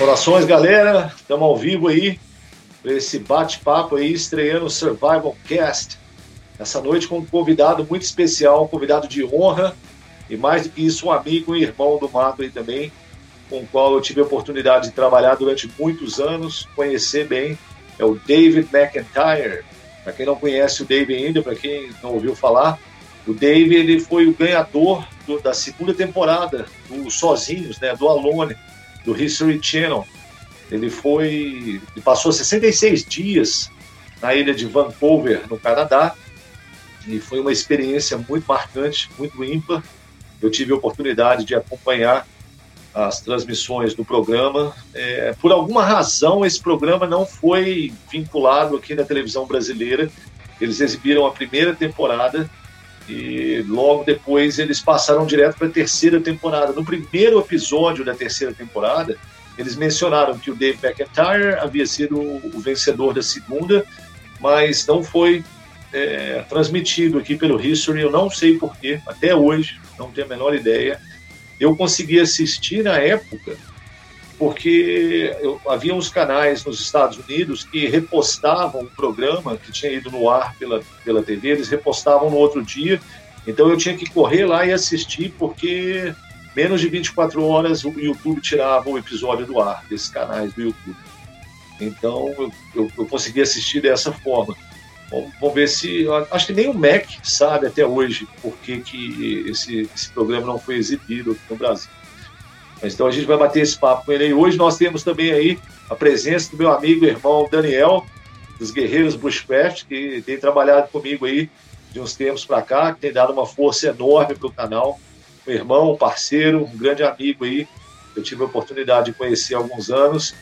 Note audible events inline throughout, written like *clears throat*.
Orações, galera. Estamos ao vivo aí para esse bate-papo aí, estreando o Survival Cast. Essa noite com um convidado muito especial, um convidado de honra e mais do que isso, um amigo e irmão do Mato aí também, com o qual eu tive a oportunidade de trabalhar durante muitos anos, conhecer bem, é o David McIntyre. Para quem não conhece o David ainda, para quem não ouviu falar, o David ele foi o ganhador do, da segunda temporada do Sozinhos, né, do Alone do History Channel. Ele foi, ele passou 66 dias na ilha de Vancouver, no Canadá, e foi uma experiência muito marcante, muito ímpar. Eu tive a oportunidade de acompanhar as transmissões do programa. É, por alguma razão, esse programa não foi vinculado aqui na televisão brasileira. Eles exibiram a primeira temporada e logo depois eles passaram direto para a terceira temporada. No primeiro episódio da terceira temporada, eles mencionaram que o Dave McIntyre havia sido o vencedor da segunda, mas não foi é, transmitido aqui pelo History. Eu não sei porquê, até hoje, não tenho a menor ideia. Eu consegui assistir na época porque eu, havia uns canais nos Estados Unidos que repostavam o programa que tinha ido no ar pela, pela TV, eles repostavam no outro dia, então eu tinha que correr lá e assistir, porque menos de 24 horas o YouTube tirava o episódio do ar, desses canais do YouTube. Então eu, eu, eu consegui assistir dessa forma. Vamos ver se. Acho que nem o MEC sabe até hoje por que, que esse, esse programa não foi exibido aqui no Brasil. Então a gente vai bater esse papo com ele aí. Hoje nós temos também aí a presença do meu amigo e irmão Daniel, dos Guerreiros Bushcraft, que tem trabalhado comigo aí de uns tempos para cá, que tem dado uma força enorme para o canal. Um irmão, um parceiro, um grande amigo aí. Eu tive a oportunidade de conhecer há alguns anos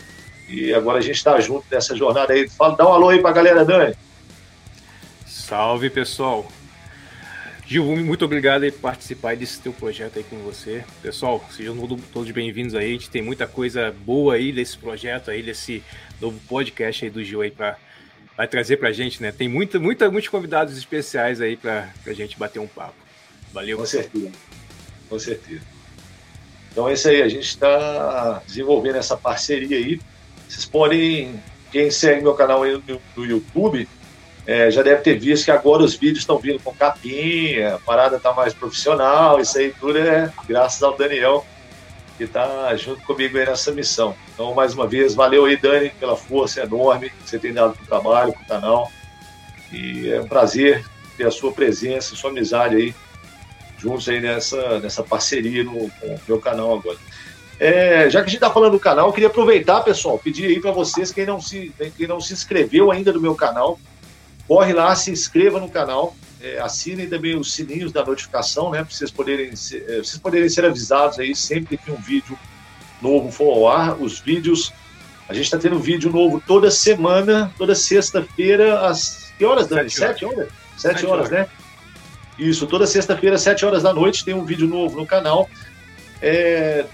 e agora a gente está junto nessa jornada aí. Fala, dá um alô aí para a galera, Dani. Salve, pessoal. Gil, muito obrigado por participar desse teu projeto aí com você. Pessoal, sejam todos bem-vindos aí. A gente tem muita coisa boa aí desse projeto aí, desse novo podcast aí do Gil aí para vai trazer pra gente, né? Tem muita, muita, muitos convidados especiais aí pra, pra gente bater um papo. Valeu. Com certeza. Com certeza. Então é isso aí, a gente está desenvolvendo essa parceria aí. Vocês podem, quem segue meu canal aí no, no YouTube, é, já deve ter visto que agora os vídeos estão vindo com capinha, a parada está mais profissional, isso aí tudo é graças ao Daniel, que está junto comigo aí nessa missão. Então, mais uma vez, valeu aí, Dani, pela força enorme que você tem dado para o trabalho, para o canal. E é um prazer ter a sua presença, a sua amizade aí, juntos aí nessa, nessa parceria no, com o meu canal agora. É, já que a gente está falando do canal, eu queria aproveitar, pessoal, pedir aí para vocês, quem não, se, quem não se inscreveu ainda no meu canal, Corre lá, se inscreva no canal, é, assinem também os sininhos da notificação, né? Para vocês poderem, ser, é, vocês poderem ser avisados aí sempre que um vídeo novo for ao ar. Os vídeos, a gente está tendo vídeo novo toda semana, toda sexta-feira, às que horas, Dani? Sete horas? Sete, horas, horas, né? Isso, toda sexta-feira, sete horas da noite, tem um vídeo novo no canal. É,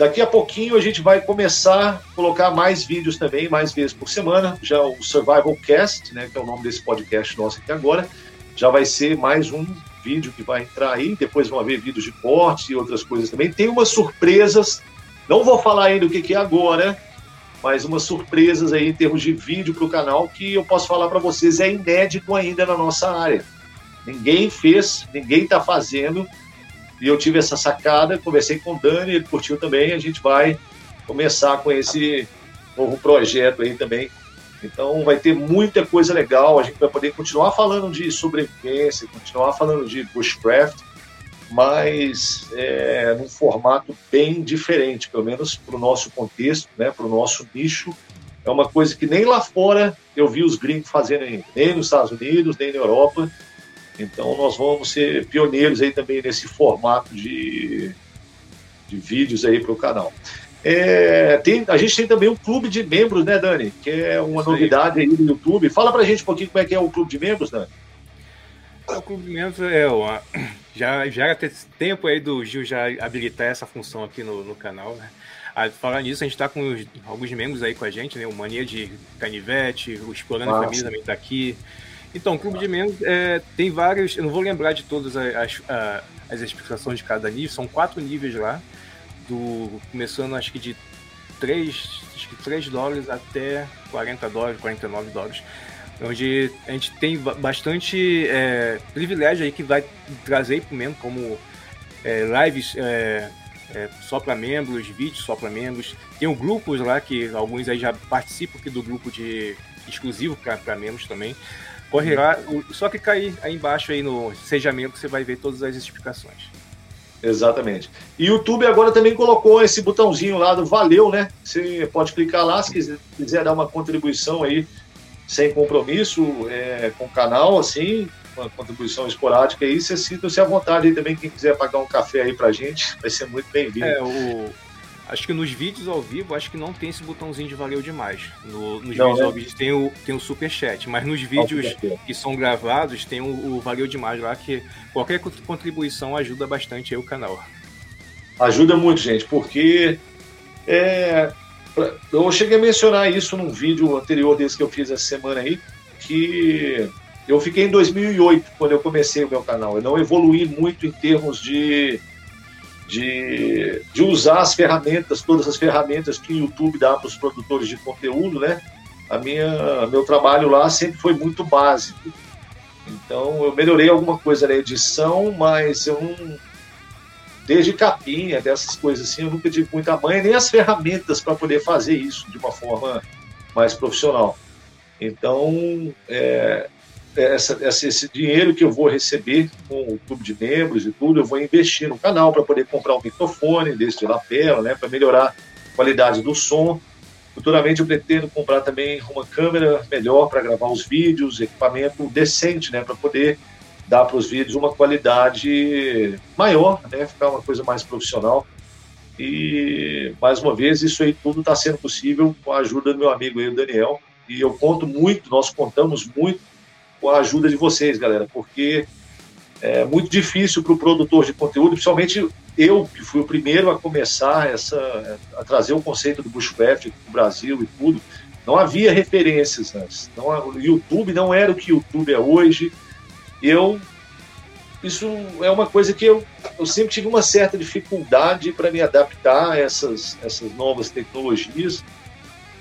Daqui a pouquinho a gente vai começar a colocar mais vídeos também, mais vezes por semana. Já o Survival Cast, né, que é o nome desse podcast nosso aqui agora, já vai ser mais um vídeo que vai entrar aí. Depois vão haver vídeos de corte e outras coisas também. Tem umas surpresas, não vou falar ainda o que, que é agora, mas umas surpresas aí em termos de vídeo para o canal que eu posso falar para vocês é inédito ainda na nossa área. Ninguém fez, ninguém está fazendo e eu tive essa sacada, conversei com o Dani, ele curtiu também, a gente vai começar com esse novo projeto aí também. Então vai ter muita coisa legal, a gente vai poder continuar falando de sobrevivência, continuar falando de bushcraft, mas é, num formato bem diferente, pelo menos para o nosso contexto, né, para o nosso nicho. É uma coisa que nem lá fora eu vi os gringos fazendo nem nos Estados Unidos, nem na Europa. Então nós vamos ser pioneiros aí também nesse formato de, de vídeos aí para o canal. É, tem, a gente tem também um clube de membros, né, Dani? Que é uma Isso novidade aí. aí no YouTube. Fala pra gente um pouquinho como é que é o clube de membros, Dani. O clube de membros é uma, já já tem tempo aí do Gil já habilitar essa função aqui no, no canal, né? Ah, falar nisso, a gente está com os, alguns membros aí com a gente, né? O Mania de Canivete, o Explorando a Família também está aqui. Então, o Clube de Membros é, tem vários. Eu não vou lembrar de todas as, as, as explicações de cada nível, são quatro níveis lá. Do, começando, acho que de 3, acho que 3 dólares até 40 dólares, 49 dólares. Onde a gente tem bastante é, privilégio aí que vai trazer para o membro, como é, lives é, é, só para membros, vídeos só para membros. Tem grupos lá que alguns aí já participam aqui do grupo de exclusivo para membros também. Corre lá, só que cair aí embaixo aí no Seja Membro você vai ver todas as explicações. Exatamente. E o YouTube agora também colocou esse botãozinho lá do Valeu, né? Você pode clicar lá se quiser, quiser dar uma contribuição aí sem compromisso é, com o canal, assim, uma contribuição esporádica aí, você sinta-se à vontade aí também, quem quiser pagar um café aí pra gente, vai ser muito bem-vindo. É, o, Acho que nos vídeos ao vivo, acho que não tem esse botãozinho de valeu demais. No, nos não, vídeos né? ao vivo tem o, tem o super chat, mas nos vídeos que são gravados tem o, o valeu demais lá, que qualquer contribuição ajuda bastante o canal. Ajuda muito, gente, porque é, eu cheguei a mencionar isso num vídeo anterior desse que eu fiz essa semana aí, que eu fiquei em 2008 quando eu comecei o meu canal. Eu não evoluí muito em termos de de, de usar as ferramentas, todas as ferramentas que o YouTube dá para os produtores de conteúdo, né? A minha, meu trabalho lá sempre foi muito básico. Então eu melhorei alguma coisa na edição, mas eu não. Desde capinha, dessas coisas assim, eu nunca tive muita manha, nem as ferramentas para poder fazer isso de uma forma mais profissional. Então, é, essa, essa, esse dinheiro que eu vou receber com o clube de membros e tudo, eu vou investir no canal para poder comprar um microfone desse de lapela, né, para melhorar a qualidade do som. Futuramente eu pretendo comprar também uma câmera melhor para gravar os vídeos, equipamento decente, né, para poder dar para os vídeos uma qualidade maior, né, ficar uma coisa mais profissional. E mais uma vez isso aí tudo está sendo possível com a ajuda do meu amigo aí, o Daniel. E eu conto muito, nós contamos muito com a ajuda de vocês, galera, porque é muito difícil para o produtor de conteúdo, principalmente eu, que fui o primeiro a começar essa, a trazer o conceito do bushcraft para o Brasil e tudo. Não havia referências antes. Não, o YouTube não era o que o YouTube é hoje. Eu isso é uma coisa que eu, eu sempre tive uma certa dificuldade para me adaptar a essas, essas novas tecnologias.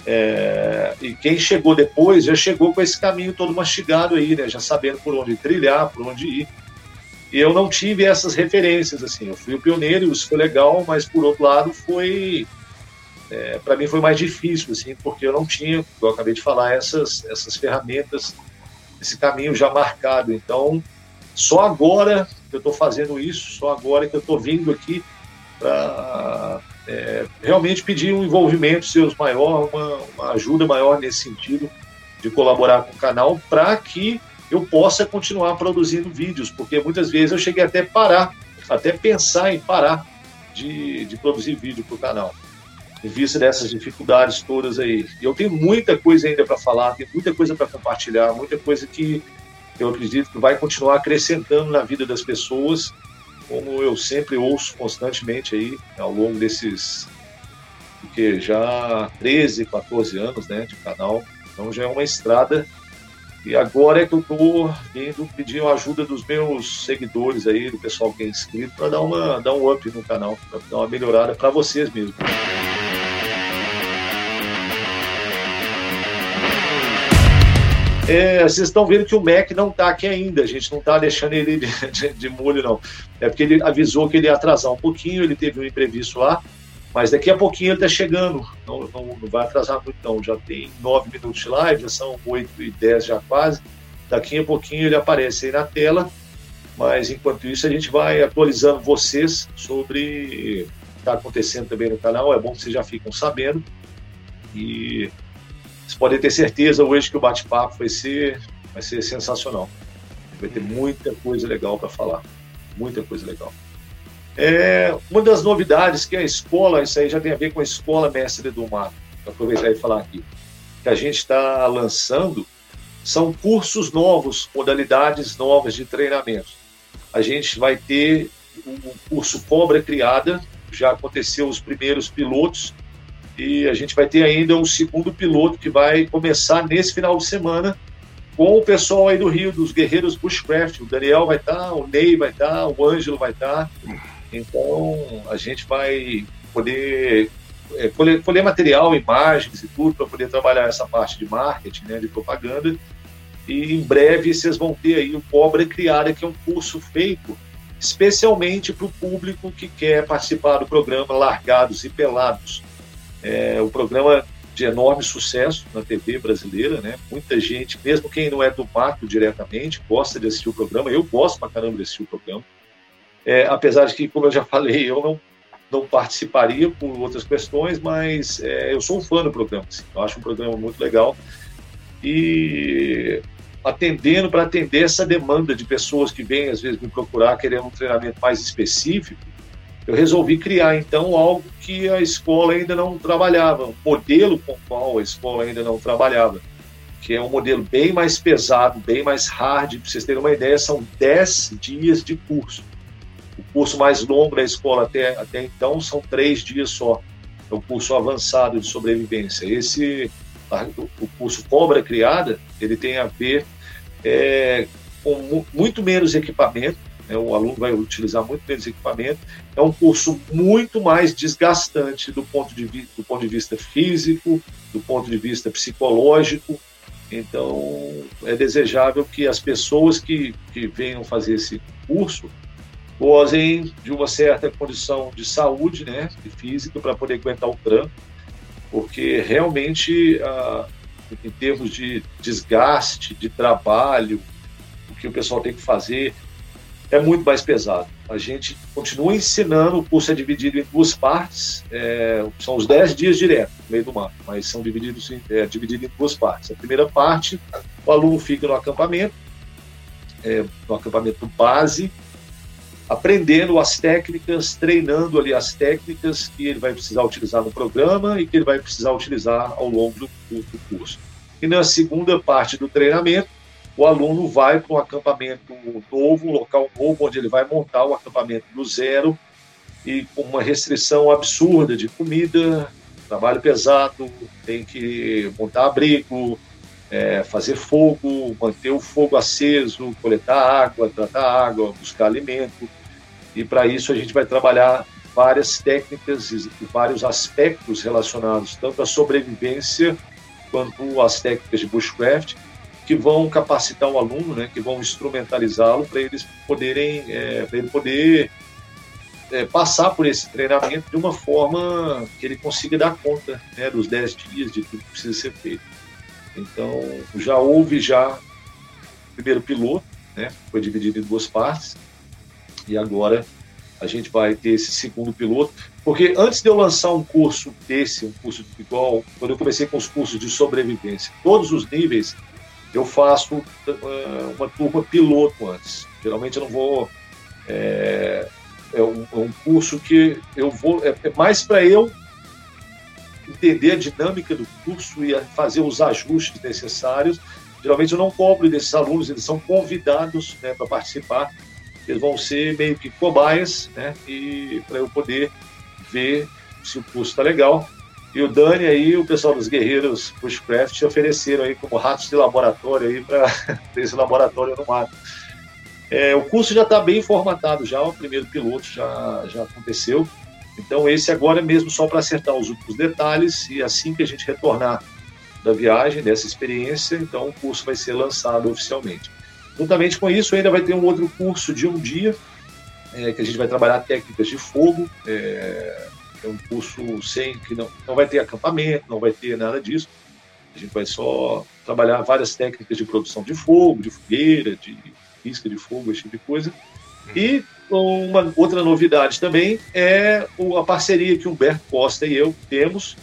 É, e quem chegou depois já chegou com esse caminho todo mastigado aí, né? Já sabendo por onde trilhar, por onde ir. E eu não tive essas referências, assim. Eu fui o pioneiro, isso foi legal, mas por outro lado foi. É, para mim foi mais difícil, assim, porque eu não tinha, como eu acabei de falar, essas, essas ferramentas, esse caminho já marcado. Então, só agora que eu estou fazendo isso, só agora que eu estou vindo aqui para é, realmente pedir um envolvimento seus maior, uma, uma ajuda maior nesse sentido, de colaborar com o canal, para que eu possa continuar produzindo vídeos, porque muitas vezes eu cheguei até parar, até pensar em parar de, de produzir vídeo para o canal, em vista dessas dificuldades todas aí. Eu tenho muita coisa ainda para falar, tenho muita coisa para compartilhar, muita coisa que eu acredito que vai continuar acrescentando na vida das pessoas como eu sempre ouço constantemente aí ao longo desses porque já 13, 14 anos né, de canal, então já é uma estrada. E agora é que eu estou vindo pedir a ajuda dos meus seguidores aí, do pessoal que é inscrito, para dar, uma, dar um up no canal, para dar uma melhorada para vocês mesmo. É, vocês estão vendo que o Mac não está aqui ainda, a gente não está deixando ele de, *laughs* de, de, molho, não. É porque ele avisou que ele ia atrasar um pouquinho, ele teve um imprevisto lá, mas daqui a pouquinho ele está chegando, não, não, não, vai atrasar muito, não. Já tem nove minutos de live, já são oito e dez já quase. Daqui a pouquinho ele aparece aí na tela, mas enquanto isso a gente vai atualizando vocês sobre o que está acontecendo também no canal. É bom que vocês já ficam sabendo. E vocês podem ter certeza hoje que o bate-papo vai ser, vai ser sensacional. Vai ter muita coisa legal para falar. Muita coisa legal. É, uma das novidades que a escola, isso aí já tem a ver com a escola Mestre do Mar, aproveitar e falar aqui, que a gente está lançando, são cursos novos, modalidades novas de treinamento. A gente vai ter o curso Cobra Criada, já aconteceu os primeiros pilotos, e a gente vai ter ainda um segundo piloto que vai começar nesse final de semana com o pessoal aí do Rio, dos Guerreiros Bushcraft. O Daniel vai estar, tá, o Ney vai estar, tá, o Ângelo vai estar. Tá. Então a gente vai poder é, colher, colher, material, imagens e tudo para poder trabalhar essa parte de marketing, né, de propaganda. E em breve vocês vão ter aí o Cobra Criada, que é um curso feito especialmente para o público que quer participar do programa Largados e Pelados. É um programa de enorme sucesso na TV brasileira, né? Muita gente, mesmo quem não é do mato diretamente, gosta de assistir o programa. Eu gosto pra caramba de assistir o programa. É, apesar de que, como eu já falei, eu não, não participaria por outras questões, mas é, eu sou um fã do programa. Assim, eu acho um programa muito legal. E atendendo para atender essa demanda de pessoas que vêm às vezes me procurar querendo um treinamento mais específico, eu resolvi criar então algo que a escola ainda não trabalhava, um modelo com o qual a escola ainda não trabalhava, que é um modelo bem mais pesado, bem mais hard. Para vocês terem uma ideia, são 10 dias de curso. O curso mais longo da escola até, até então são três dias só. É o curso avançado de sobrevivência. Esse, o curso Cobra Criada, ele tem a ver é, com muito menos equipamento, né, o aluno vai utilizar muito menos equipamento. É um curso muito mais desgastante do ponto de, vi do ponto de vista físico, do ponto de vista psicológico. Então, é desejável que as pessoas que, que venham fazer esse curso gozem de uma certa condição de saúde né, e física para poder aguentar o tranco, porque realmente, ah, em termos de desgaste, de trabalho, o que o pessoal tem que fazer, é muito mais pesado. A gente continua ensinando, o curso é dividido em duas partes, é, são os 10 dias direto, no meio do mar, mas são divididos em, é, dividido em duas partes. A primeira parte, o aluno fica no acampamento, é, no acampamento base, aprendendo as técnicas, treinando ali as técnicas que ele vai precisar utilizar no programa e que ele vai precisar utilizar ao longo do, do, do curso. E na segunda parte do treinamento, o aluno vai para um acampamento novo, um local novo, onde ele vai montar o acampamento do zero e com uma restrição absurda de comida, trabalho pesado, tem que montar abrigo, é, fazer fogo, manter o fogo aceso, coletar água, tratar água, buscar alimento. E para isso a gente vai trabalhar várias técnicas e vários aspectos relacionados tanto à sobrevivência quanto às técnicas de bushcraft que vão capacitar o aluno, né, que vão instrumentalizá-lo para eles poderem, é, para ele poder é, passar por esse treinamento de uma forma que ele consiga dar conta né, dos 10 dias de tudo que precisa ser feito. Então, já houve já o primeiro piloto, né, foi dividido em duas partes, e agora a gente vai ter esse segundo piloto, porque antes de eu lançar um curso desse, um curso igual, quando eu comecei com os cursos de sobrevivência, todos os níveis eu faço uh, uma turma piloto antes. Geralmente eu não vou. É, é, um, é um, curso que eu vou. É, é mais para eu entender a dinâmica do curso e fazer os ajustes necessários. Geralmente eu não cobro desses alunos, eles são convidados né, para participar. Eles vão ser meio que cobaias, né? E para eu poder ver se o curso está legal e o Dani aí, o pessoal dos Guerreiros Bushcraft ofereceram aí como ratos de laboratório aí para *laughs* esse laboratório no mato. É, o curso já está bem formatado já, o primeiro piloto já, já aconteceu. Então esse agora é mesmo só para acertar os últimos detalhes e assim que a gente retornar da viagem, dessa experiência, então o curso vai ser lançado oficialmente. Juntamente com isso, ainda vai ter um outro curso de um dia, é, que a gente vai trabalhar técnicas de fogo, é, é um curso sem que não, não vai ter acampamento, não vai ter nada disso. A gente vai só trabalhar várias técnicas de produção de fogo, de fogueira, de risca de fogo, esse tipo de coisa. E uma outra novidade também é a parceria que o Humberto Costa e eu temos.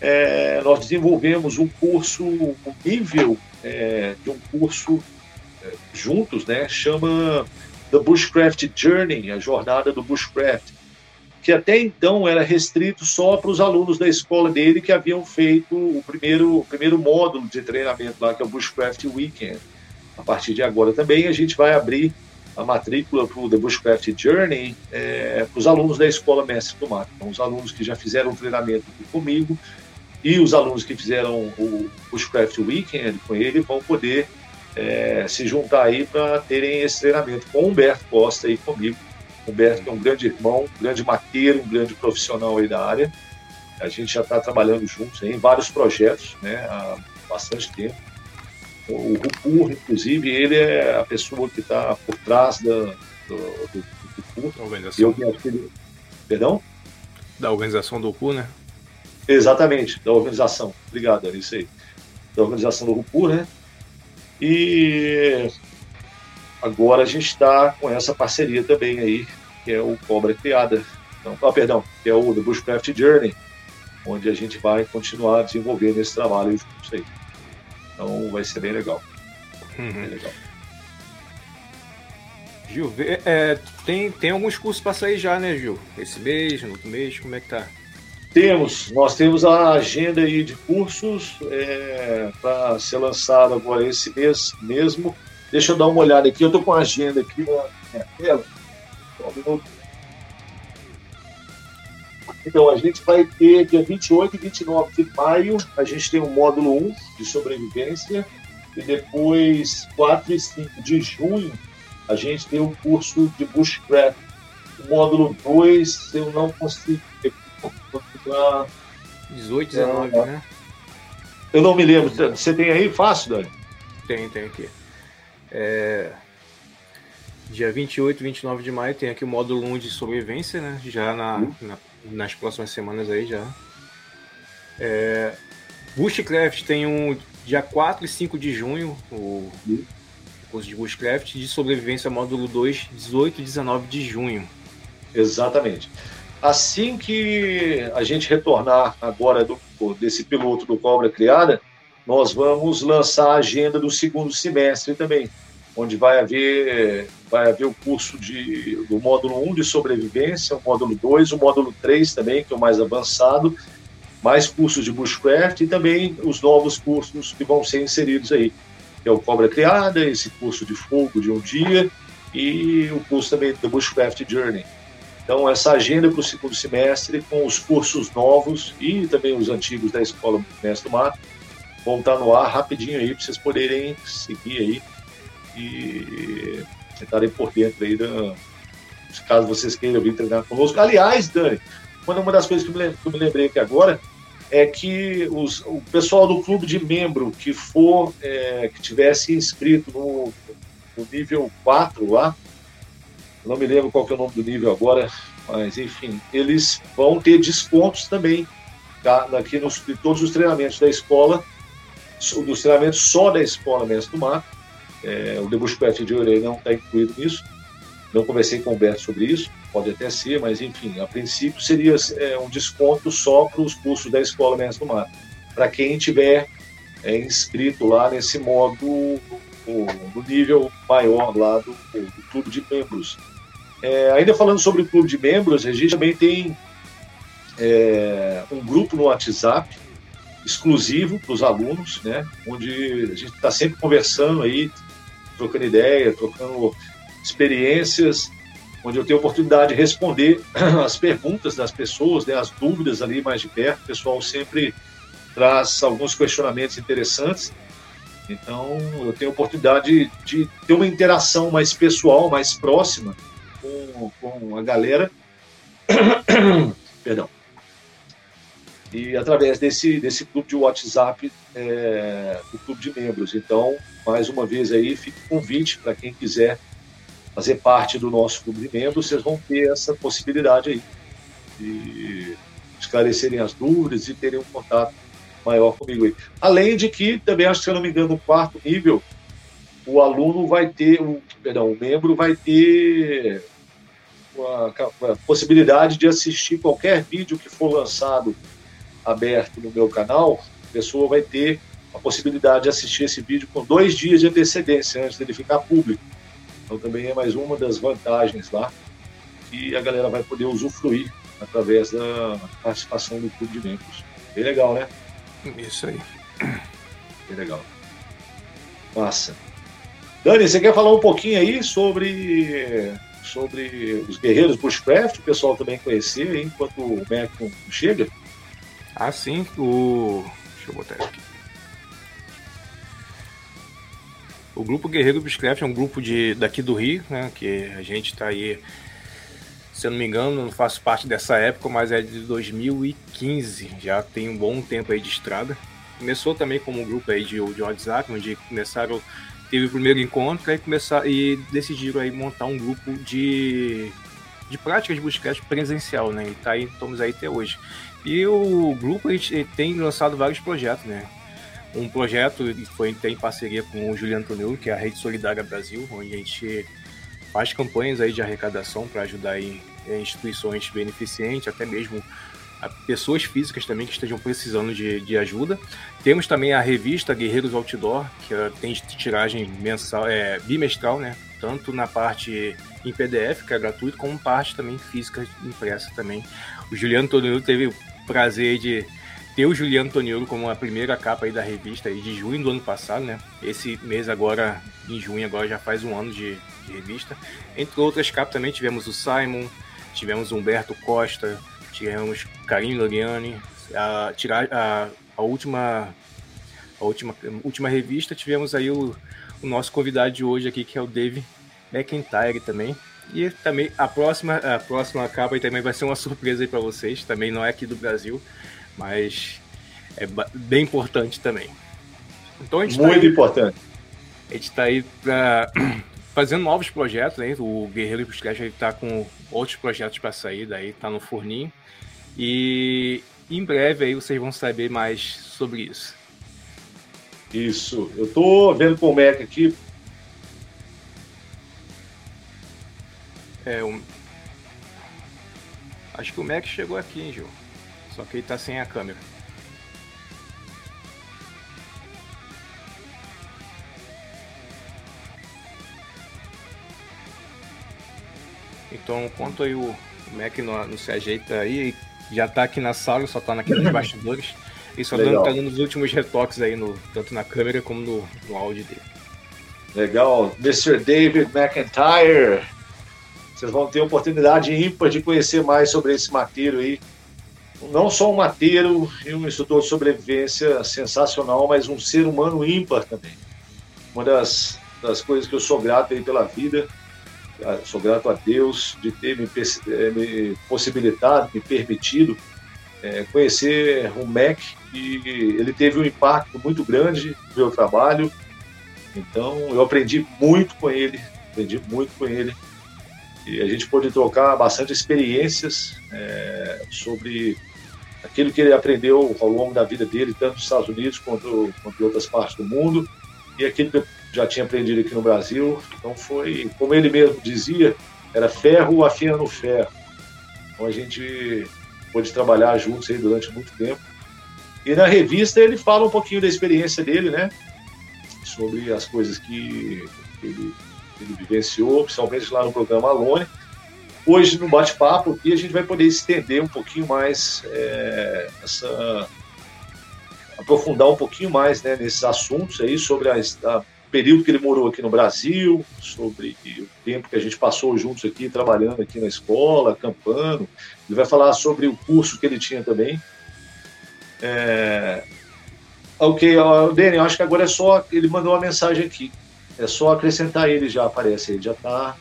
É, nós desenvolvemos um curso, um nível é, de um curso é, juntos, né? Chama The Bushcraft Journey, a jornada do Bushcraft que até então era restrito só para os alunos da escola dele que haviam feito o primeiro, o primeiro módulo de treinamento lá, que é o Bushcraft Weekend. A partir de agora também a gente vai abrir a matrícula para o The Bushcraft Journey é, para os alunos da Escola Mestre do Mato. Então, os alunos que já fizeram o treinamento comigo e os alunos que fizeram o Bushcraft Weekend com ele vão poder é, se juntar aí para terem esse treinamento com o Humberto Costa e comigo Humberto, é um grande irmão, um grande mateiro, um grande profissional aí da área. A gente já está trabalhando juntos em vários projetos né, há bastante tempo. O Rupur, inclusive, ele é a pessoa que está por trás da, do, do, do Da organização. Eu, Perdão? Da organização do RUPU, né? Exatamente, da organização. Obrigado, é isso aí. Da organização do RUPU, né? E agora a gente está com essa parceria também aí, que é o Cobra Criada. Então, ah, perdão, que é o The Bushcraft Journey, onde a gente vai continuar desenvolvendo esse trabalho juntos aí. Então vai ser bem legal. Uhum. Bem legal. Gil, é, tem, tem alguns cursos para sair já, né, Gil? Esse mês, no outro mês, como é que tá? Temos, nós temos a agenda aí de cursos é, para ser lançado agora esse mês mesmo. Deixa eu dar uma olhada aqui, eu estou com a agenda aqui na minha tela. Só um minuto. Então, a gente vai ter dia 28 e 29 de maio, a gente tem o módulo 1 de sobrevivência, e depois 4 e 5 de junho, a gente tem o curso de Bushcraft. O módulo 2, eu não consigo. 18, 19, é, né? Eu não me lembro. Você tem aí fácil, Dani? Tem, tem aqui. É... Dia 28 e 29 de maio tem aqui o módulo 1 de sobrevivência, né? Já na, uhum. na nas próximas semanas aí já. É... Bushcraft tem um dia 4 e 5 de junho, o uhum curso de Bushcraft, de sobrevivência módulo 2, 18 e 19 de junho. Exatamente. Assim que a gente retornar agora do, desse piloto do Cobra Criada, nós vamos lançar a agenda do segundo semestre também, onde vai haver, vai haver o curso de, do módulo 1 de sobrevivência, o módulo 2, o módulo 3 também, que é o mais avançado, mais cursos de bushcraft e também os novos cursos que vão ser inseridos aí que é o Cobra Criada, esse curso de fogo de um dia e o curso também do Bushcraft Journey. Então, essa agenda para o segundo semestre, com os cursos novos e também os antigos da Escola Mestre do Mato, vão estar no ar rapidinho aí para vocês poderem seguir aí e estarem por dentro aí da, caso vocês queiram vir treinar conosco. Aliás, Dani, uma das coisas que eu me lembrei aqui agora, é que os, o pessoal do clube de membro que for, é, que tivesse inscrito no, no, nível 4 lá, não me lembro qual que é o nome do nível agora, mas enfim, eles vão ter descontos também tá, aqui nos, de todos os treinamentos da escola, dos treinamentos só da escola Mestre do Mar. É, o Debush Pet de Orelha não está incluído nisso, não conversei com o Humberto sobre isso, pode até ser, mas enfim, a princípio seria é, um desconto só para os cursos da Escola Mestre do Mar, para quem tiver é, inscrito lá nesse modo do nível maior lá do, do clube de membros. É, ainda falando sobre o clube de membros, a gente também tem é, um grupo no WhatsApp exclusivo para os alunos, né, onde a gente está sempre conversando aí, trocando ideia, trocando experiências, onde eu tenho a oportunidade de responder *clears throat* as perguntas das pessoas, né, as dúvidas ali mais de perto. O pessoal sempre traz alguns questionamentos interessantes. Então, eu tenho a oportunidade de ter uma interação mais pessoal, mais próxima com, com a galera. *clears throat* Perdão. E através desse, desse clube de WhatsApp, é, do clube de membros. Então, mais uma vez aí, fica o convite para quem quiser fazer parte do nosso clube de membros, vocês vão ter essa possibilidade aí de esclarecerem as dúvidas e terem um contato maior comigo aí. Além de que, também acho que, se eu não me engano, no quarto nível, o aluno vai ter, o, perdão, o membro vai ter a possibilidade de assistir qualquer vídeo que for lançado aberto no meu canal, a pessoa vai ter a possibilidade de assistir esse vídeo com dois dias de antecedência antes dele ficar público. Então também é mais uma das vantagens lá que a galera vai poder usufruir através da participação do clube de membros. Bem legal, né? Isso aí. Bem legal. Massa. Dani, você quer falar um pouquinho aí sobre, sobre os guerreiros Bushcraft, o pessoal também conhecer enquanto o Mac chega? Ah, sim. O... Deixa eu botar aqui. O grupo Guerreiro Bushcraft é um grupo de, daqui do Rio, né, que a gente está aí se eu não me engano, não faço parte dessa época, mas é de 2015, já tem um bom tempo aí de estrada. Começou também como um grupo aí de, de WhatsApp, onde começaram, teve o primeiro encontro e, começar, e decidiram aí montar um grupo de, de prática de buscagem presencial, né? E tá aí, estamos aí até hoje. E o grupo tem lançado vários projetos, né? Um projeto foi tem parceria com o Juliano Toneu, que é a Rede Solidária Brasil, onde a gente faz campanhas aí de arrecadação para ajudar em, em instituições beneficentes, até mesmo pessoas físicas também que estejam precisando de, de ajuda. Temos também a revista Guerreiros Outdoor, que tem tiragem mensal, é, bimestral, né? Tanto na parte em PDF, que é gratuito, como parte também física impressa também. O Juliano Tonelo teve prazer de ter o Juliano Toniolo como a primeira capa aí da revista aí de junho do ano passado, né? Esse mês agora, em junho, agora já faz um ano de, de revista. Entre outras capas também tivemos o Simon, tivemos Humberto Costa, tivemos Karim Loriani, a, a, a última a última, última revista tivemos aí o, o nosso convidado de hoje aqui, que é o Dave McIntyre também. E também a próxima, a próxima capa também vai ser uma surpresa aí para vocês, também não é aqui do Brasil mas é bem importante também. Então, Muito tá aí, importante. A gente está aí pra, *clears throat* fazendo novos projetos, né? O Guerreiro Industrial está com outros projetos para sair, daí está no forninho. E em breve aí vocês vão saber mais sobre isso. Isso. Eu estou vendo com o Mac aqui. É, um... Acho que o Mac chegou aqui, hein, Gil? Só que ele tá sem a câmera. Então, enquanto aí o Mac não, não, se ajeita aí, já tá aqui na sala, só tá naqueles *laughs* bastidores. E só dando, tá dando os últimos retoques aí, no, tanto na câmera como no, no áudio dele. Legal. Mr. David McIntyre. Vocês vão ter oportunidade ímpar de conhecer mais sobre esse mateiro aí não só um mateiro e um instrutor de sobrevivência sensacional, mas um ser humano ímpar também. Uma das, das coisas que eu sou grato aí pela vida, sou grato a Deus de ter me, eh, me possibilitado, me permitido é, conhecer o MEC e ele teve um impacto muito grande no meu trabalho. Então eu aprendi muito com ele, aprendi muito com ele e a gente pôde trocar bastante experiências é, sobre aquilo que ele aprendeu ao longo da vida dele, tanto nos Estados Unidos quanto, quanto em outras partes do mundo, e aquilo que já tinha aprendido aqui no Brasil. Então foi, como ele mesmo dizia, era ferro afiando ferro. Então a gente pôde trabalhar juntos aí durante muito tempo. E na revista ele fala um pouquinho da experiência dele, né? Sobre as coisas que ele ele vivenciou, principalmente lá no programa Alone. Hoje, no bate-papo aqui, a gente vai poder estender um pouquinho mais é, essa. aprofundar um pouquinho mais né, nesses assuntos aí sobre a período que ele morou aqui no Brasil, sobre o tempo que a gente passou juntos aqui, trabalhando aqui na escola, acampando. Ele vai falar sobre o curso que ele tinha também. É... Ok, Daniel, acho que agora é só. Ele mandou uma mensagem aqui. É só acrescentar ele já aparece, ele já está.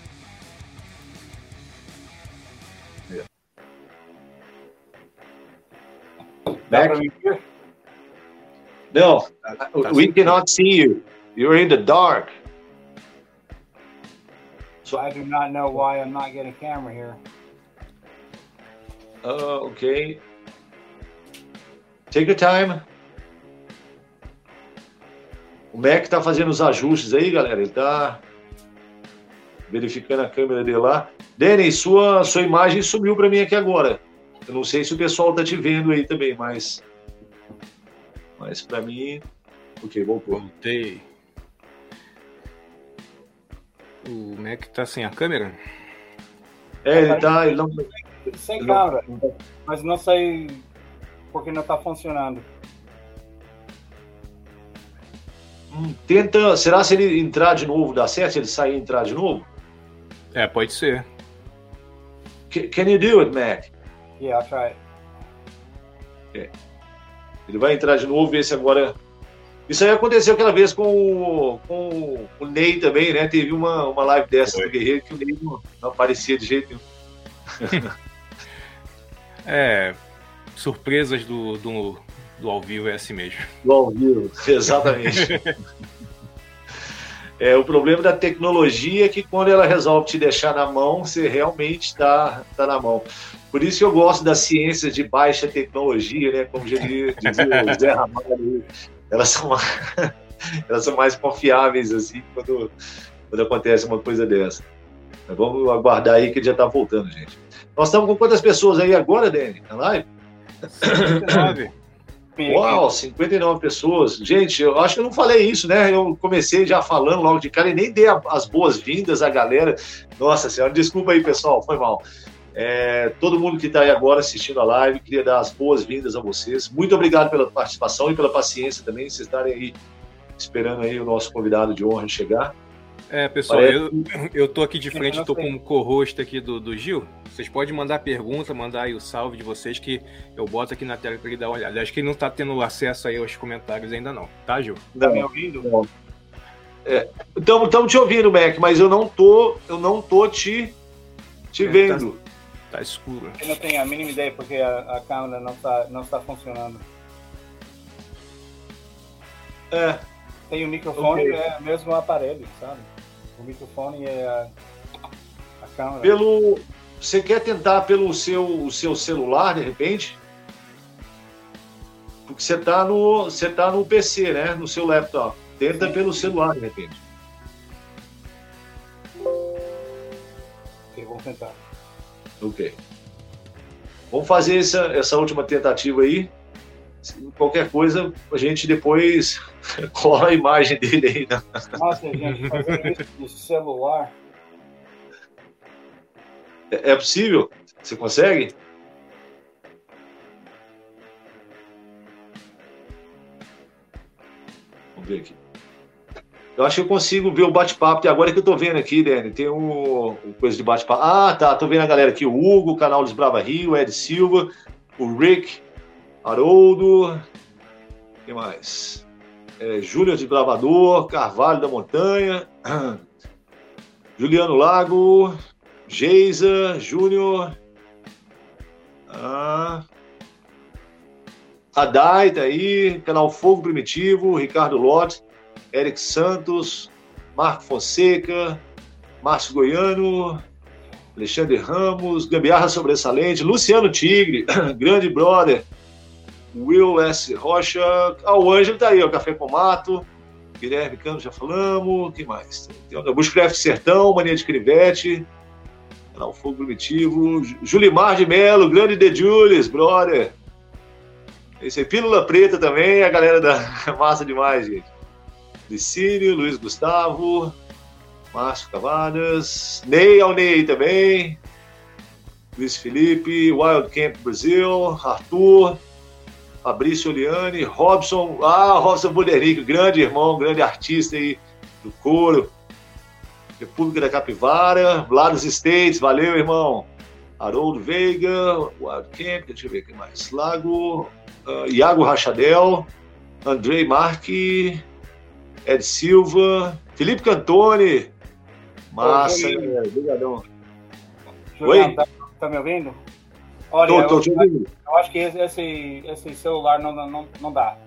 Back. No, tá, tá we cannot see you. You're in the dark. So I do not know why I'm not getting a camera here. Uh, okay. Take your time. O Mac está fazendo os ajustes aí, galera. Ele está verificando a câmera dele lá. Denis, sua, sua imagem sumiu para mim aqui agora. Eu não sei se o pessoal está te vendo aí também, mas. Mas para mim. Ok, voltou. Voltei. O Mac está sem a câmera? É, ele tá. Ele não... Sem câmera. Mas não sei porque não está funcionando. Tenta. Será se ele entrar de novo dá certo? Se ele sair e entrar de novo? É, pode ser. Can you do it, Mac? Yeah, I'll try. É. Ele vai entrar de novo, ver se agora. Isso aí aconteceu aquela vez com o, com o Ney também, né? Teve uma, uma live dessa Foi. do Guerreiro que o Ney não, não aparecia de jeito nenhum. *laughs* é, surpresas do, do, do ao vivo é assim mesmo. *laughs* Do ao vivo, exatamente. É, o problema da tecnologia é que quando ela resolve te deixar na mão, você realmente está tá na mão. Por isso que eu gosto das ciências de baixa tecnologia, né? Como já dizia o Zé Ramalho, elas são, *laughs* elas são mais confiáveis assim quando, quando acontece uma coisa dessa. Mas vamos aguardar aí que ele já está voltando, gente. Nós estamos com quantas pessoas aí agora, Dani, na live? 59. Uau, 59 pessoas. Gente, eu acho que eu não falei isso, né? Eu comecei já falando logo de cara e nem dei as boas-vindas à galera. Nossa senhora, desculpa aí, pessoal, foi mal. É, todo mundo que está aí agora assistindo a live, queria dar as boas-vindas a vocês. Muito obrigado pela participação e pela paciência também, vocês estarem aí esperando aí o nosso convidado de honra chegar. É, pessoal, eu, *coughs* eu tô aqui de frente, tô com o co-host aqui do, do Gil. Vocês podem mandar pergunta, mandar aí o salve de vocês que eu boto aqui na tela para ele dar uma olhada. Acho que ele não tá tendo acesso aí aos comentários ainda não, tá, Gil? Tá me ouvindo? Estamos é, te ouvindo, Mac, mas eu não tô, eu não tô te, te é, tá vendo. Tá, tá, escuro. Eu não tenho a mínima ideia porque a, a câmera não tá, não está funcionando. É. Tem o microfone, okay. é o mesmo aparelho, sabe? O microfone é a, a câmera. Pelo, você quer tentar pelo seu, seu celular, de repente? Porque você está no, você tá no PC, né? No seu laptop. Tenta pelo celular, de repente. Ok, vamos tentar. Ok. Vamos fazer essa, essa última tentativa aí. Qualquer coisa, a gente depois *laughs* cola a imagem dele aí. Né? Nossa, gente, fazer isso no celular. É, é possível? Você consegue? Vamos ver aqui. Eu acho que eu consigo ver o bate-papo. Agora que eu tô vendo aqui, Dani, tem um, um coisa de bate-papo. Ah, tá. Tô vendo a galera aqui. O Hugo, o canal Desbrava Rio, o Ed Silva, o Rick, Haroldo. Quem mais? É, Júnior de Bravador, Carvalho da Montanha, *clears throat* Juliano Lago, Geisa, Júnior. Ah, Adai tá aí, canal Fogo Primitivo, Ricardo Lotte, Eric Santos, Marco Fonseca, Márcio Goiano, Alexandre Ramos, Gambiarra Sobressalente, Luciano Tigre, *clears throat* grande brother, Will S. Rocha, ah, o Ângelo tá aí, o Café com Mato, Guilherme Campos, já falamos, que mais? Tem o Bushcraft Sertão, Mania de Crivete, Canal Fogo Primitivo, Julimar de Melo, grande The Julius, brother. Esse aí, Pílula Preta também, a galera da *laughs* massa demais, gente. Licínio, Luiz Gustavo, Márcio Cavadas, Ney ao Ney também, Luiz Felipe, Wild Camp Brasil, Arthur, Fabrício Oliane, Robson, ah, Robson Buderick, grande irmão, grande artista aí do couro, República da Capivara, lá dos States, valeu, irmão. Haroldo Veiga, Wild Camp, deixa eu ver quem mais. Lago, uh, Iago Rachadel, Andrei Marque, Ed Silva, Felipe Cantone. Massa, obrigadão. Oi? Tá, tá, me ouvindo? Olha, tô, tô eu, te ouvindo. eu acho que esse, esse celular não, não, não dá.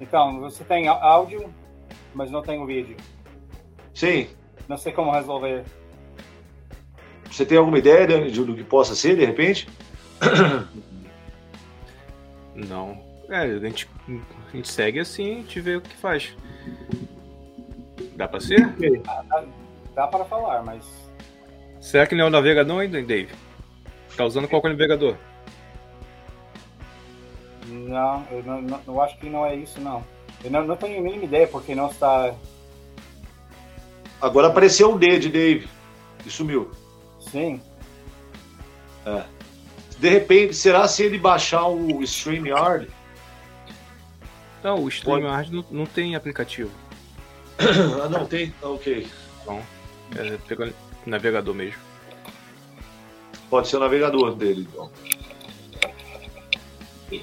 Então, você tem áudio, mas não tem o vídeo. Sim. Não sei como resolver. Você tem alguma ideia do que possa ser, de repente? Não. É, a gente, a gente segue assim, a gente vê o que faz. Dá pra ser? Dá, dá, dá para falar, mas. Será que não é o navegador ainda, Dave? Tá usando qual é o navegador? Não eu, não, não, eu acho que não é isso, não. Eu não, não tenho a mínima ideia porque não está Agora apareceu um D de Dave e sumiu. Sim. É. De repente, será se ele baixar o StreamYard? Não, o StreamYard não, não tem aplicativo. *coughs* ah, não tem? Ah, ok. Então, é pelo navegador mesmo. Pode ser o navegador dele, então.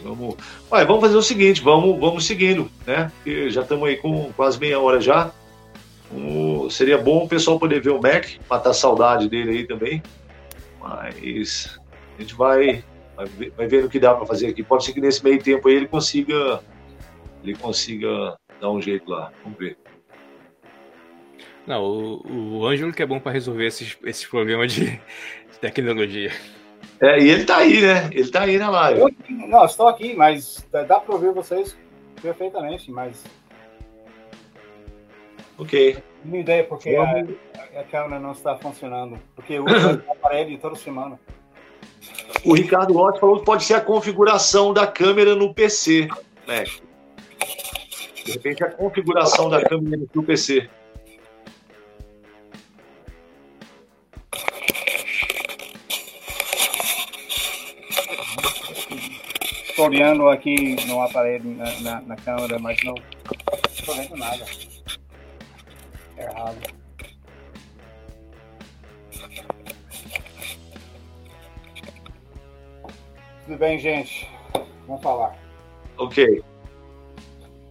Vamos, Ué, vamos fazer o seguinte, vamos, vamos seguindo, né? Porque já estamos aí com quase meia hora já. Seria bom o pessoal poder ver o Mac, matar a saudade dele aí também. Mas a gente vai, vai, vai ver o que dá para fazer aqui. Pode ser que nesse meio tempo aí ele consiga, ele consiga dar um jeito lá. Vamos ver. Não, o, o Ângelo que é bom para resolver esses, esses problemas de, tecnologia. É, e ele tá aí, né? Ele tá aí na live. Eu, não, estou aqui, mas dá para ouvir vocês perfeitamente, mas. Ok. Não ideia porque a, a, câmera não está funcionando. Porque eu uso o aparelho toda semana. O Ricardo Lott falou que pode ser a configuração da câmera no PC, né? De repente a configuração da câmera no PC. Estou olhando aqui no aparelho, na, na, na câmera, mas não estou vendo nada. É errado. Tudo bem, gente? Vamos falar. Ok.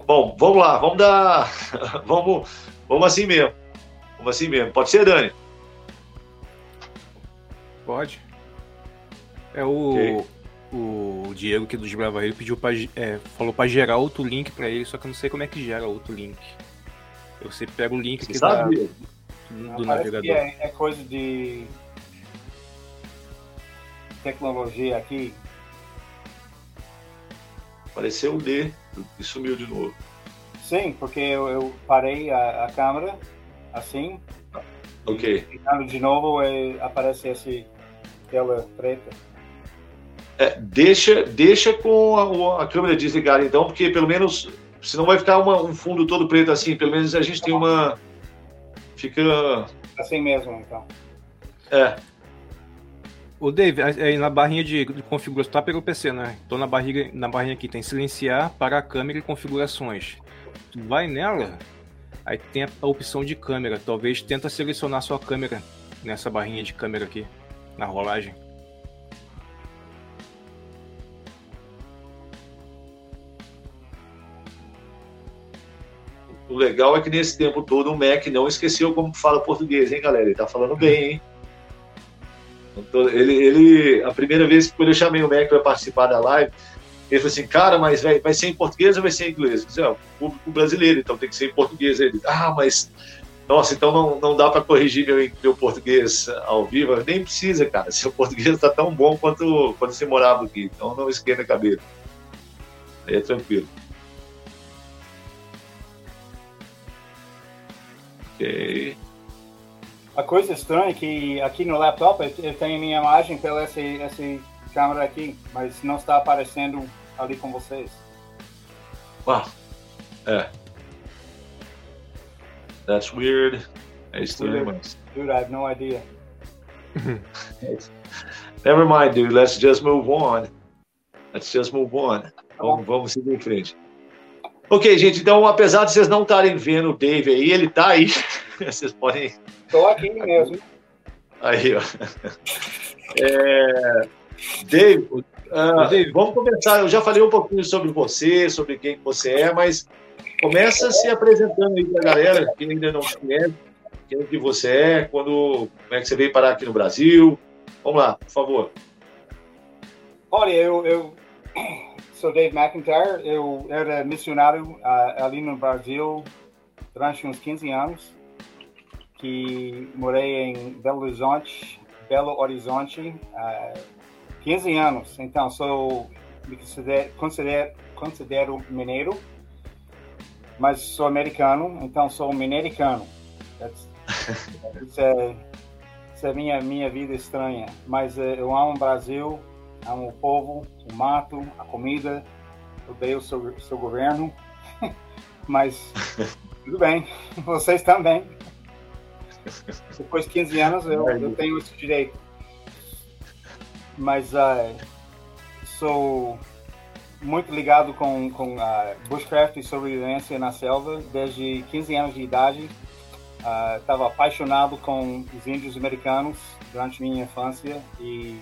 Bom, vamos lá, vamos dar. *laughs* vamos, vamos assim mesmo. Vamos assim mesmo. Pode ser, Dani? Pode. É o. Okay o Diego que do Desbrava ele pediu pra, é, falou para gerar outro link para ele, só que eu não sei como é que gera outro link. Eu sempre pego o link aqui da, do, do navegador. É, é, coisa de tecnologia aqui. Apareceu o D e sumiu de novo. Sim, porque eu, eu parei a, a, câmera assim. Ok. E de novo e aparece esse tela preta. É, deixa, deixa com a, a, câmera desligada, então, porque pelo menos, senão vai ficar uma, um fundo todo preto assim, pelo menos a gente tem uma. Fica. Assim mesmo, então. É. O Dave, aí na barrinha de, de configuração, tá pelo PC, né? Então na barriga, na barrinha aqui tem silenciar para a câmera e configurações. Tu vai nela, aí tem a, a opção de câmera. Talvez tenta selecionar sua câmera nessa barrinha de câmera aqui, na rolagem. O legal é que nesse tempo todo o Mac não esqueceu como fala português, hein, galera? Ele tá falando bem, hein? Então, ele, ele, a primeira vez que eu chamei o Mac para participar da live, ele falou assim, cara, mas vai, vai ser em português ou vai ser em inglês? Eu disse, é, o público brasileiro, então tem que ser em português. Ele, ah, mas, nossa, então não, não dá para corrigir meu, meu português ao vivo? Nem precisa, cara, seu português está tão bom quanto quando você morava aqui, então não esquenta a cabeça. Aí é tranquilo. Ok. A coisa estranha é que aqui no laptop eu tenho minha imagem pela essa, essa câmera aqui, mas não está aparecendo ali com vocês. Uau. É. That's weird. É estranho, mas... Dude, I have no idea. *laughs* Never mind, dude. Let's just move on. Let's just move on. Tá vamos, vamos seguir em frente. Ok, gente, então apesar de vocês não estarem vendo o Dave aí, ele está aí. *laughs* vocês podem. Estou aqui mesmo. Aí, ó. É... Dave, uh, Dave, vamos começar. Eu já falei um pouquinho sobre você, sobre quem você é, mas começa se apresentando aí para a galera que ainda não te conhece, quem que você é, quando, como é que você veio parar aqui no Brasil. Vamos lá, por favor. Olha, eu, eu sou Dave McIntyre, eu era missionário uh, ali no Brasil durante uns 15 anos, que morei em Belo Horizonte, Belo Horizonte, uh, 15 anos. Então, sou me considero, considero, considero mineiro, mas sou americano, então sou mineiricano. *laughs* Isso é, é minha minha vida estranha, mas uh, eu amo o Brasil amo o povo, o mato, a comida, odeio o seu, seu governo, *laughs* mas *laughs* tudo bem, *laughs* vocês também. Depois de 15 anos eu, eu tenho esse direito. Mas uh, sou muito ligado com, com uh, bushcraft e sobrevivência na selva desde 15 anos de idade. Estava uh, apaixonado com os índios americanos durante minha infância e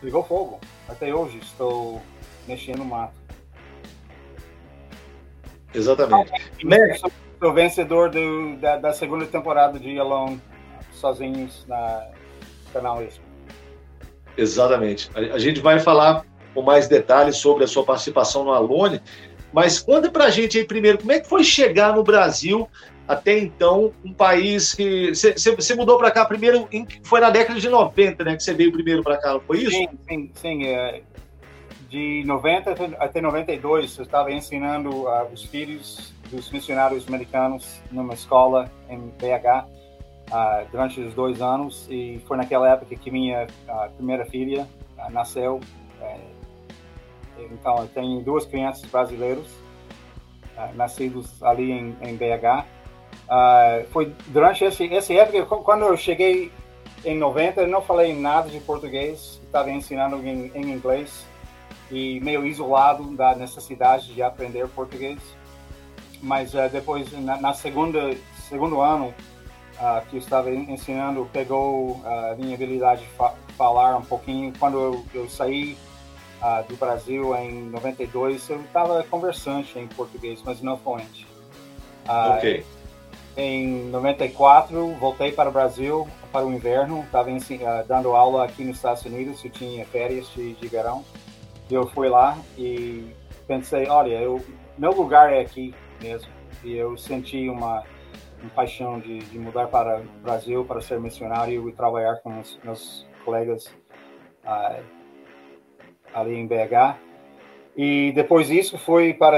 pegou fogo. Até hoje estou mexendo no mato. Exatamente. Ah, sou, sou vencedor do, da, da, segunda temporada de Alone, sozinhos na canal isso. Exatamente. A, a gente vai falar com mais detalhes sobre a sua participação no Alone, mas conta para a gente aí primeiro, como é que foi chegar no Brasil até então, um país que. Você mudou para cá primeiro, foi na década de 90, né? Que você veio primeiro para cá, foi isso? Sim, sim, sim. É, de 90 até 92, eu estava ensinando uh, os filhos dos missionários americanos numa escola em BH uh, durante os dois anos, e foi naquela época que minha uh, primeira filha nasceu. É, então, eu tenho duas crianças brasileiras nascidos ali em, em BH. Uh, foi durante esse, essa época, quando eu cheguei em 90, eu não falei nada de português, estava ensinando em, em, inglês e meio isolado da necessidade de aprender português. Mas uh, depois, na, na, segunda segundo ano uh, que eu estava ensinando, pegou a minha habilidade de fa falar um pouquinho. Quando eu, eu saí do Brasil em 92, eu estava conversante em português, mas não fluente. ok em 94, voltei para o Brasil para o inverno. Estava uh, dando aula aqui nos Estados Unidos, eu tinha férias de, de verão. Eu fui lá e pensei, olha, eu, meu lugar é aqui mesmo. E eu senti uma, uma paixão de, de mudar para o Brasil para ser missionário e trabalhar com os meus colegas uh, ali em BH. E depois disso foi para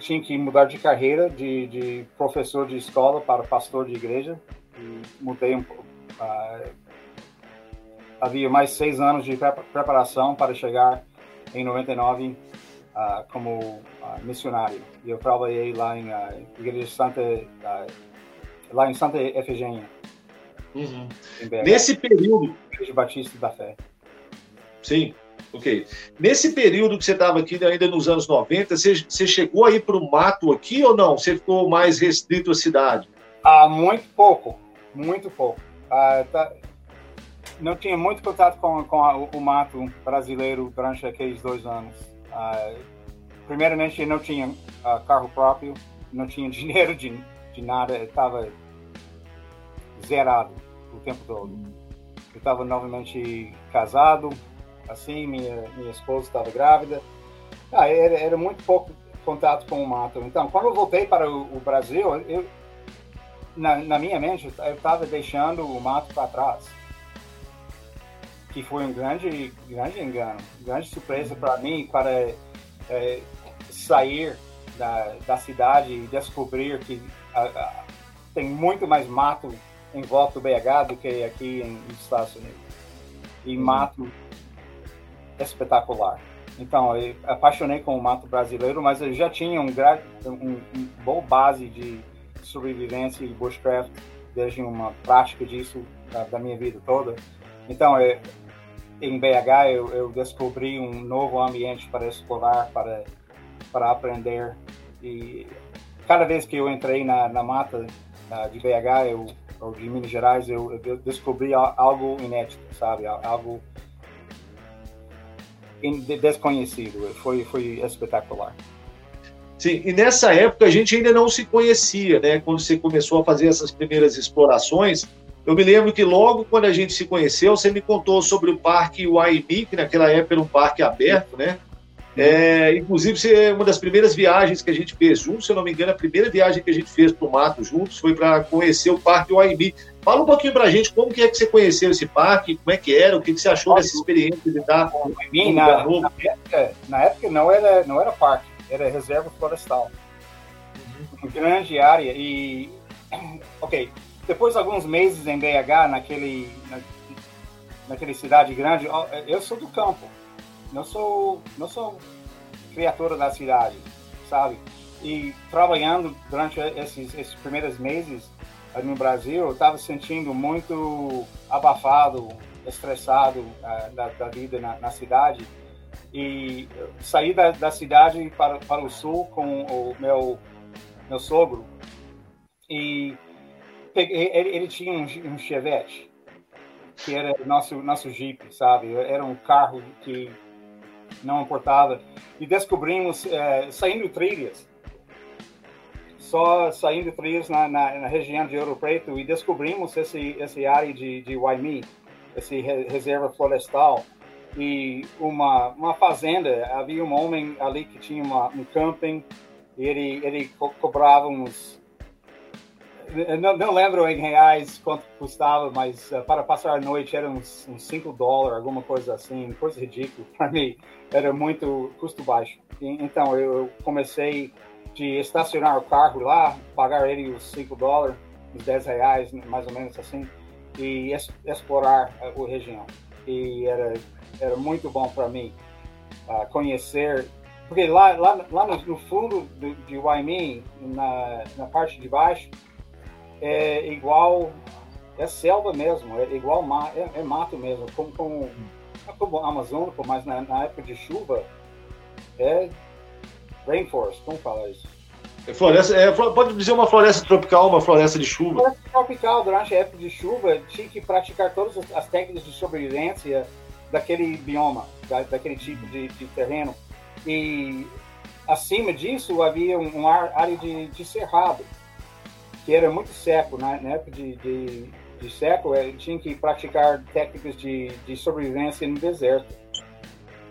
tinha que mudar de carreira de, de professor de escola para pastor de igreja. E mudei um pouco. Uh, havia mais seis anos de preparação para chegar em 99 uh, ah, como uh, missionário. E eu trabalhei lá em uh, igreja Santa lá em Santa Efigênia. Uhum. Nesse período, igreja Batista da Fé. Sim. Ok. Nesse período que você estava aqui, ainda nos anos 90, você, você chegou aí para o mato aqui ou não? Você ficou mais restrito à cidade? Ah, muito pouco. Muito pouco. Ah, tá... Não tinha muito contato com, com a, o mato brasileiro durante aqueles dois anos. Ah, primeiramente, eu não tinha ah, carro próprio, não tinha *laughs* dinheiro de, de nada, estava zerado o tempo todo. Eu estava novamente casado, assim, minha, minha esposa estava grávida. Ah, era, era, muito pouco contato com o mato. Então, quando eu voltei para o, o Brasil, eu, na, na, minha mente, eu estava deixando o mato para trás. Que foi um grande, grande engano, grande surpresa para mim, para é, sair da, da cidade e descobrir que a, a, tem muito mais mato em volta do BH do que aqui em, nos Estados Unidos. E uhum. mato espetacular. Então, eu apaixonei com o mato brasileiro, mas eu já tinha um, um, um boa base de sobrevivência e bushcraft desde uma prática disso da, da minha vida toda. Então, eu, em BH, eu, eu, descobri um novo ambiente para explorar, para, para aprender. E cada vez que eu entrei na, na mata de BH, eu, ou de Minas Gerais, eu, eu descobri algo inédito, sabe? Algo desconhecido. Foi, foi espetacular. Sim, e nessa época a gente ainda não se conhecia, né? Quando você começou a fazer essas primeiras explorações, eu me lembro que logo quando a gente se conheceu, você me contou sobre o Parque Waimi, que naquela época era um parque aberto, né? É, inclusive, uma das primeiras viagens que a gente fez juntos, se eu não me engano, a primeira viagem que a gente fez para o mato juntos foi para conhecer o Parque Waimbi. Fala um pouquinho para a gente como que é que você conheceu esse parque, como é que era, o que, que você achou dessa experiência de estar no na, na, época, na época não era, não era parque, era reserva florestal. Uhum. Uma grande área e... *clears throat* Ok, depois de alguns meses em BH, naquele, na, naquele cidade grande, eu sou do campo não sou, não sou criatura da cidade, sabe? E trabalhando durante esses, esses primeiros meses no Brasil, eu estava sentindo muito abafado, estressado uh, da, da, vida na, na, cidade. E saí da, da cidade para, para o sul com o meu, meu sogro. E peguei, ele, ele tinha um, um Chevette, que era nosso, nosso Jeep, sabe? Era um carro que não importava. E descobrimos, é, saindo trilhas, só saindo trilhas na, na, na, região de Ouro Preto, e descobrimos esse, esse área de, de Waimí, esse re, reserva florestal. e uma, uma fazenda. Havia um homem ali que tinha uma, um camping e ele, ele co cobrava uns. Não, não, lembro em reais quanto custava, mas uh, para passar a noite era uns, uns 5 dólares, alguma coisa assim, coisa ridícula. Para mim, era muito custo baixo. E, então, eu comecei de estacionar o carro lá, pagar ele os 5 dólares, os 10 reais, mais ou menos assim, e explorar a, a região. E era era muito bom para mim uh, conhecer, porque lá, lá, lá no, no fundo de, de Wyoming, na, na parte de baixo, é igual, é selva mesmo, é igual é, é mato mesmo, como, como, como amazônico, mas na, na época de chuva é rainforest, como fala isso? É floresta, é, pode dizer uma floresta tropical, uma floresta de chuva. Floresta tropical, durante a época de chuva, tinha que praticar todas as técnicas de sobrevivência, daquele bioma, da, daquele tipo de, de, terreno. E acima disso havia um, um área de, de, cerrado, que era muito seco. Né? Na época de, de, de seco, é, tinha que praticar técnicas de, de sobrevivência no deserto.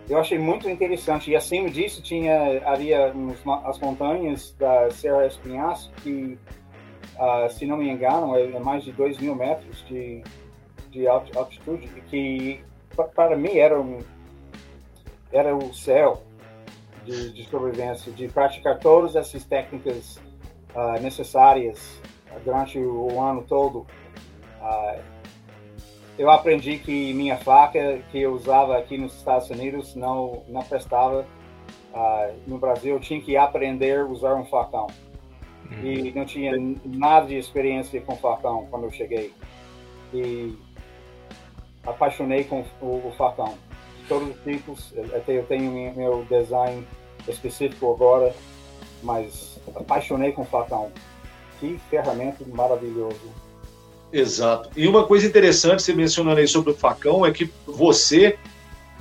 Eu achei muito interessante. E acima disso tinha havia as montanhas da Serra Espinhaço, que, uh, se não me engano, é, é mais de 2 mil metros de, de altitude, que para mim era um era o céu de, de sobrevivência, de praticar todas essas técnicas uh, necessárias durante o, ano todo. Uh, eu aprendi que minha faca que eu usava aqui nos Estados Unidos não não prestava. Uh, no Brasil eu tinha que aprender a usar um facão. Uhum. E não tinha nada de experiência com facão quando eu cheguei. E apaixonei com o, o facão. De todos os tipos, até eu tenho meu design específico agora, mas apaixonei com o facão. Que ferramenta maravilhoso. Exato. E uma coisa interessante, você mencionando aí sobre o facão, é que você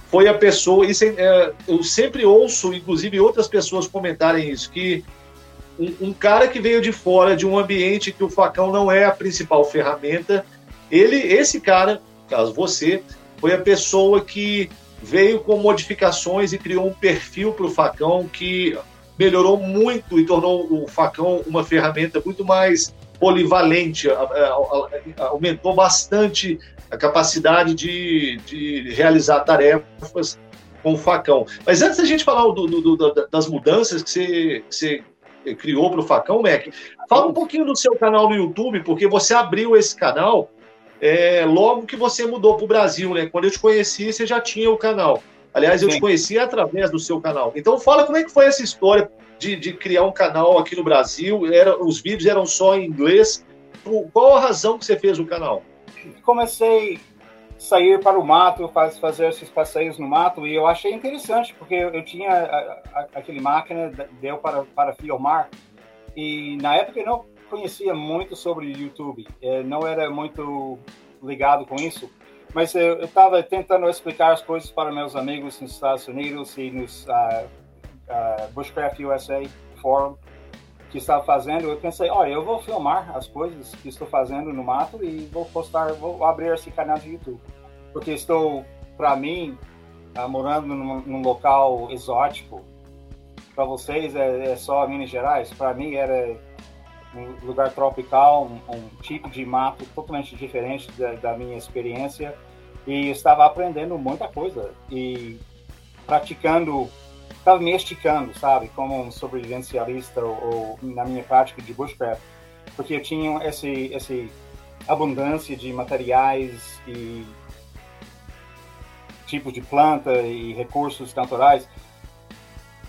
foi a pessoa, e é, eu sempre ouço, inclusive outras pessoas comentarem isso, que um, um, cara que veio de fora de um ambiente que o facão não é a principal ferramenta, ele, esse cara caso você, foi a pessoa que veio com modificações e criou um perfil para o facão que melhorou muito e tornou o facão uma ferramenta muito mais polivalente, aumentou bastante a capacidade de, de realizar tarefas com o facão. Mas antes da gente falar do, do, do, das mudanças que você, que você criou para o facão, Mac, fala um pouquinho do seu canal no YouTube, porque você abriu esse canal é, logo que você mudou para o Brasil, né? Quando eu te conheci, você já tinha o canal. Aliás, eu Sim. te conheci através do seu canal. Então, fala como é que foi essa história de, de criar um canal aqui no Brasil. Era, os vídeos eram só em inglês. Qual a razão que você fez o canal? Comecei a sair para o mato, faz, fazer esses passeios no mato, e eu achei interessante, porque eu, eu tinha a, a, aquele máquina, deu para, para filmar, e na época eu não conhecia muito sobre YouTube, é, não era muito ligado com isso, mas eu estava tentando explicar as coisas para meus amigos nos Estados Unidos e nos uh, uh, Bushcraft USA Forum que estava fazendo. Eu pensei, olha, eu vou filmar as coisas que estou fazendo no mato e vou postar, vou abrir esse canal de YouTube, porque estou, para mim, uh, morando num, num, local exótico. Para vocês é, é só Minas Gerais, para mim era um lugar tropical, um, um, tipo de mato totalmente diferente da, da, minha experiência e estava aprendendo muita coisa e praticando, estava me esticando, sabe, como um sobrevivencialista ou, ou na minha prática de bushcraft, porque eu tinha esse, esse abundância de materiais e tipos de planta e recursos naturais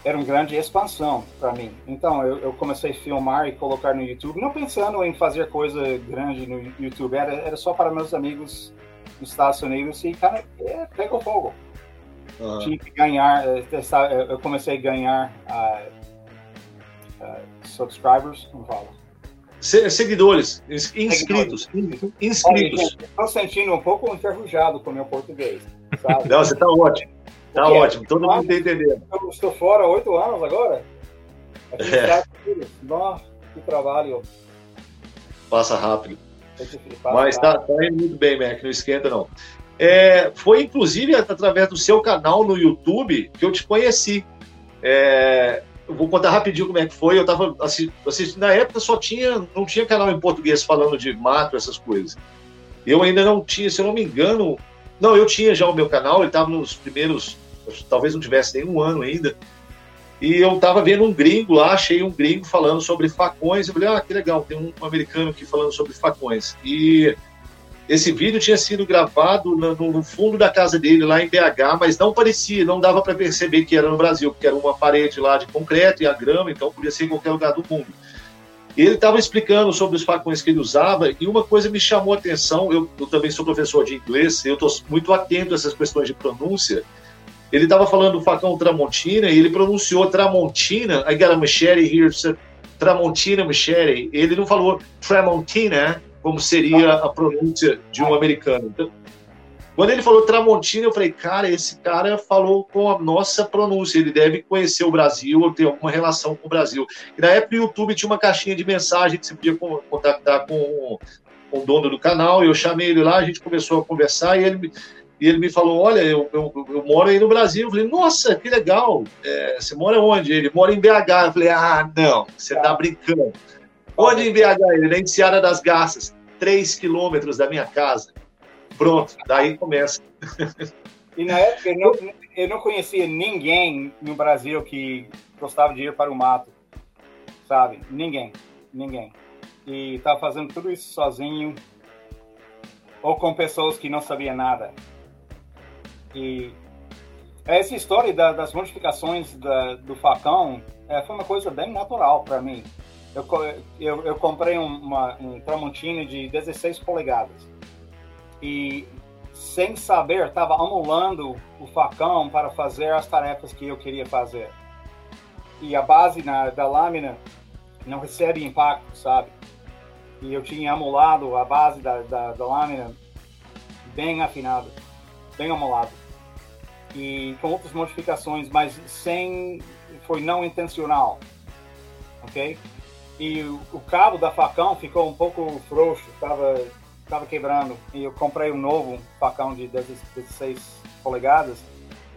era uma grande expansão para mim. Então eu, eu, comecei a filmar e colocar no YouTube, não pensando em fazer coisa grande no YouTube, era, era só para meus amigos nos Estados Unidos e cara, é, pegou fogo. Uhum. Tinha que ganhar, eh, eu comecei a ganhar uh, uh, subscribers, como fala? Seguidores, inscritos, inscritos. Estou sentindo um pouco enferrujado com o meu português. Sabe? Não, você está ótimo. Tá Porque ótimo, todo mundo está entendendo. Eu estou fora oito anos agora. Aqui é. Nossa, que trabalho. Passa rápido. Mas tá, tá indo muito bem, Mac, não esquenta não. É, foi inclusive através do seu canal no YouTube que eu te conheci. É, eu vou contar rapidinho como é que foi. Eu estava assistindo, na época só tinha, não tinha canal em português falando de mato, essas coisas. Eu ainda não tinha, se eu não me engano, não, eu tinha já o meu canal, ele estava nos primeiros, talvez não tivesse nem um ano ainda. E eu estava vendo um gringo lá, achei um gringo falando sobre facões. Eu falei, ah, que legal, tem um americano aqui falando sobre facões. E esse vídeo tinha sido gravado no, no, fundo da casa dele, lá em BH, mas não parecia, não dava para perceber que era no Brasil, porque era uma parede lá de concreto e a grama, então podia ser em qualquer lugar do mundo. Ele estava explicando sobre os facões que ele usava e uma coisa me chamou a atenção. Eu, eu também sou professor de inglês, eu estou muito atento a essas questões de pronúncia. Ele estava falando do facão Tramontina e ele pronunciou Tramontina. I got a machete here, Tramontina machete. Ele não falou Tramontina, como seria a pronúncia de um americano. Então, quando ele falou Tramontina, eu falei, cara, esse cara falou com a nossa pronúncia, ele deve conhecer o Brasil ou ter alguma relação com o Brasil. E na época o YouTube tinha uma caixinha de mensagem que você podia contactar com, com o dono do canal, eu chamei ele lá, a gente começou a conversar e ele, e ele me falou, olha, eu, eu, eu moro aí no Brasil. Eu falei, nossa, que legal, é, você mora onde? Ele mora em BH. Eu falei, ah, não, você tá brincando. Onde em BH? Ele em Seara das Garças, três quilômetros da minha casa. Pronto, daí começa. E na época eu não, eu não conhecia ninguém no Brasil que gostava de ir para o mato, sabe? Ninguém, ninguém. E estava fazendo tudo isso sozinho ou com pessoas que não sabiam nada. E essa história da, das modificações da, do facão é, foi uma coisa bem natural para mim. Eu, eu, eu, comprei uma, um Tramontina de 16 polegadas e, sem saber, estava amolando o facão para fazer as tarefas que eu queria fazer. E a base na, da lâmina não recebe impacto, sabe? E eu tinha amolado a base da, da, da lâmina bem afinado, bem amolado e com outras modificações, mas sem foi não intencional, ok? E o, cabo da facão ficou um pouco frouxo, estava tava quebrando e eu comprei um novo facão de 16 polegadas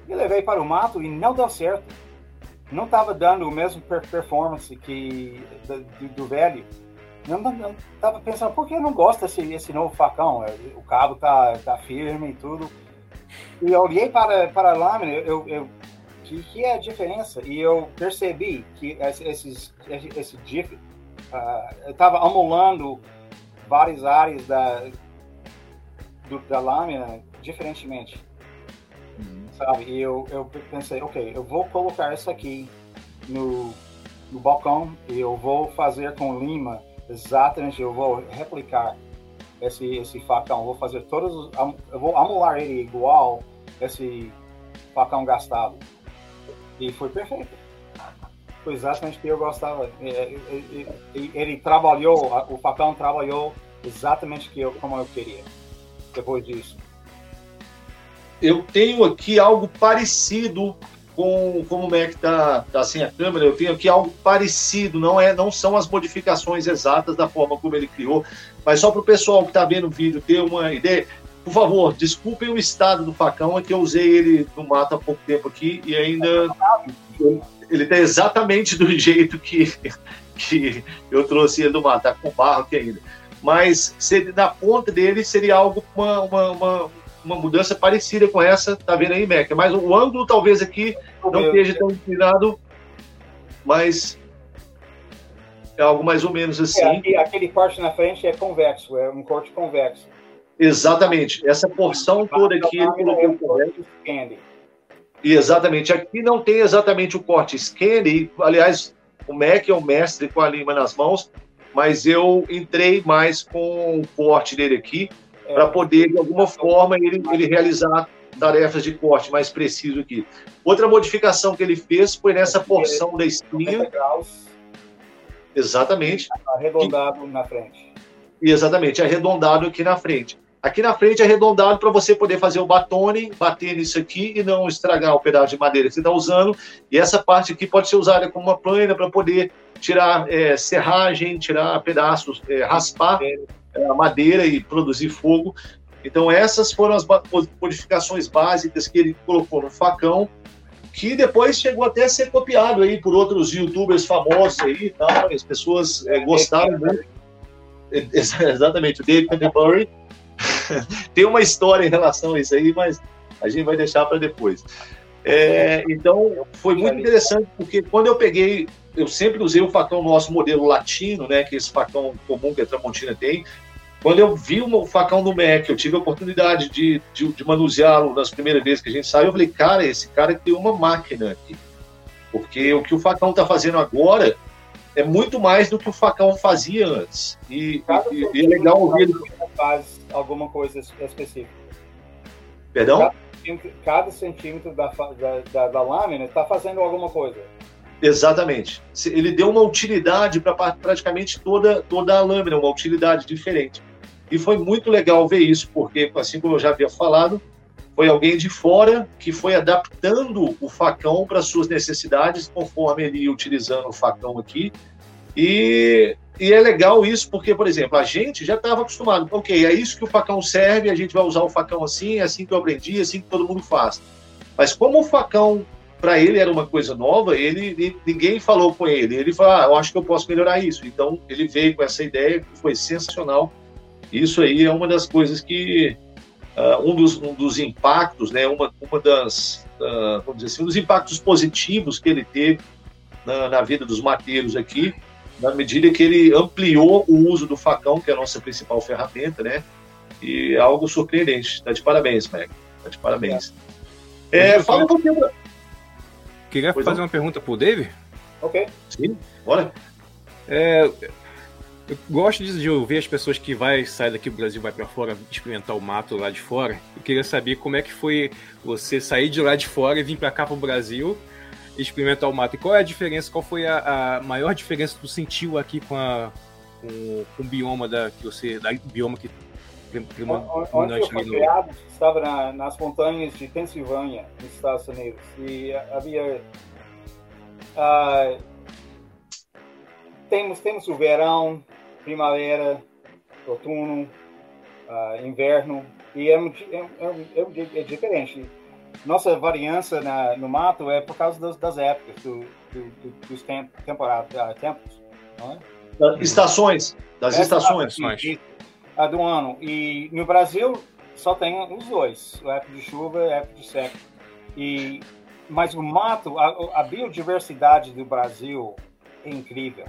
e levei para o mato e não deu certo. Não estava dando o mesmo performance que do, do velho. Não, não, pensando, por que eu não gosto desse, desse novo facão? O cabo tá, tá firme e tudo. E eu olhei para, para a lâmina, eu, eu, que, que é a diferença? E eu percebi que esses, esse, esse uh, eu estava amolando várias áreas da, do, da lâmina diferentemente. Uhum. Sabe? E eu, eu pensei, ok, eu vou colocar isso aqui no, no balcão e eu vou fazer com lima exatamente, eu vou replicar esse, esse facão, vou fazer todos os, eu vou amolar ele igual esse facão gastado. E foi perfeito. Foi exatamente o que eu gostava. Ele, ele, ele trabalhou, o facão trabalhou exatamente que eu, como eu queria. Depois disso. Eu tenho aqui algo parecido com como é que tá, tá sem a câmera, eu tenho aqui algo parecido, não é, não são as modificações exatas da forma como ele criou, mas só para o pessoal que está vendo o vídeo ter uma ideia, por favor, desculpem o estado do facão, é que eu usei ele no mato há pouco tempo aqui e ainda ele está exatamente do jeito que, que eu trouxe ele do mato, tá com barro aqui ainda. Mas na ponta dele seria algo, uma, uma, uma, uma mudança parecida com essa, tá vendo aí, Meca? Mas o ângulo talvez aqui não esteja tão inclinado, mas é algo mais ou menos assim. É, aquele corte na frente é convexo, é um corte convexo. Exatamente. Essa porção toda aqui ele colocou convexo. E exatamente. Aqui não tem exatamente o corte scanner. Aliás, o Mac é o mestre com a lima nas mãos, mas eu entrei mais com o corte dele aqui é. para poder, de alguma forma, ele, ele realizar tarefas de corte mais preciso aqui. Outra modificação que ele fez foi nessa porção da espinha. Exatamente. Arredondado na frente. Exatamente, arredondado aqui na frente. Aqui na frente é arredondado para você poder fazer o batone, bater nisso aqui e não estragar o pedaço de madeira que você está usando. E essa parte aqui pode ser usada como uma plana para poder tirar é, serragem, tirar pedaços, é, raspar é, a madeira e produzir fogo. Então essas foram as modificações básicas que ele colocou no facão, que depois chegou até a ser copiado aí por outros youtubers famosos aí e tal, as pessoas é, gostaram muito. Exatamente, o David Canterbury *laughs* tem uma história em relação a isso aí, mas a gente vai deixar para depois. É, então, foi muito interessante, porque quando eu peguei, eu sempre usei o facão nosso modelo latino, né, que é esse facão comum que a Tramontina tem. Quando eu vi o facão do Mac, eu tive a oportunidade de, de, de manuseá-lo nas primeiras vezes que a gente saiu, eu falei, cara, esse cara tem uma máquina aqui. Porque o que o facão está fazendo agora é muito mais do que o facão fazia antes. E, e, e é legal ouvir. Faz alguma coisa específica. Perdão? Cada centímetro, cada centímetro da, da, da, da lâmina está fazendo alguma coisa. Exatamente. Ele deu uma utilidade para praticamente toda, toda a lâmina, uma utilidade diferente. E foi muito legal ver isso, porque, assim como eu já havia falado, foi alguém de fora que foi adaptando o facão para suas necessidades, conforme ele ia utilizando o facão aqui. E, e é legal isso, porque, por exemplo, a gente já estava acostumado. Ok, é isso que o facão serve, a gente vai usar o facão assim, é assim que eu aprendi, é assim que todo mundo faz. Mas como o facão, para ele, era uma coisa nova, ele ninguém falou com ele. Ele falou, ah, eu acho que eu posso melhorar isso. Então, ele veio com essa ideia, que foi sensacional. Isso aí é uma das coisas que uh, um, dos, um dos impactos, né, uma, uma das, uh, vamos dizer assim, um dos impactos positivos que ele teve na, na vida dos mateiros aqui, na medida que ele ampliou o uso do facão, que é a nossa principal ferramenta, né? E é algo surpreendente. Está de parabéns, Mac. Está de parabéns. É, fala um pouquinho. Queria pois fazer não. uma pergunta para o Dave? Ok. Sim, bora. É, eu gosto de ouvir as pessoas que vai sair daqui do Brasil, vai para fora, experimentar o mato lá de fora. Eu queria saber como é que foi você sair de lá de fora e vir para cá para o Brasil experimentar o mato. E qual é a diferença? Qual foi a, a maior diferença que você sentiu aqui com, a, com, com o bioma da que você, da bioma que Onde eu fui criado, estava na, nas montanhas de Pensilvânia, nos Estados Unidos, e havia uh, temos temos o verão, primavera, outono, uh, inverno, e é, é, é, é, diferente. Nossa variância na, no mato é por causa das, das épocas, do, do, do, dos temp, temporada, uh, tempos. É? Estações, das estações. Uh, do ano. E no Brasil só tem os dois, a época de chuva e a época de seca. E, mas o mato, a, a biodiversidade do Brasil é incrível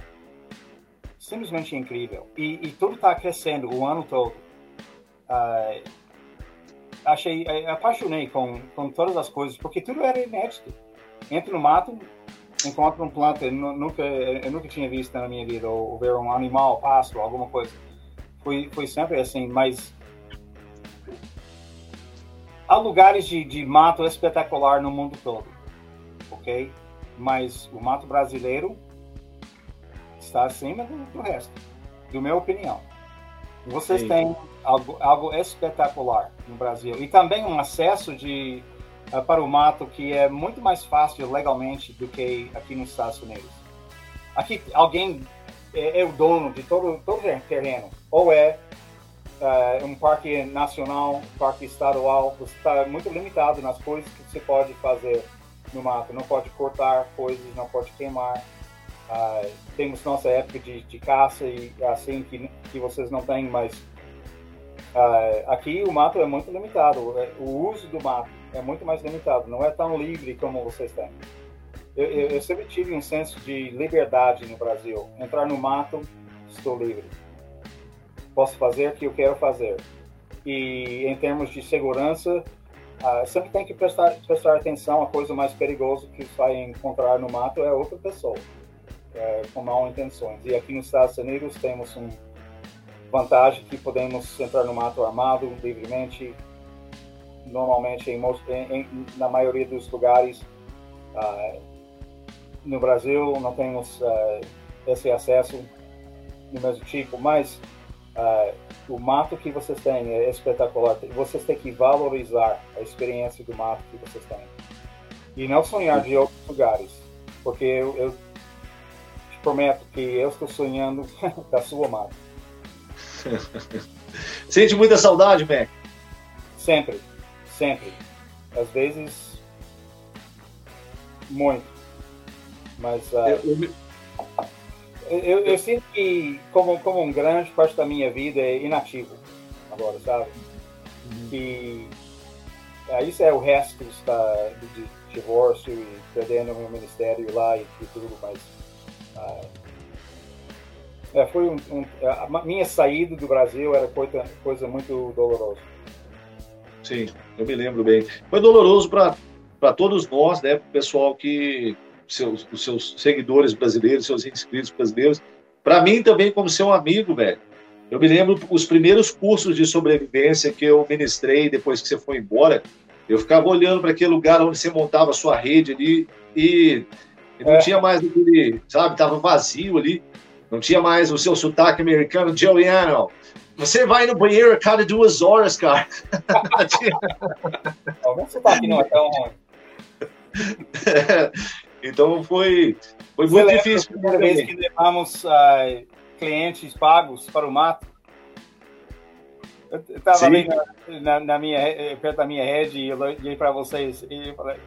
simplesmente incrível. E, e tudo está crescendo o ano todo. Uh, achei, uh, apaixonei com, com todas as coisas, porque tudo era inédito. Entro no mato, encontro um planta, eu nunca, eu nunca tinha visto na minha vida, ou, ou ver um animal, pássaro, alguma coisa. Foi, foi sempre assim, mas há lugares de, de mato espetacular no mundo todo, ok? Mas o mato brasileiro está acima do, do resto, do minha opinião. Vocês Sim. têm algo, algo espetacular no Brasil e também um acesso de uh, para o mato que é muito mais fácil legalmente do que aqui nos Estados Unidos. Aqui alguém é, é o dono de todo todo terreno ou é uh, um parque nacional, parque estadual, você está muito limitado nas coisas que você pode fazer no mato. Não pode cortar coisas, não pode queimar. Uh, temos nossa época de, de, caça e assim que, que vocês não têm, mas uh, aqui o mato é muito limitado. É, o uso do mato é muito mais limitado, não é tão livre como vocês têm. Eu, eu, eu sempre tive um senso de liberdade no Brasil. Entrar no mato, estou livre. Posso fazer o que eu quero fazer. E em termos de segurança, uh, sempre tem que prestar, prestar atenção. A coisa mais perigosa que vai encontrar no mato é outra pessoa é, com mal intenções. E aqui nos Estados Unidos temos uma vantagem que podemos entrar no mato armado livremente. Normalmente, em, em, na maioria dos lugares, uh, no Brasil não temos uh, esse acesso do mesmo tipo, mas uh, o mato que vocês têm é espetacular. Vocês têm que valorizar a experiência do mato que vocês têm. E não sonhar de outros lugares. Porque eu, eu prometo que eu estou sonhando *laughs* da sua mata. *laughs* Sente muita saudade, Mac? Sempre, sempre. Às vezes, muito. Mas uh, eu, eu, eu, eu, sinto que, como, como um grande parte da minha vida, é inativo agora, sabe? Uhum. E uh, isso é o resto da, de divórcio e perdendo o meu ministério lá e, e tudo, mas. É, foi um, um, a minha saída do Brasil era coisa, coisa muito dolorosa. Sim, eu me lembro bem. Foi doloroso para todos nós, né? O pessoal que. Seus, os seus seguidores brasileiros, seus inscritos brasileiros. Para mim também, como seu amigo, velho. Eu me lembro os primeiros cursos de sobrevivência que eu ministrei depois que você foi embora. Eu ficava olhando para aquele lugar onde você montava a sua rede ali e, e não é. tinha mais aquele, sabe, tava vazio ali. Não tinha mais o seu sotaque americano, Juliano. Você vai no banheiro a cada duas horas, cara. *laughs* o sotaque não é tão ruim. *laughs* então foi, foi muito difícil. A primeira vez que levamos uh, clientes pagos para o mato. Eu estava ali na, na, na, minha, perto da minha rede e eu liguei para vocês e falei,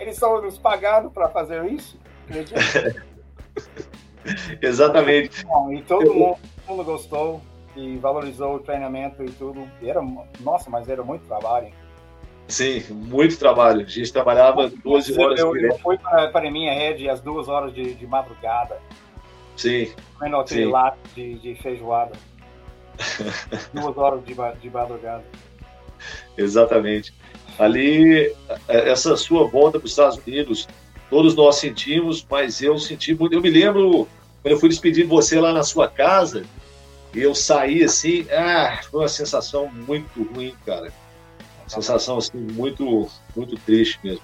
eles estão nos pagando para fazer isso? *laughs* Exatamente. E todo mundo, todo mundo gostou e valorizou o treinamento e tudo. E era, nossa, mas era muito trabalho. Sim, muito trabalho. A gente trabalhava 12 horas. Eu, eu fui para, para a minha rede às duas horas de, de madrugada. Sim. Comendo aquele sim. lato de, de feijoada. *laughs* duas horas de, de madrugada. Exatamente. Ali, é, essa sua volta para os Estados Unidos, todos nós sentimos, mas eu senti muito. Eu me lembro quando eu fui despedir de você lá na sua casa, eu saí assim, ah, foi uma sensação muito ruim, cara. Sensação assim, muito, muito triste mesmo.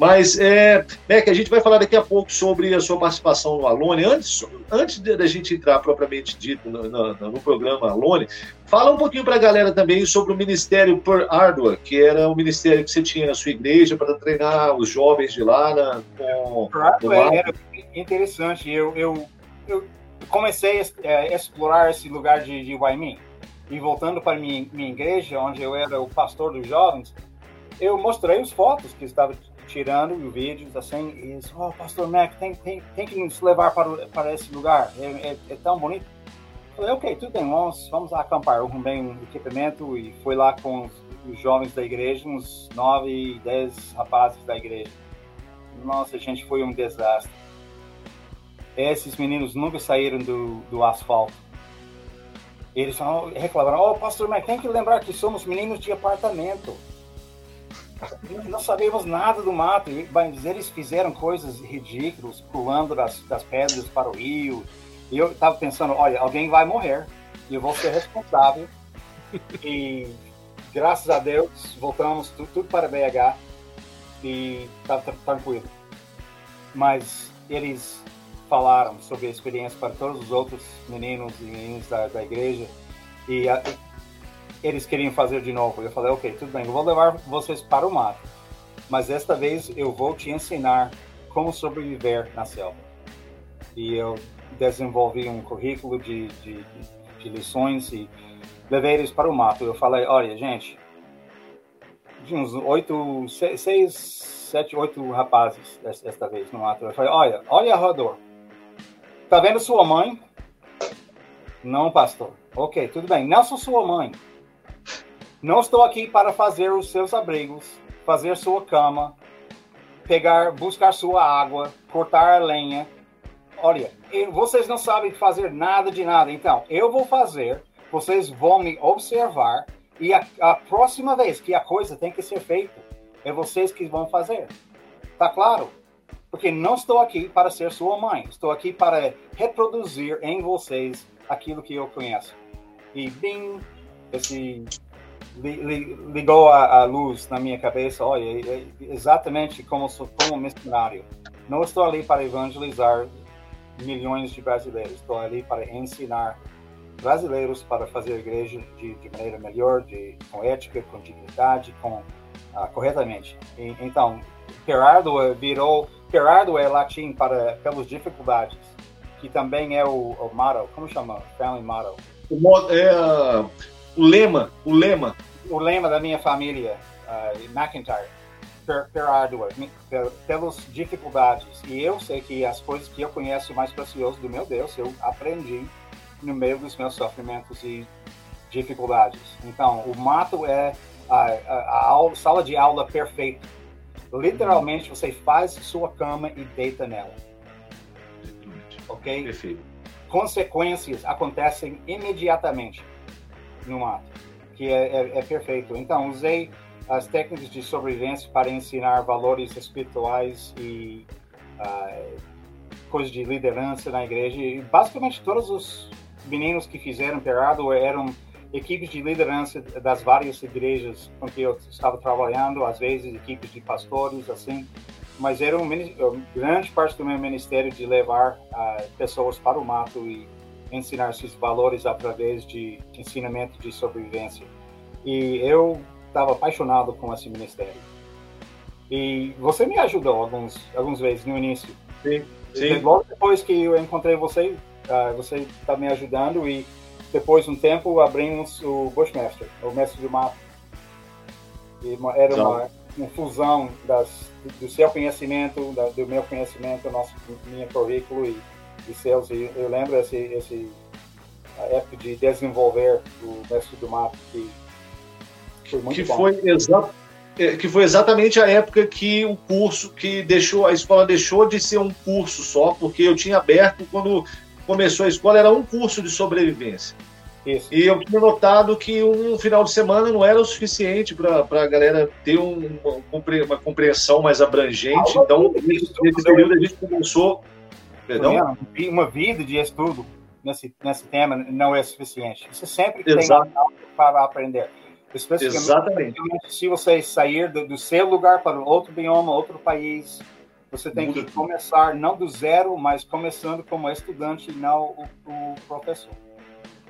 Mas, é, Mac, a gente vai falar daqui a pouco sobre a sua participação no Alone. Antes, antes da gente entrar propriamente dito no, no, no programa Alone, fala um pouquinho para a galera também sobre o Ministério Per Ardua, que era o ministério que você tinha na sua igreja para treinar os jovens de lá. Na, com, no era interessante. Eu, eu eu comecei a explorar esse lugar de, de. E voltando para minha, minha igreja, onde eu era o pastor dos jovens, eu mostrei as fotos que estava tirando e vídeos assim, e disse, oh, pastor Mac, tem, tem, tem que nos levar para, para esse lugar, é, é, é tão bonito. Eu falei, ok, tudo bem, vamos, vamos acampar. Eu arrumei um equipamento e fui lá com os, os jovens da igreja, uns nove, dez rapazes da igreja. Nossa, gente, foi um desastre esses meninos nunca saíram do, do asfalto. Eles reclamaram, oh, pastor, mas tem que lembrar que somos meninos de apartamento. Não sabemos nada do mato, mas eles fizeram coisas ridículas, pulando das, das pedras para o rio. E eu estava pensando, olha, alguém vai morrer, e eu vou ser responsável. e graças a Deus, voltamos tudo, tudo para BH e estava tranquilo. Mas eles falaram sobre a experiência para todos os outros meninos e meninas da, da igreja e a, eles queriam fazer de novo. Eu falei, ok, tudo bem, eu vou levar vocês para o mato, mas esta vez eu vou te ensinar como sobreviver na selva. E eu desenvolvi um currículo de, de, de lições e levei eles para o mato. Eu falei, olha, gente, de uns oito, seis, sete, oito rapazes desta vez no mato. Eu falei, olha, olha a rodor Tá vendo sua mãe? Não, pastor. Ok, tudo bem. Não sou sua mãe. Não estou aqui para fazer os seus abrigos, fazer sua cama, pegar, buscar sua água, cortar a lenha. Olha, vocês não sabem fazer nada de nada. Então, eu vou fazer. Vocês vão me observar e a, a próxima vez que a coisa tem que ser feita, é vocês que vão fazer. Tá claro? Porque não estou aqui para ser sua mãe, estou aqui para reproduzir em vocês aquilo que eu conheço. E bem, esse ligou a, a, luz na minha cabeça, olha, é, é exatamente como sou como missionário. Não estou ali para evangelizar milhões de brasileiros, estou ali para ensinar brasileiros para fazer a igreja de, de maneira melhor, de, com ética, com dignidade, com uh, corretamente. E, então, Gerardo virou Gerardo é latim para pelas dificuldades, que também é o, o motto, como chama? Family motto. O, é, uh, o lema, o lema o lema da minha família, uh, McIntyre, per, pelas dificuldades. E eu sei que as coisas que eu conheço mais preciosas do meu Deus, eu aprendi no meio dos meus sofrimentos e dificuldades. Então, o mato é a, a, a aula, sala de aula perfeita. Literalmente, você faz sua cama e deita nela. Ok? Perfeito. Consequências acontecem imediatamente no mato, que é, é, é perfeito. Então, usei as técnicas de sobrevivência para ensinar valores espirituais e uh, coisas de liderança na igreja. E basicamente todos os meninos que fizeram Perado eram equipes de liderança das várias igrejas com que eu estava trabalhando, às vezes equipes de pastores, assim. Mas era um grande parte do meu ministério de levar uh, pessoas para o mato e ensinar esses valores através de ensinamento de sobrevivência. E eu estava apaixonado com esse ministério. E você me ajudou alguns algumas vezes no início. Sim. Sim. Logo depois que eu encontrei você, uh, você está me ajudando e depois de um tempo abrimos o Bushmaster, o mestre do mato. E era uma, uma, fusão das, do seu conhecimento, da, do meu conhecimento, nosso minha currículo e, e seus. E eu lembro esse, esse a época de desenvolver o mestre do mato que foi muito que bom. foi é, que foi exatamente a época que o curso que deixou a escola deixou de ser um curso só porque eu tinha aberto quando começou a escola era um curso de sobrevivência Isso. e eu tinha notado que um final de semana não era o suficiente para a galera ter um, uma, uma, compreensão mais abrangente então nesse período a gente começou perdão uma vida de estudo nesse nesse tema não é suficiente você sempre Exato. tem para aprender Exatamente. Se você sair do, do, seu lugar para outro bioma, outro país, você tem que começar não do zero, mas começando como estudante, não o, o professor.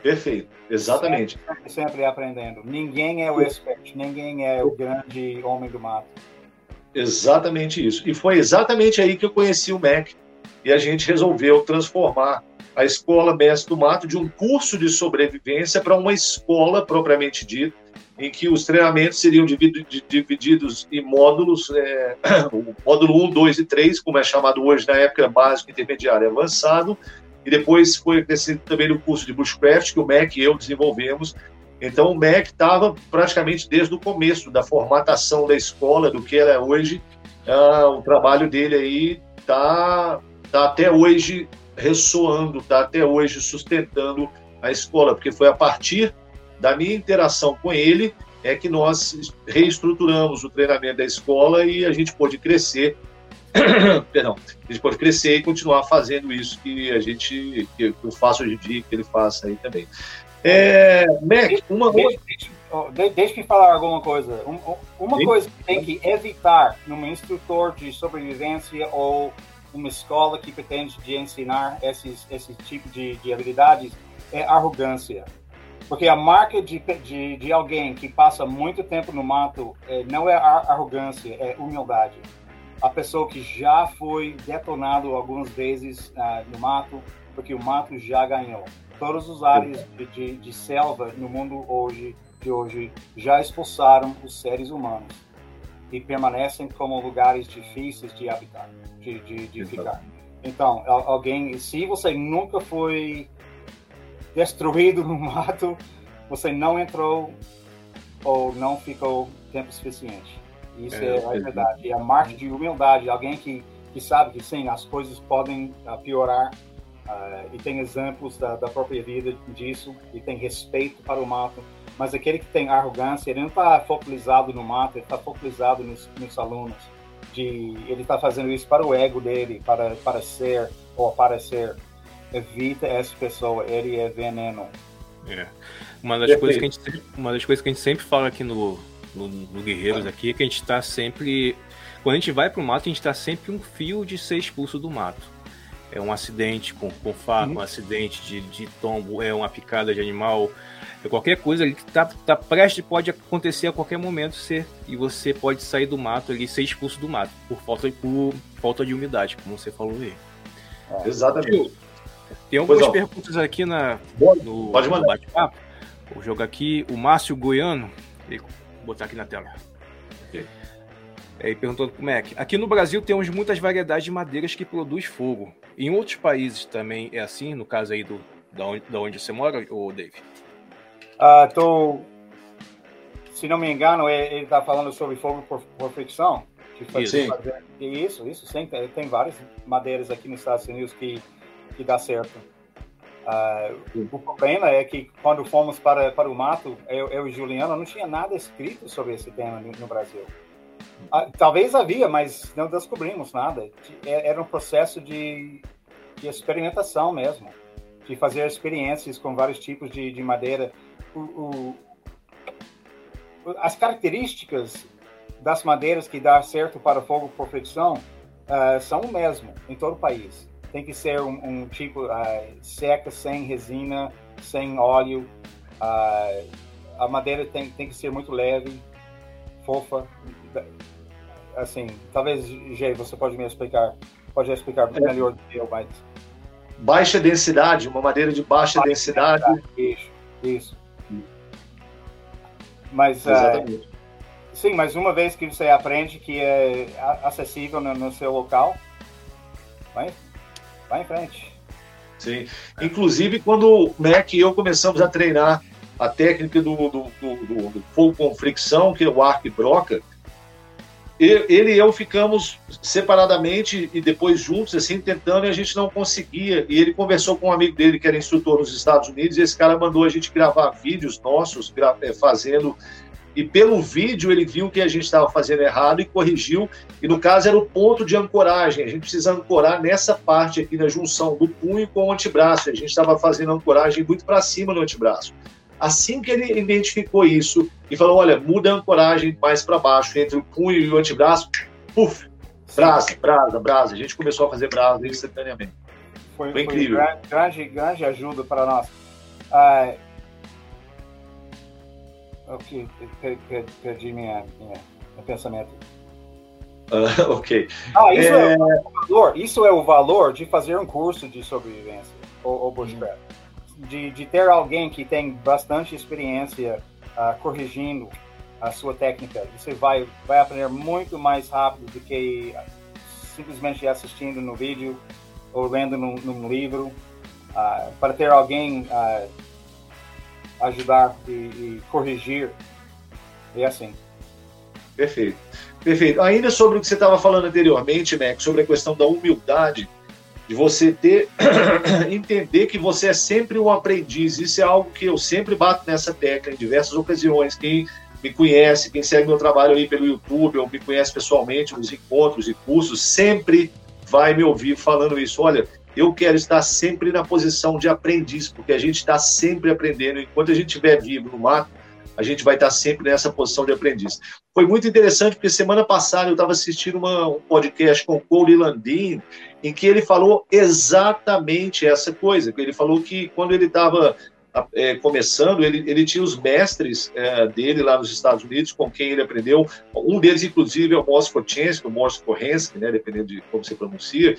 Perfeito, exatamente. Sempre, sempre, aprendendo. Ninguém é o expert, ninguém é o grande homem do mato. Exatamente isso. E foi exatamente aí que eu conheci o MEC. E a gente resolveu transformar a Escola Mestre do Mato de um curso de sobrevivência para uma escola propriamente dita, em que os treinamentos seriam divididos em módulos, é, *clears throat* o módulo 1, 2 e 3, como é chamado hoje na época básico, intermediário e avançado, e depois foi acrescido também no curso de Bushcraft, que o MEC e eu desenvolvemos. Então, o MEC estava praticamente desde o começo da formatação da escola, do que ela é hoje. Ah, o trabalho dele aí está tá até hoje ressoando, está até hoje sustentando a escola, porque foi a partir da minha interação com ele é que nós reestruturamos o treinamento da escola e a gente pôde crescer. *clears throat* Perdão, a gente pode crescer e continuar fazendo isso que a gente, que eu faço hoje em dia, que ele faça aí também. É, Mac, uma deixa, deixa, deixa me falar alguma coisa. uma Sim? coisa que tem que evitar num instrutor de sobrevivência ou uma escola que pretende de ensinar esses, esse tipo de, de habilidades é arrogância. Porque a marca de, de, de alguém que passa muito tempo no mato é, não é arrogância, é humildade. A pessoa que já foi detonado algumas vezes uh, no mato, porque o mato já ganhou. Todas as áreas de, de, de, selva no mundo hoje, de hoje já expulsaram os seres humanos e permanecem como lugares difíceis de habitar, de, de, de ficar. Então, alguém, se você nunca foi destruído no *laughs* mato, você não entrou ou não ficou tempo suficiente. Isso é, é a verdade. E a marca de humildade, alguém que, que sabe que sim, as coisas podem uh, piorar uh, e tem exemplos da, da, própria vida disso e tem respeito para o mato. Mas aquele que tem arrogância, ele não está focalizado no mato, ele está focalizado nos, nos alunos. De, ele está fazendo isso para o ego dele, para, para ser ou aparecer evita essa pessoa, ele é veneno. É. Uma das, coisas que a gente, uma das coisas que a gente sempre fala aqui no, no, no Guerreiros aqui é que a gente está sempre. Quando a gente vai pro mato, a gente está sempre um fio de ser expulso do mato. É um acidente com, com faca, uhum. um acidente de, de tombo, é uma picada de animal, é qualquer coisa ali que tá, tá prestes, pode acontecer a qualquer momento ser, e você pode sair do mato ali, ser expulso do mato, por falta, por falta de umidade, como você falou aí. Exatamente. Tem algumas perguntas aqui na, no, no bate-papo. Vou jogar aqui o Márcio Goiano. Vou botar aqui na tela. Okay. É, perguntando pro Mac. Aqui no Brasil temos muitas variedades de madeiras que produz fogo. Em outros países também é assim, no caso aí do, da, onde, da onde você mora, ou Dave? Ah, tô... Se não me engano, ele está falando sobre fogo por, por fricção. Isso. Fazer... isso, isso, sim. Tem várias madeiras aqui nos Estados Unidos que, que dá certo. Uh, o problema é que quando fomos para, para o mato, eu, eu e Juliana não tinha nada escrito sobre esse tema no, no Brasil. Uh, talvez havia, mas não descobrimos nada. É, era um processo de, de experimentação mesmo, de fazer experiências com vários tipos de, de madeira. O, o, as características das madeiras que dá certo para fogo por fricção uh, são o mesmo em todo o país tem que ser um, um tipo uh, seca, sem resina, sem óleo. Uh, a madeira tem, tem que ser muito leve, fofa. Assim, talvez, Jay, você pode me explicar, pode explicar é. melhor do que eu, mas... Baixa densidade, uma madeira de baixa, baixa densidade. densidade. Isso, isso. Mas, uh, Exatamente. sim, mas uma vez que você aprende que é acessível no, no seu local, vai, vai em frente. Sim. Inclusive, quando o Mac e eu começamos a treinar a técnica do, do, do, do fogo com fricção, que é o arco e broca, ele e eu ficamos separadamente e depois juntos, assim, tentando, e a gente não conseguia. E ele conversou com um amigo dele que era instrutor nos Estados Unidos, e esse cara mandou a gente gravar vídeos nossos, é, fazendo e pelo vídeo ele viu que a gente estava fazendo errado e corrigiu. E no caso era o ponto de ancoragem. A gente precisa ancorar nessa parte aqui na junção do punho com o antebraço. A gente estava fazendo ancoragem muito para cima no antebraço. Assim que ele identificou isso e falou: olha, muda a ancoragem mais para baixo entre o punho e o antebraço, puf, brasa, brasa, brasa. A gente começou a fazer brasa instantaneamente. Foi, foi incrível. Foi grande, grande ajuda para nós. Uh, Ok, perdi minha, minha, meu pensamento. Uh, *laughs* ok. Ah, isso é... é... o valor. Isso é o valor de fazer um curso de sobrevivência, ou, ou bushcraft. Uhum. De, de ter alguém que tem bastante experiência uh, corrigindo a sua técnica. Você vai, vai aprender muito mais rápido do que simplesmente assistindo no vídeo ou lendo num, num livro. Uh, para ter alguém uh, ajudar e, e corrigir. É assim. Perfeito. Perfeito. Ainda sobre o que você estava falando anteriormente, Mac, sobre a questão da humildade, de você ter *coughs* entender que você é sempre um aprendiz. Isso é algo que eu sempre bato nessa tecla em diversas ocasiões. Quem me conhece, quem segue meu trabalho aí pelo YouTube, ou me conhece pessoalmente nos encontros e cursos, sempre vai me ouvir falando isso. Olha, eu quero estar sempre na posição de aprendiz, porque a gente está sempre aprendendo. Enquanto a gente estiver vivo no mato, a gente vai estar sempre nessa posição de aprendiz. Foi muito interessante, porque semana passada eu estava assistindo uma, um podcast com o Cole Landin, em que ele falou exatamente essa coisa. Ele falou que quando ele estava é, começando, ele, ele tinha os mestres é, dele lá nos Estados Unidos, com quem ele aprendeu. Um deles, inclusive, é o Moss Kochensky, o Moss Korensky, né, dependendo de como você pronuncia.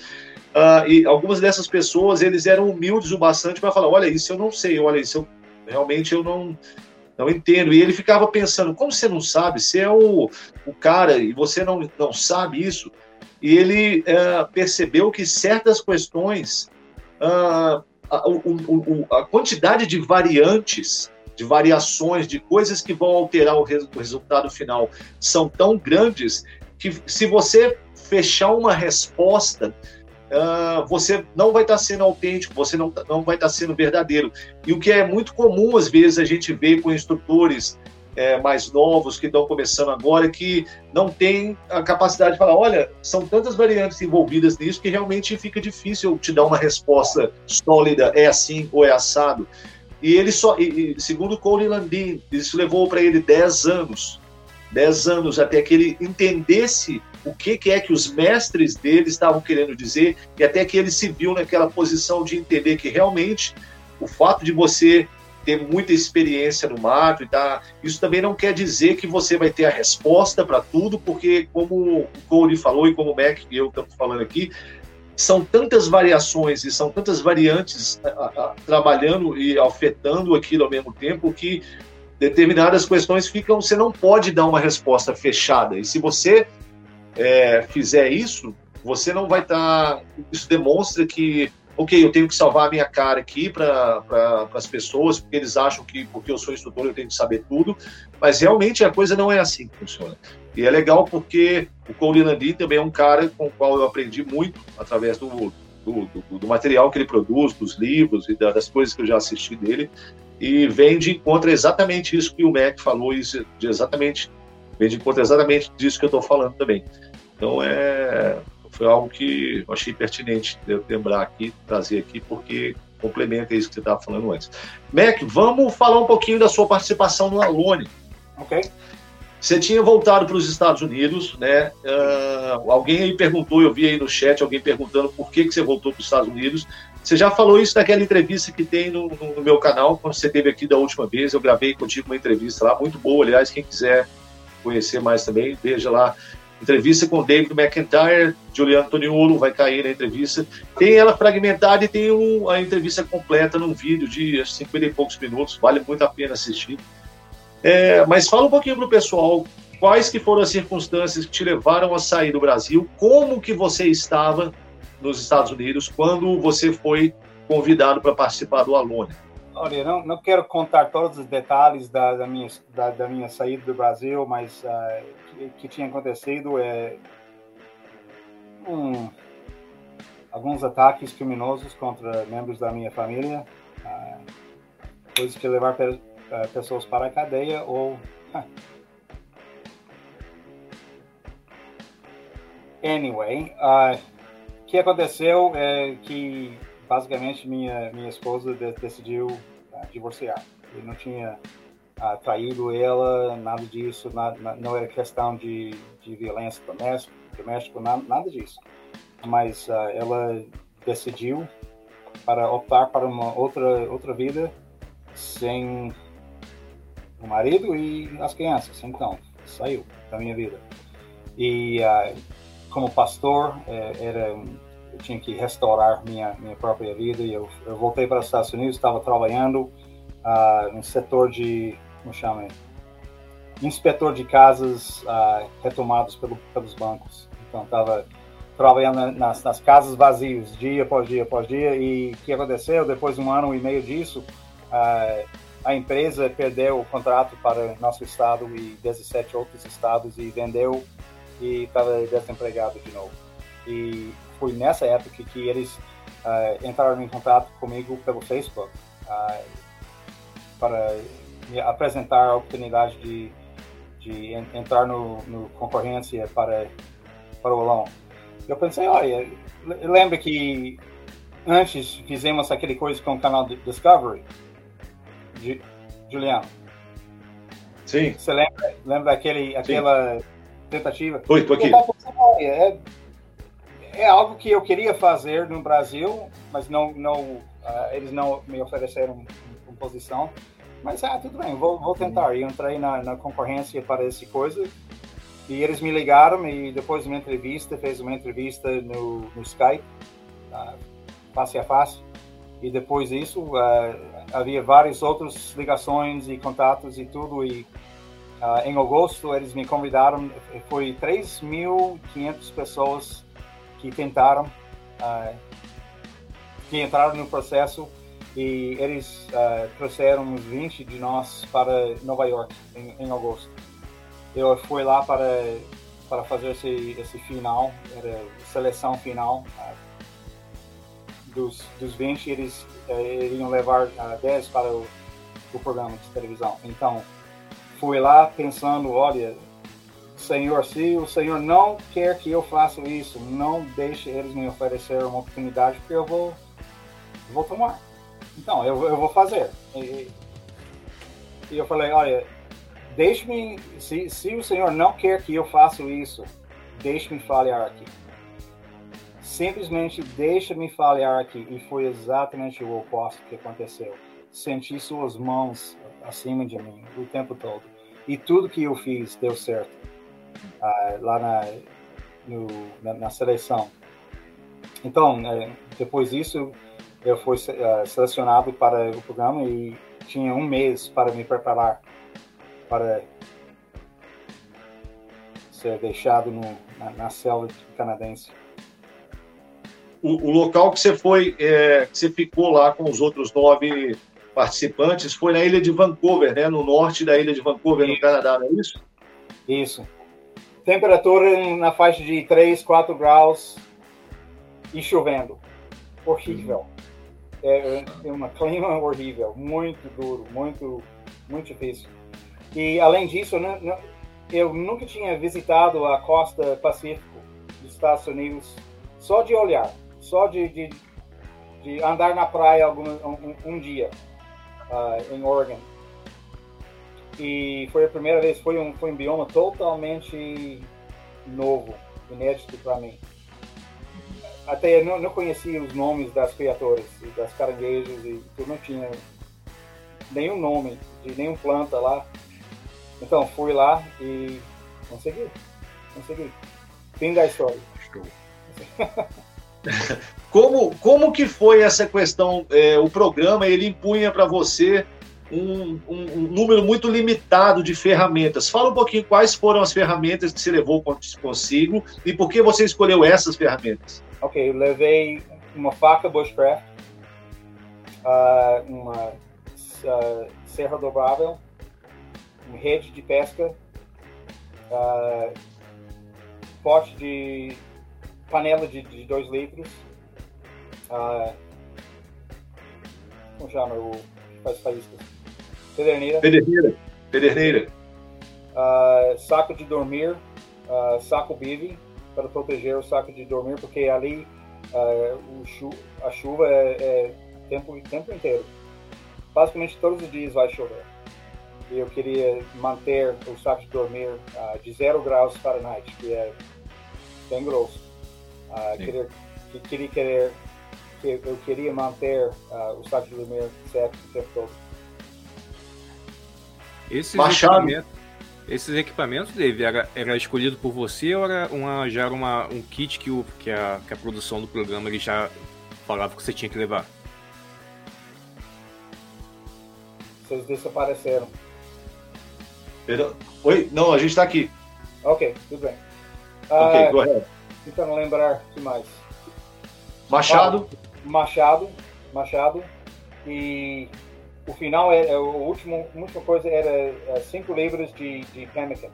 Uh, e algumas dessas pessoas, eles eram humildes o bastante para falar, olha, isso eu não sei, olha, isso eu, realmente eu não, não entendo. E ele ficava pensando, como você não sabe? Você é o, o cara e você não, não sabe isso? E ele uh, percebeu que certas questões, uh, a, o, o, a, quantidade de variantes, de variações, de coisas que vão alterar o, res, o resultado final são tão grandes que se você fechar uma resposta uh, você não vai estar tá sendo autêntico, você não, não vai estar tá sendo verdadeiro. E o que é muito comum, às vezes, a gente vê com instrutores é, mais novos que estão começando agora, que não tem a capacidade de falar: olha, são tantas variantes envolvidas nisso que realmente fica difícil te dar uma resposta sólida, é assim ou é assado. E ele só, e, segundo Cole Landin, isso levou para ele 10 anos 10 anos até que ele entendesse o que, que é que os mestres dele estavam querendo dizer e até que ele se viu naquela posição de entender que realmente o fato de você ter muita experiência no mato e tá, isso também não quer dizer que você vai ter a resposta para tudo, porque como o Cole falou e como o Mac e eu estamos falando aqui, são tantas variações e são tantas variantes a, a, trabalhando e afetando aquilo ao mesmo tempo que determinadas questões ficam, você não pode dar uma resposta fechada. E se você é, fizer isso, você não vai estar. Tá, isso demonstra que, ok, eu tenho que salvar a minha cara aqui para pra, as pessoas, porque eles acham que, porque eu sou instrutor, eu tenho que saber tudo. Mas realmente a coisa não é assim que funciona. E é legal porque o Cole Nandi também é um cara com o qual eu aprendi muito através do, do, do, do material que ele produz, dos livros e das coisas que eu já assisti dele e vem de encontro exatamente isso que o Mac falou, de exatamente vem de encontro exatamente disso que eu estou falando também. Então é foi algo que eu achei pertinente de lembrar aqui, trazer aqui, porque complementa isso que você estava falando antes. Mac, vamos falar um pouquinho da sua participação no Alone. Ok. Você tinha voltado para os Estados Unidos, né? Uh, alguém aí perguntou, eu vi aí no chat alguém perguntando por que, que você voltou para os Estados Unidos. Você já falou isso naquela entrevista que tem no, no, meu canal, quando você esteve aqui da última vez. Eu gravei contigo uma entrevista lá, muito boa. Aliás, quem quiser conhecer mais também, veja lá. Entrevista com David McIntyre, Juliano Toniolo vai cair na entrevista. Tem ela fragmentada e tem um, a entrevista completa num vídeo de 50 e poucos minutos. Vale muito a pena assistir. É, mas fala um pouquinho para o pessoal quais que foram as circunstâncias que te levaram a sair do Brasil, como que você estava nos Estados Unidos quando você foi convidado para participar do Alone? Olha, não, não quero contar todos os detalhes da, da minha, da, da, minha saída do Brasil, mas uh, que, que tinha acontecido é um, alguns ataques criminosos contra membros da minha família, uh, coisas que levar pe, uh, pessoas para a cadeia ou *laughs* anyway, uh, que aconteceu é que basicamente minha minha esposa de, decidiu uh, divorciar. Eu não tinha uh, traído ela, nada disso, não era questão de, de violência doméstica, doméstico, nada, nada disso. Mas uh, ela decidiu para optar para uma outra outra vida sem o marido e as crianças. Então saiu da minha vida. E como pastor, é, era, eu tinha que restaurar minha, minha própria vida e eu, eu voltei para os Estados Unidos, estava trabalhando uh, no setor de, como chama, inspetor de casas uh, retomados pelo, pelos bancos. Então, estava trabalhando nas, nas, casas vazias, dia após dia após dia, e o que aconteceu? Depois de um ano e meio disso, uh, a empresa perdeu o contrato para nosso estado e 17 outros estados e vendeu e estava desempregado de novo. E foi nessa época que eles uh, entraram em contato comigo pelo Facebook uh, para me apresentar a oportunidade de, de entrar no, no concorrência para, para o Olão. Eu pensei, olha, lembra que antes fizemos aquele coisa com o canal Discovery? Juliano? Sim. Você lembra, lembra aquele, aquela tentativa. Oi, tô aqui. É, é algo que eu queria fazer no Brasil, mas não, não, uh, eles não me ofereceram uma posição. Mas, ah, tudo bem, vou, vou tentar. E entrei na, na concorrência para essa coisa. E eles me ligaram e depois de uma entrevista, fez uma entrevista no, no Skype, uh, face a face. E depois disso, uh, havia várias outras ligações e contatos e tudo. E em agosto, eles me convidaram, foi 3.500 pessoas que tentaram, uh, que entraram no processo e eles uh, trouxeram uns 20 de nós para Nova York em, em agosto. Eu fui lá para para fazer esse esse final, era seleção final. dos, dos 20, eles iriam levar 10 para o, o programa de televisão. Então, fui lá pensando, olha, Senhor, se o Senhor não quer que eu faça isso, não deixe eles me oferecer uma oportunidade, porque eu vou, vou tomar. Então, eu, eu vou fazer. E, e eu falei, olha, deixe-me, se, se o Senhor não quer que eu faça isso, deixe-me falhar aqui. Simplesmente deixe-me falhar aqui. E foi exatamente o oposto que aconteceu. Senti suas mãos acima de mim o tempo todo e tudo que eu fiz deu certo uh, lá na, no, na, na, seleção. Então, uh, depois disso, eu fui uh, selecionado para o programa e tinha um mês para me preparar para ser deixado no, na, na cela canadense. O, o, local que você foi, é, que você ficou lá com os outros nove participantes, foi na ilha de Vancouver, né? No norte da ilha de Vancouver, no Canadá, não é isso? Isso. Temperatura na faixa de 3, 4 graus e chovendo. Horrível. É, é um clima *laughs* horrível, muito duro, muito, muito difícil. E além disso, não, não, eu nunca tinha visitado a costa pacífico dos Estados Unidos só de olhar, só de, de, de andar na praia algum, um, um dia uh, em Oregon. E foi a primeira vez, foi um, foi um bioma totalmente novo, inédito para mim. Até eu não, não, conhecia os nomes das criaturas, das caranguejos, e eu não tinha nenhum nome de nenhum planta lá. Então fui lá e consegui. Consegui. Fim da história. *laughs* como, como que foi essa questão? É, o programa ele impunha para você um, um, um, número muito limitado de ferramentas. Fala um pouquinho quais foram as ferramentas que você levou consigo e por que você escolheu essas ferramentas. Ok, eu levei uma faca Bushcraft, uh, uma uh, serra dobrável, uma rede de pesca, uh, pote de panela de 2 litros, uh, como chama o faz faíscas? Pederneira. Pederneira. Pederneira. Uh, saco de dormir, uh, saco bive para proteger o saco de dormir, porque ali uh, chu a chuva é, é tempo tempo inteiro. Basicamente todos os dias vai chover e eu queria manter o saco de dormir de 0 graus Fahrenheit, que é bem grosso. Queria, que, queria querer, que eu queria manter o saco de dormir certo o tempo todo. Esses equipamentos, esses equipamentos, Dave, era, era escolhido por você ou era uma, já era uma, um kit que, o, que, a, que a produção do programa ele já falava que você tinha que levar? Vocês desapareceram. Perdão. Oi? Não, a gente está aqui. Ok, tudo bem. Ok, uh, correto. Tentando lembrar o que mais. Machado. Ah, machado. Machado. E o final, é, é o último, a última coisa era 5 é, libras de, de pemmican.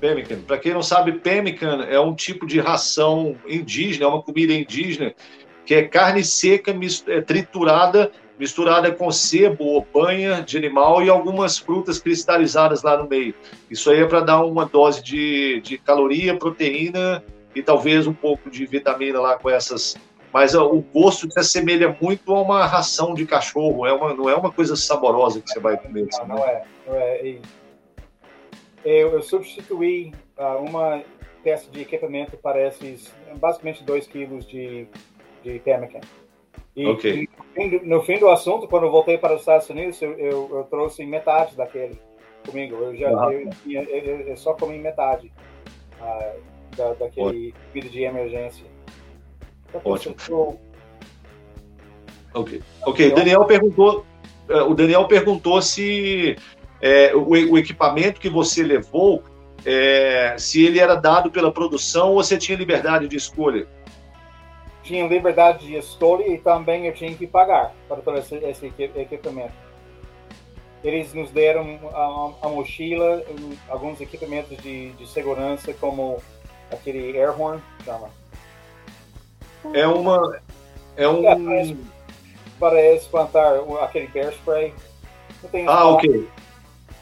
Pemmican. Para quem não sabe, pemmican é um tipo de ração indígena, é uma comida indígena, que é carne seca é, triturada misturada com sebo ou banha de animal e algumas frutas cristalizadas lá no meio. Isso aí é para dar uma dose de, de caloria, proteína e talvez um pouco de vitamina lá com essas. Mas ó, o gosto se assemelha muito a uma ração de cachorro, é uma, não é uma coisa saborosa que você vai comer. Não, não é. Não é. Eu, eu substituí uh, uma peça de equipamento para esses, basicamente 2 quilos de, de pemmican. E, okay. e, no fim do assunto, quando eu voltei para os Estados Unidos, eu, eu, eu trouxe metade daquele comigo. Eu já eu, eu, só comi metade uh, da, daquele vídeo de emergência. Ótimo. Ok. Ok. O Daniel perguntou. Uh, o Daniel perguntou se é, o, o, equipamento que você levou, é, se ele era dado pela produção ou você tinha liberdade de escolha tinha liberdade de escolha e também eu tinha que pagar para todo esse, esse equipamento. Eles nos deram a, a mochila, alguns equipamentos de, de segurança, como aquele air horn, chama. É uma. É um. É, para, espantar aquele bear spray. ah, ok.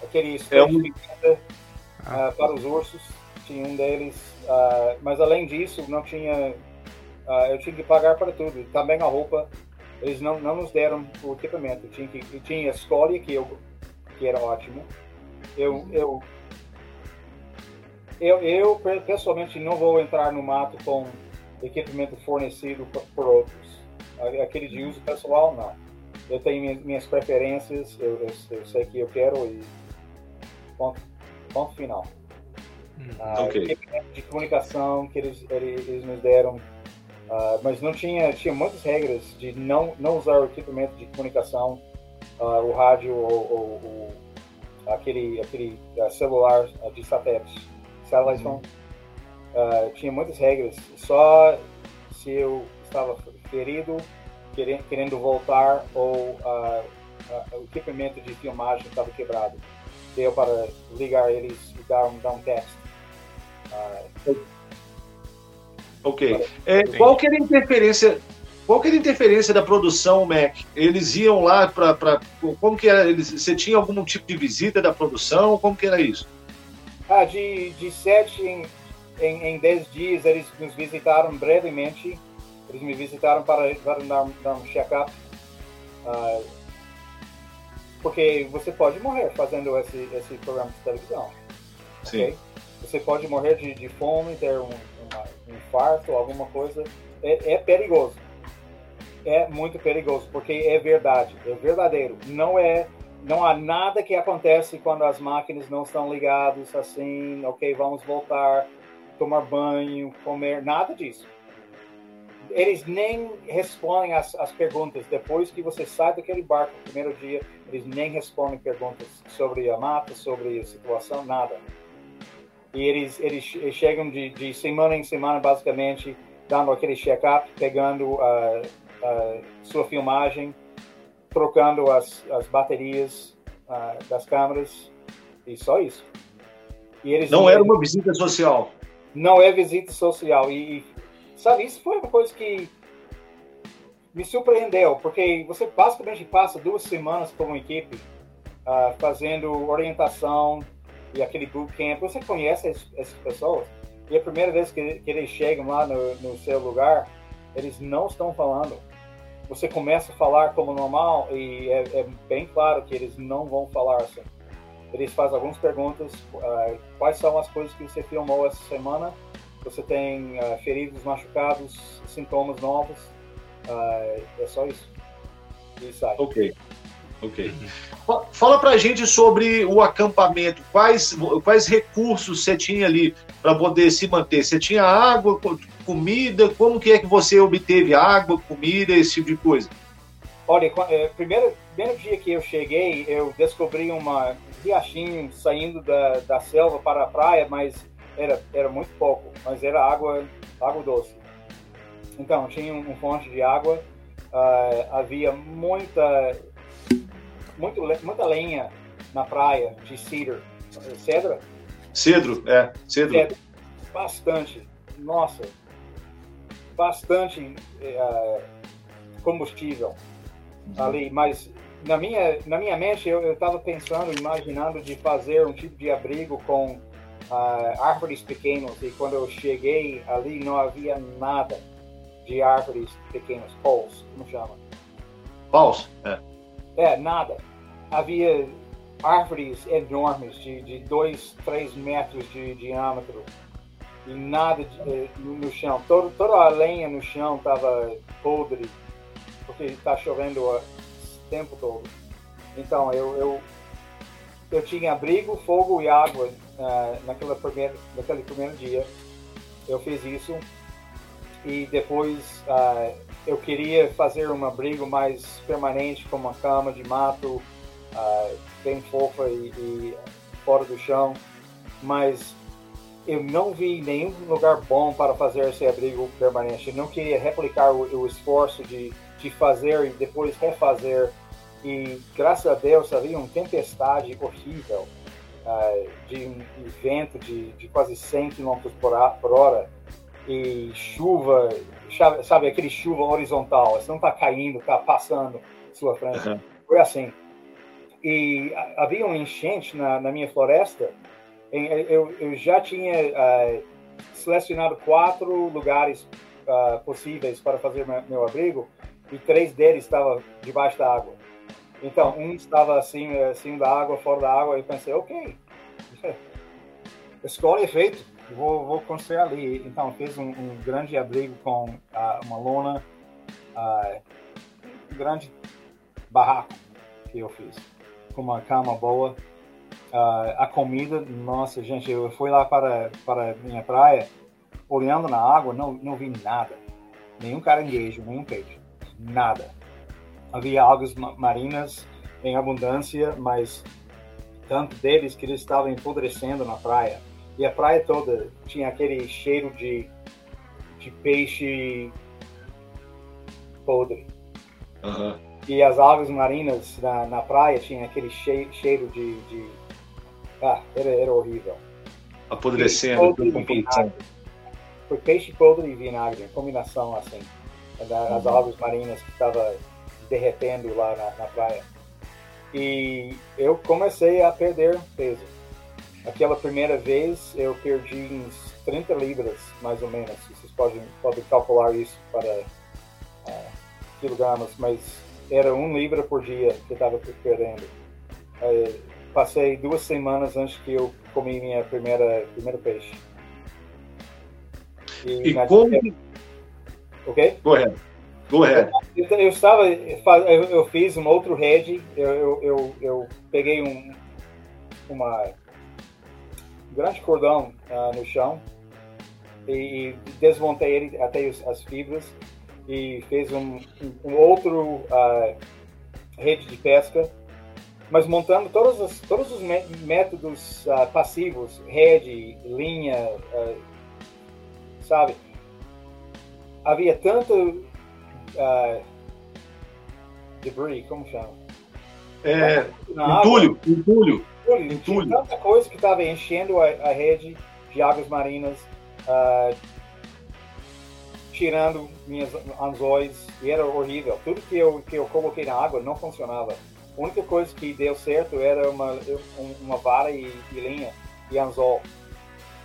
Aquele spray é um... uh, para os ursos, tinha um deles. Uh, mas além disso, não tinha uh, eu tinha que pagar para tudo. Também a roupa, eles não, não nos deram o equipamento. Eu tinha, que, eu tinha a escolha, que, eu, que era ótimo. Eu, eu, eu, eu, pessoalmente, não vou entrar no mato com equipamento fornecido por, por outros. Aquele de uso pessoal, não. Eu tenho minhas, minhas preferências, eu, eu, eu, sei que eu quero e ponto, ponto final. Uh, okay. de comunicação que eles, eles, eles nos deram Uh, mas não tinha, tinha muitas regras de não, não usar o equipamento de comunicação, uh, o rádio ou, ou, ou aquele, aquele uh, celular uh, de satélites, satellite phone, uh, tinha muitas regras. Só se eu estava ferido, querendo, voltar, ou o equipamento de filmagem estava quebrado. Deu para ligar eles e dar um, dar um teste. ok. É, qual que era a interferência qual que era a interferência da produção, Mac? Eles iam lá para. Como que era? Eles, você tinha algum tipo de visita da produção? Como que era isso? Ah, de, de sete em, em, em dez dias, eles nos visitaram brevemente. Eles me visitaram para, para dar, dar um check-up. Ah, porque você pode morrer fazendo esse, esse programa de televisão. Sim. Okay? Você pode morrer de, de fome, ter um, um infarto, alguma coisa. É, é perigoso é muito perigoso, porque é verdade, é verdadeiro. Não é, não há nada que acontece quando as máquinas não estão ligadas assim, ok, vamos voltar, tomar banho, comer, nada disso. Eles nem respondem as, as perguntas depois que você sai daquele barco no primeiro dia. Eles nem respondem perguntas sobre a mata, sobre a situação, nada. E eles, eles, chegam de, de semana em semana, basicamente, dando aquele check-up, pegando uh, uh, sua filmagem, trocando as, as baterias uh, das câmeras e só isso. E eles não era uma visita social. Não é visita social e sabe isso foi uma coisa que me surpreendeu porque você basicamente passa duas semanas com uma equipe uh, fazendo orientação e aquele bootcamp. Você conhece essas pessoas e a primeira vez que, que eles chegam lá no, no seu lugar, eles não estão falando você começa a falar como normal e é, é, bem claro que eles não vão falar assim. Eles fazem algumas perguntas, uh, quais são as coisas que você filmou essa semana? Você tem uh, feridos, machucados, sintomas novos? Uh, é só isso. E sai. Ok. Ok. Fala pra gente sobre o acampamento. Quais, quais recursos você tinha ali para poder se manter? Você tinha água, comida? Como que é que você obteve água, comida, esse tipo de coisa? Olha, é, primeiro, primeiro dia que eu cheguei, eu descobri uma riachinho saindo da, da selva para a praia, mas era, era muito pouco, mas era água, água doce. Então, tinha um, um fonte de água, uh, havia muita, muito, muita lenha na praia de cedar. Cedra? Cedro, é, cedro. cedro. Bastante. Nossa, bastante é, combustível ali, mas na minha, na minha mente eu estava pensando, imaginando de fazer um tipo de abrigo com uh, árvores pequenas e quando eu cheguei ali não havia nada de árvores pequenas, poles, como chama? Poles, é. É, nada. Havia árvores enormes de 2, 3 metros de diâmetro e nada de, eh, no chão. Todo, toda a lenha no chão estava podre, porque está chovendo tempo todo. Então, eu, eu, eu tinha abrigo, fogo e água uh, naquela primeira, naquele primeiro dia. Eu fiz isso e depois uh, eu queria fazer um abrigo mais permanente, com uma cama de mato, uh, bem fofa e, e fora do chão, mas eu não vi nenhum lugar bom para fazer esse abrigo permanente. Eu não queria replicar o, o esforço de, de fazer e depois refazer. E graças a Deus havia uma tempestade horrível uh, de um vento de, de quase 100 km por, por hora e chuva, sabe, aquele chuva horizontal. Você não está caindo, está passando sua frente. Uhum. Foi assim. E havia um enchente na, na minha floresta eu, eu já tinha uh, selecionado quatro lugares uh, possíveis para fazer meu, meu, abrigo e três deles estavam debaixo da água. Então, um estava assim, acima da água, fora da água, e pensei, ok, *laughs* escolha é feito, vou, vou construir ali. Então, fiz um, um grande abrigo com uh, uma lona, um grande barraco que eu fiz, com uma cama boa, Uh, a comida, nossa, gente, eu fui lá para, para minha praia, olhando na água, não, não vi nada. Nenhum caranguejo, nenhum peixe. Nada. Havia algas marinhas em abundância, mas tanto deles que eles estavam empodrecendo na praia. E a praia toda tinha aquele cheiro de, de peixe podre. Uhum. E as aves marinhas na, na praia tinham aquele cheiro, cheiro de, de... Ah, era, era horrível. Apodrecendo. Foi peixe podre e vinagre, combinação assim. Das uhum. aves marinhas que estavam derretendo lá na, na praia. E eu comecei a perder peso. Aquela primeira vez eu perdi uns 30 libras, mais ou menos. Vocês podem, podem calcular isso para uh, quilogramas, mas era um libra por dia que eu estava perdendo. Uh, passei duas semanas antes que eu comi minha primeira primeiro peixe. E, e como? Ok? Correto. Go ahead. Eu, estava, eu, eu, fiz um outro head, eu, eu, eu, eu peguei um, uma um grande cordão uh, no chão e, desmontei ele até as, as fibras e fez um, um outro uh, rede de pesca, mas montando todos os, todos os métodos uh, passivos, rede, linha, sabe? Havia tanto uh, debris, como chama? É, entulho, entulho. Entulho. entulho. Tanta coisa que estava enchendo a, a, rede de águas marinhas, uh, tirando minhas anzóis, e era horrível. Tudo que eu, que eu coloquei na água não funcionava. A única coisa que deu certo era uma, uma vara e, e linha e anzol.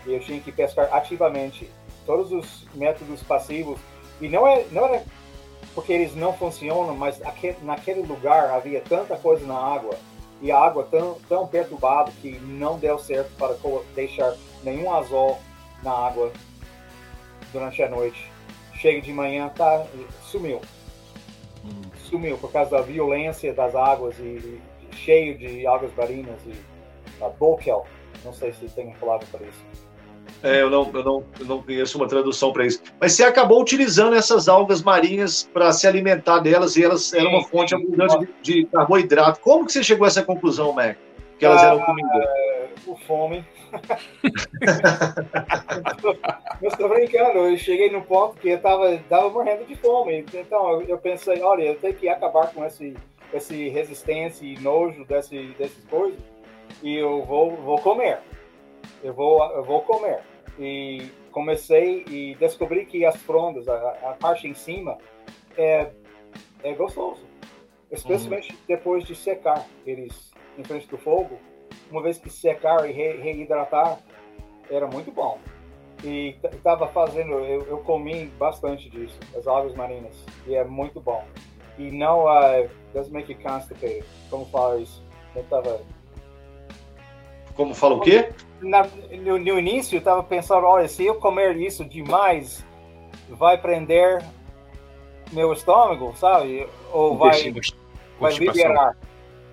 E eu tinha que pescar ativamente. Todos os métodos passivos. E não, é, não era porque eles não funcionam, mas naquele lugar havia tanta coisa na água e a água tão, tão perturbada que não deu certo para deixar nenhum azul na água durante a noite. Chega de manhã, tá, sumiu. Sumiu por causa da violência das águas e, e cheio de águas marinhas e uh, Bokel. Não sei se tem palavra para isso. É, eu, não, eu, não, eu não conheço uma tradução para isso. Mas você acabou utilizando essas algas marinhas para se alimentar delas e elas eram uma fonte abundante de, de, carboidrato. Como que você chegou a essa conclusão, Mac? Que elas ah, eram comida? Por fome. *laughs* eu estou brincando, eu cheguei no ponto que eu estava morrendo de fome. Então eu pensei, olha, eu tenho que acabar com esse, esse resistência e nojo desse, dessas coisas e eu vou, vou comer. Eu vou, eu vou comer e comecei e descobri que as frondas, a, a parte em cima, é, é gostoso. Especialmente uhum. depois de secar eles em frente do fogo. Uma vez que secar e re, reidratar, era muito bom. E estava fazendo, eu, eu, comi bastante disso, as algas marinhas, e é muito bom. E não, uh, doesn't make you constipated. Como fala isso? Eu tava... Como fala o quê? Na, no, no, início eu estava pensando, olha, se eu comer isso demais, vai prender meu estômago, sabe? Ou vai, vai liberar.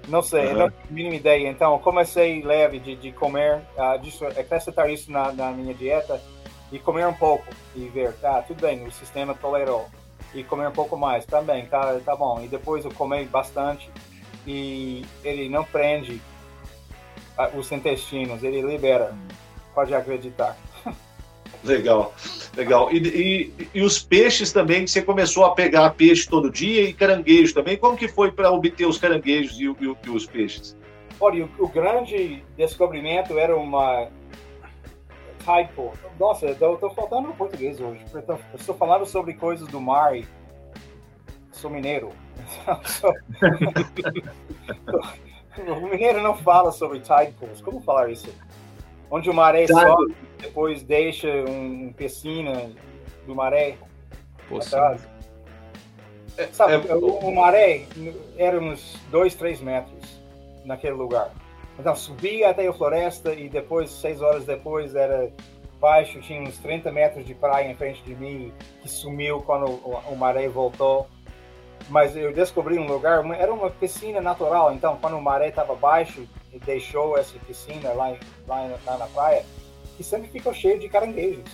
Não sei, uhum. não tenho a mínima ideia. Então, comecei leve de, de comer, uh, de acrescentar isso na, na, minha dieta e comer um pouco e ver, tá, tudo bem, o sistema tolerou. E comer um pouco mais, também, tá, tá bom. E depois eu comi bastante e ele não prende os intestinos, ele libera. Pode acreditar. Legal, legal. E, e, e, os peixes também, que você começou a pegar peixe todo dia e caranguejo também. Como que foi para obter os caranguejos e, e, e, os peixes? Olha, o, o grande descobrimento era uma pool. Nossa, eu estou faltando no português hoje. Eu estou falando sobre coisas do mar sou mineiro. *laughs* *laughs* O mineiro não fala sobre tide pools. Como falar isso? Onde o maré tide. sobe, depois deixa um piscina do maré atrás. É, Sabe, é, o, o maré era uns 2, 3 metros naquele lugar. Então subia até a floresta e depois, seis horas depois, era baixo, tinha uns 30 metros de praia em frente de mim, que sumiu quando o, o maré voltou mas eu descobri um lugar, era uma piscina natural, então quando o maré estava baixo, deixou essa piscina lá, lá, lá, na praia, que sempre ficou cheio de caranguejos.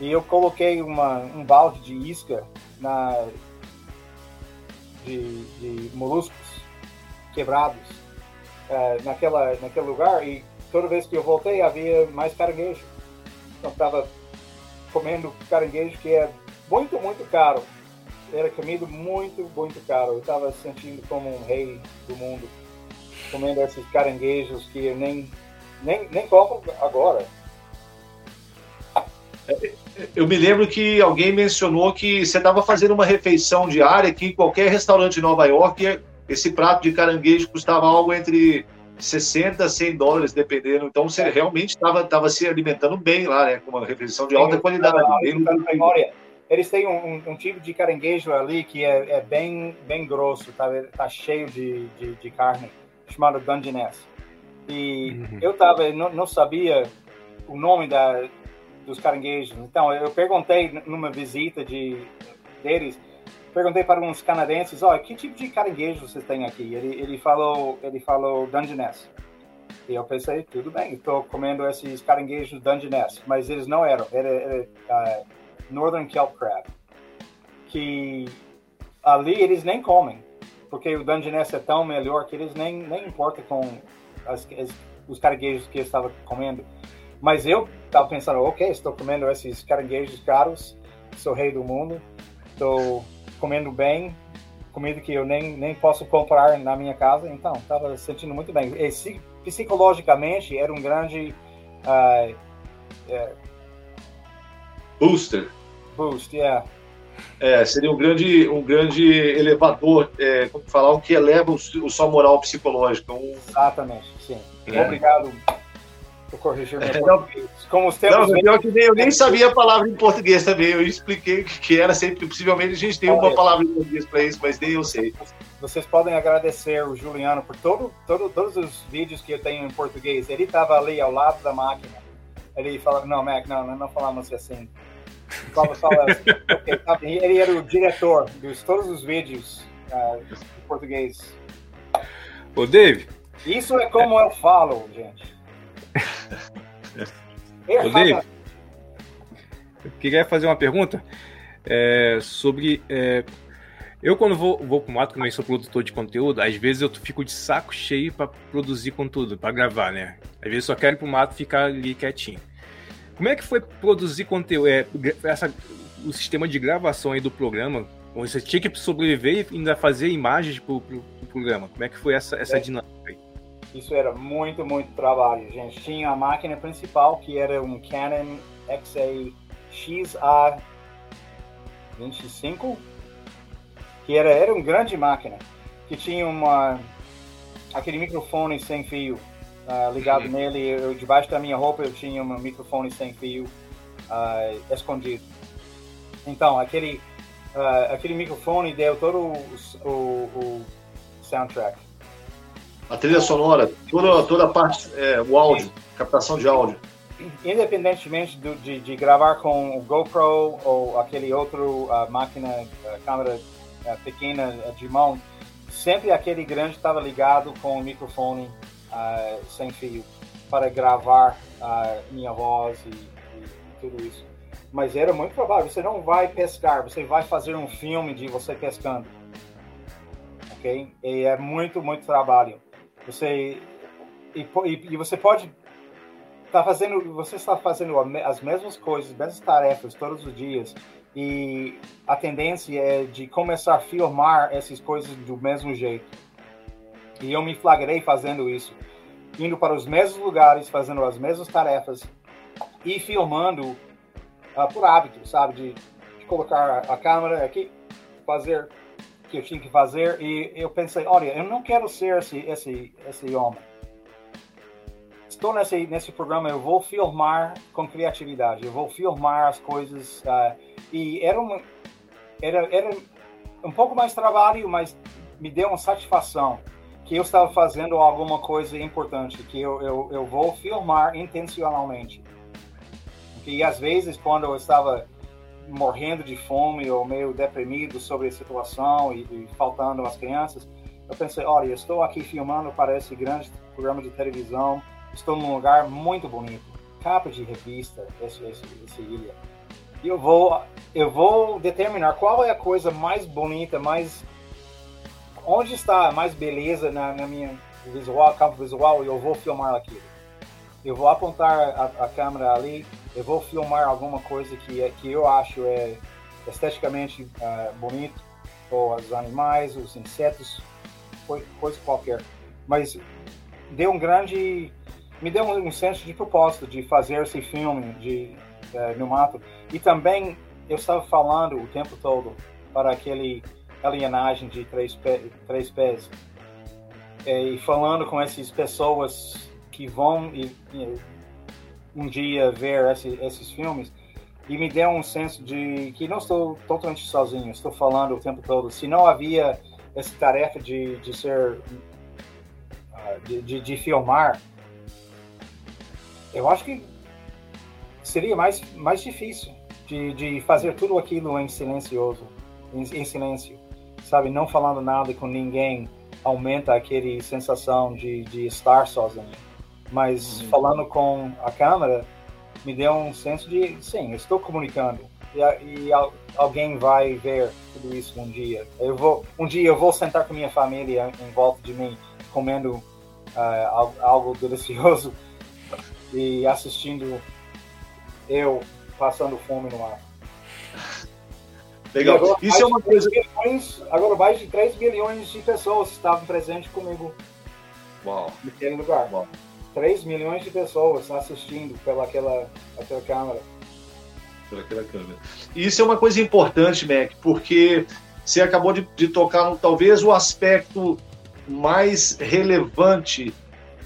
E eu coloquei uma, um balde de isca na, de, de moluscos quebrados. uh, naquela, naquele lugar e toda vez que eu voltei havia mais caranguejo. Então estava comendo caranguejo que é muito, muito caro. Era comido muito, muito caro. Eu estava sentindo como um rei do mundo, comendo esses caranguejos que eu nem, nem, nem compro agora. Eu me lembro que alguém mencionou que você estava fazendo uma refeição diária que em qualquer restaurante em Nova York, esse prato de caranguejo custava algo entre 60 a 100 dólares, dependendo. Então você realmente estava se alimentando bem lá, né? Com uma refeição de alta qualidade. memória. Eles têm um, um, tipo de caranguejo ali que é, é bem, bem grosso, tá, tá cheio de, de, de carne, chamado Dungeness. E uhum. eu tava, não, não sabia o nome da, dos caranguejos. Então eu perguntei numa visita de deles perguntei para uns canadenses, oh, que tipo de caranguejo vocês têm aqui? Ele, ele falou, ele falou Dungeness. E eu pensei, tudo bem, estou comendo esses caranguejos Dungeness, mas eles não eram, era, era uh, Northern Kelp Crab, que ali eles nem comem, porque o Dungeness é tão melhor que eles nem, nem importam com as, as, os caranguejos que eu estava comendo. Mas eu estava pensando, ok, estou comendo esses caranguejos caros, sou rei do mundo, estou comendo bem, comida que eu nem, nem posso comprar na minha casa, então estava sentindo muito bem. E, psicologicamente era um grande uh, uh, booster. Boost, yeah. É, seria um grande, um grande elevador, é, como falar, o que eleva o, o sua moral psicológica. Um... Exatamente, sim. É. Obrigado por corrigir meu português. Como os tempos. Não, que nem, eu nem sabia a palavra em português também. Eu expliquei que era sempre. Possivelmente a gente tem uma palavra em português para isso, mas nem eu sei. Vocês podem agradecer o Juliano por todo, todo, todos os vídeos que eu tenho em português. Ele estava ali ao lado da máquina. Ele falava: Não, Mac, não, não, não falamos assim. Okay, tá ele era o diretor de todos os vídeos uh, em português. Ô, Dave. Isso é como eu falo, gente. Ô, Dave, eu queria fazer uma pergunta é, sobre. É, eu, quando vou, vou pro mato, também sou produtor de conteúdo, às vezes eu fico de saco cheio para produzir conteúdo, para gravar, né? Às vezes só quero ir pro mato ficar ali quietinho. Como é que foi produzir conteúdo? É, essa, o sistema de gravação aí do programa, você tinha que sobreviver e ainda fazer imagens pro, pro, pro programa. Como é que foi essa, essa é. dinâmica aí? Isso era muito, muito trabalho, gente. Tinha a máquina principal, que era um Canon XA XA25, que era, era uma grande máquina, que tinha uma aquele microfone sem fio uh, ligado uhum. nele. Eu, debaixo da minha roupa eu tinha um microfone sem fio uh, escondido. Então, aquele, uh, aquele microfone deu todo o, o, o soundtrack a trilha sonora, toda, toda a parte, é, o áudio, captação de áudio. Independentemente do, de, de, gravar com o GoPro ou aquele outro uh, máquina, uh, câmera uh, pequena de mão, sempre aquele grande estava ligado com o microfone sem fio para gravar minha voz e, e tudo isso. Mas era muito provável. Você não vai pescar, você vai fazer um filme de você pescando. Ok? E é muito, muito trabalho. Você e, e, você pode tá fazendo, você está fazendo as mesmas coisas, as mesmas tarefas todos os dias e a tendência é de começar a filmar essas coisas do mesmo jeito. E eu me flagrei fazendo isso, indo para os mesmos lugares, fazendo as mesmas tarefas e filmando uh, por hábito, sabe, de, de colocar a câmera aqui, fazer que eu tinha que fazer e eu pensei, olha, eu não quero ser esse esse esse homem. Estou nesse nesse programa, eu vou filmar com criatividade, eu vou filmar as coisas uh, e era uma era era um pouco mais trabalho, mas me deu uma satisfação que eu estava fazendo alguma coisa importante, que eu, eu, eu vou filmar intencionalmente. E às vezes, quando eu estava morrendo de fome ou meio deprimido sobre a situação e, e faltando as crianças, eu pensei, olha, estou aqui filmando para esse grande programa de televisão, estou num lugar muito bonito, capa de revista, esse, esse, esse ilha. E eu vou, eu vou determinar qual é a coisa mais bonita, mais onde está mais beleza na, na minha visual, campo visual, eu vou filmar aquilo. Eu vou apontar a, a câmera ali, eu vou filmar alguma coisa que, é, que eu acho é esteticamente uh, bonito, ou os animais, os insetos, coisa qualquer. Mas deu um grande, me deu um, um senso de propósito de fazer esse filme de uh, no mato. E também eu estava falando o tempo todo para aquele alienagem de três, três pés é, e falando com essas pessoas que vão e, e, um dia ver esse, esses filmes e me deu um senso de que não estou totalmente sozinho, estou falando o tempo todo. Se não havia essa tarefa de, de ser, uh, de, de, de, filmar, eu acho que seria mais, mais difícil de, de fazer tudo aquilo em silencioso, em, em silêncio, sabe? Não falando nada com ninguém aumenta aquele sensação de, de estar sozinho. Mas uhum. falando com a câmera, me deu um senso de, sim, estou comunicando. E, e, alguém vai ver tudo isso um dia. Eu vou, um dia eu vou sentar com minha família em volta de mim, comendo uh, algo delicioso *laughs* e assistindo eu passando fome no ar. Legal. Agora, Isso é uma coisa. Milhões, agora, mais de 3 milhões de pessoas estavam presentes comigo Uau. naquele lugar. Uau. 3 milhões de pessoas assistindo pela aquela, aquela câmera. Pela aquela câmera. Isso é uma coisa importante, Mac, porque você acabou de, de tocar no talvez o aspecto mais relevante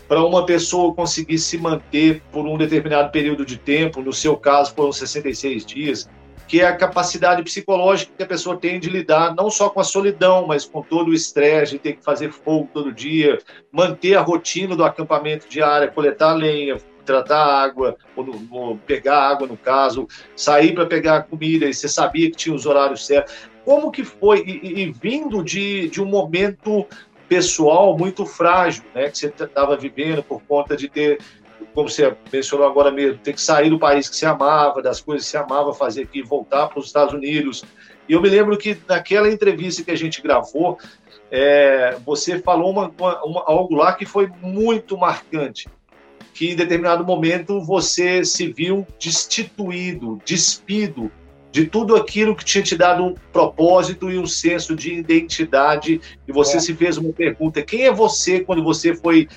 para uma pessoa conseguir se manter por um determinado período de tempo, no seu caso foram 66 dias, que é a capacidade psicológica que a pessoa tem de lidar não só com a solidão, mas com todo o estresse de ter que fazer fogo todo dia, manter a rotina do acampamento diário, coletar lenha, tratar água, ou, no, ou pegar água no caso, sair para pegar comida, e você sabia que tinha os horários certos. Como que foi? E, e vindo de, de um momento pessoal muito frágil, né, que você estava vivendo por conta de ter como você mencionou agora mesmo, ter que sair do país que se amava, das coisas que se amava fazer aqui, voltar para os Estados Unidos. E eu me lembro que naquela entrevista que a gente gravou, é, você falou uma, uma, algo lá que foi muito marcante, que em determinado momento você se viu destituído, despido de tudo aquilo que tinha te dado um propósito e um senso de identidade, e você é. se fez uma pergunta: quem é você quando você foi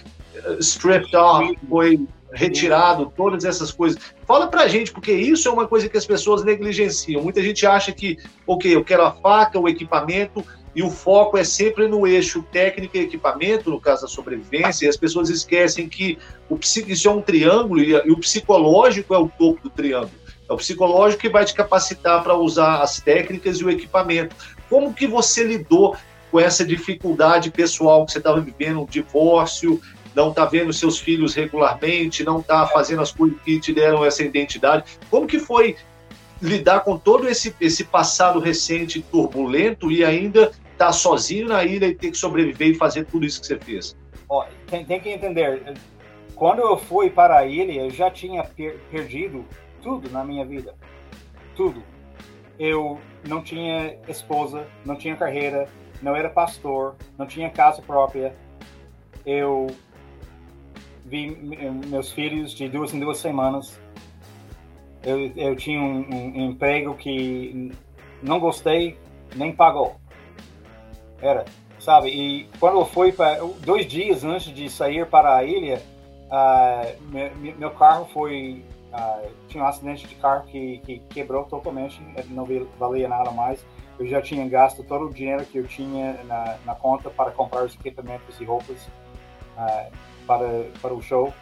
stripped off, foi retirado, todas essas coisas. Fala pra gente, porque isso é uma coisa que as pessoas negligenciam. Muita gente acha que, ok, eu quero a faca, o equipamento, e o foco é sempre no eixo técnica e equipamento, no caso da sobrevivência, e as pessoas esquecem que o, isso é um triângulo e, e o psicológico é o topo do triângulo. É o psicológico que vai te capacitar para usar as técnicas e o equipamento. Como que você lidou com essa dificuldade pessoal que você estava vivendo, um divórcio, não está vendo seus filhos regularmente, não está fazendo as coisas que te deram essa identidade. Como que foi lidar com todo esse, esse passado recente turbulento e ainda estar tá sozinho na ilha e ter que sobreviver e fazer tudo isso que você fez? Ó, tem, tem, que entender, quando eu fui para a ilha, eu já tinha per perdido tudo na minha vida. Tudo. Eu não tinha esposa, não tinha carreira, não era pastor, não tinha casa própria. Eu vi meus filhos de duas em duas semanas. Eu, eu tinha um, um emprego que não gostei, nem pagou. Era, sabe? E quando eu fui para dois dias antes de sair para a ilha, uh, meu, meu, carro foi uh, tinha um acidente de carro que, que quebrou totalmente, não valia nada mais. Eu já tinha gasto todo o dinheiro que eu tinha na, na conta para comprar os equipamentos e roupas. Uh, para, para o show.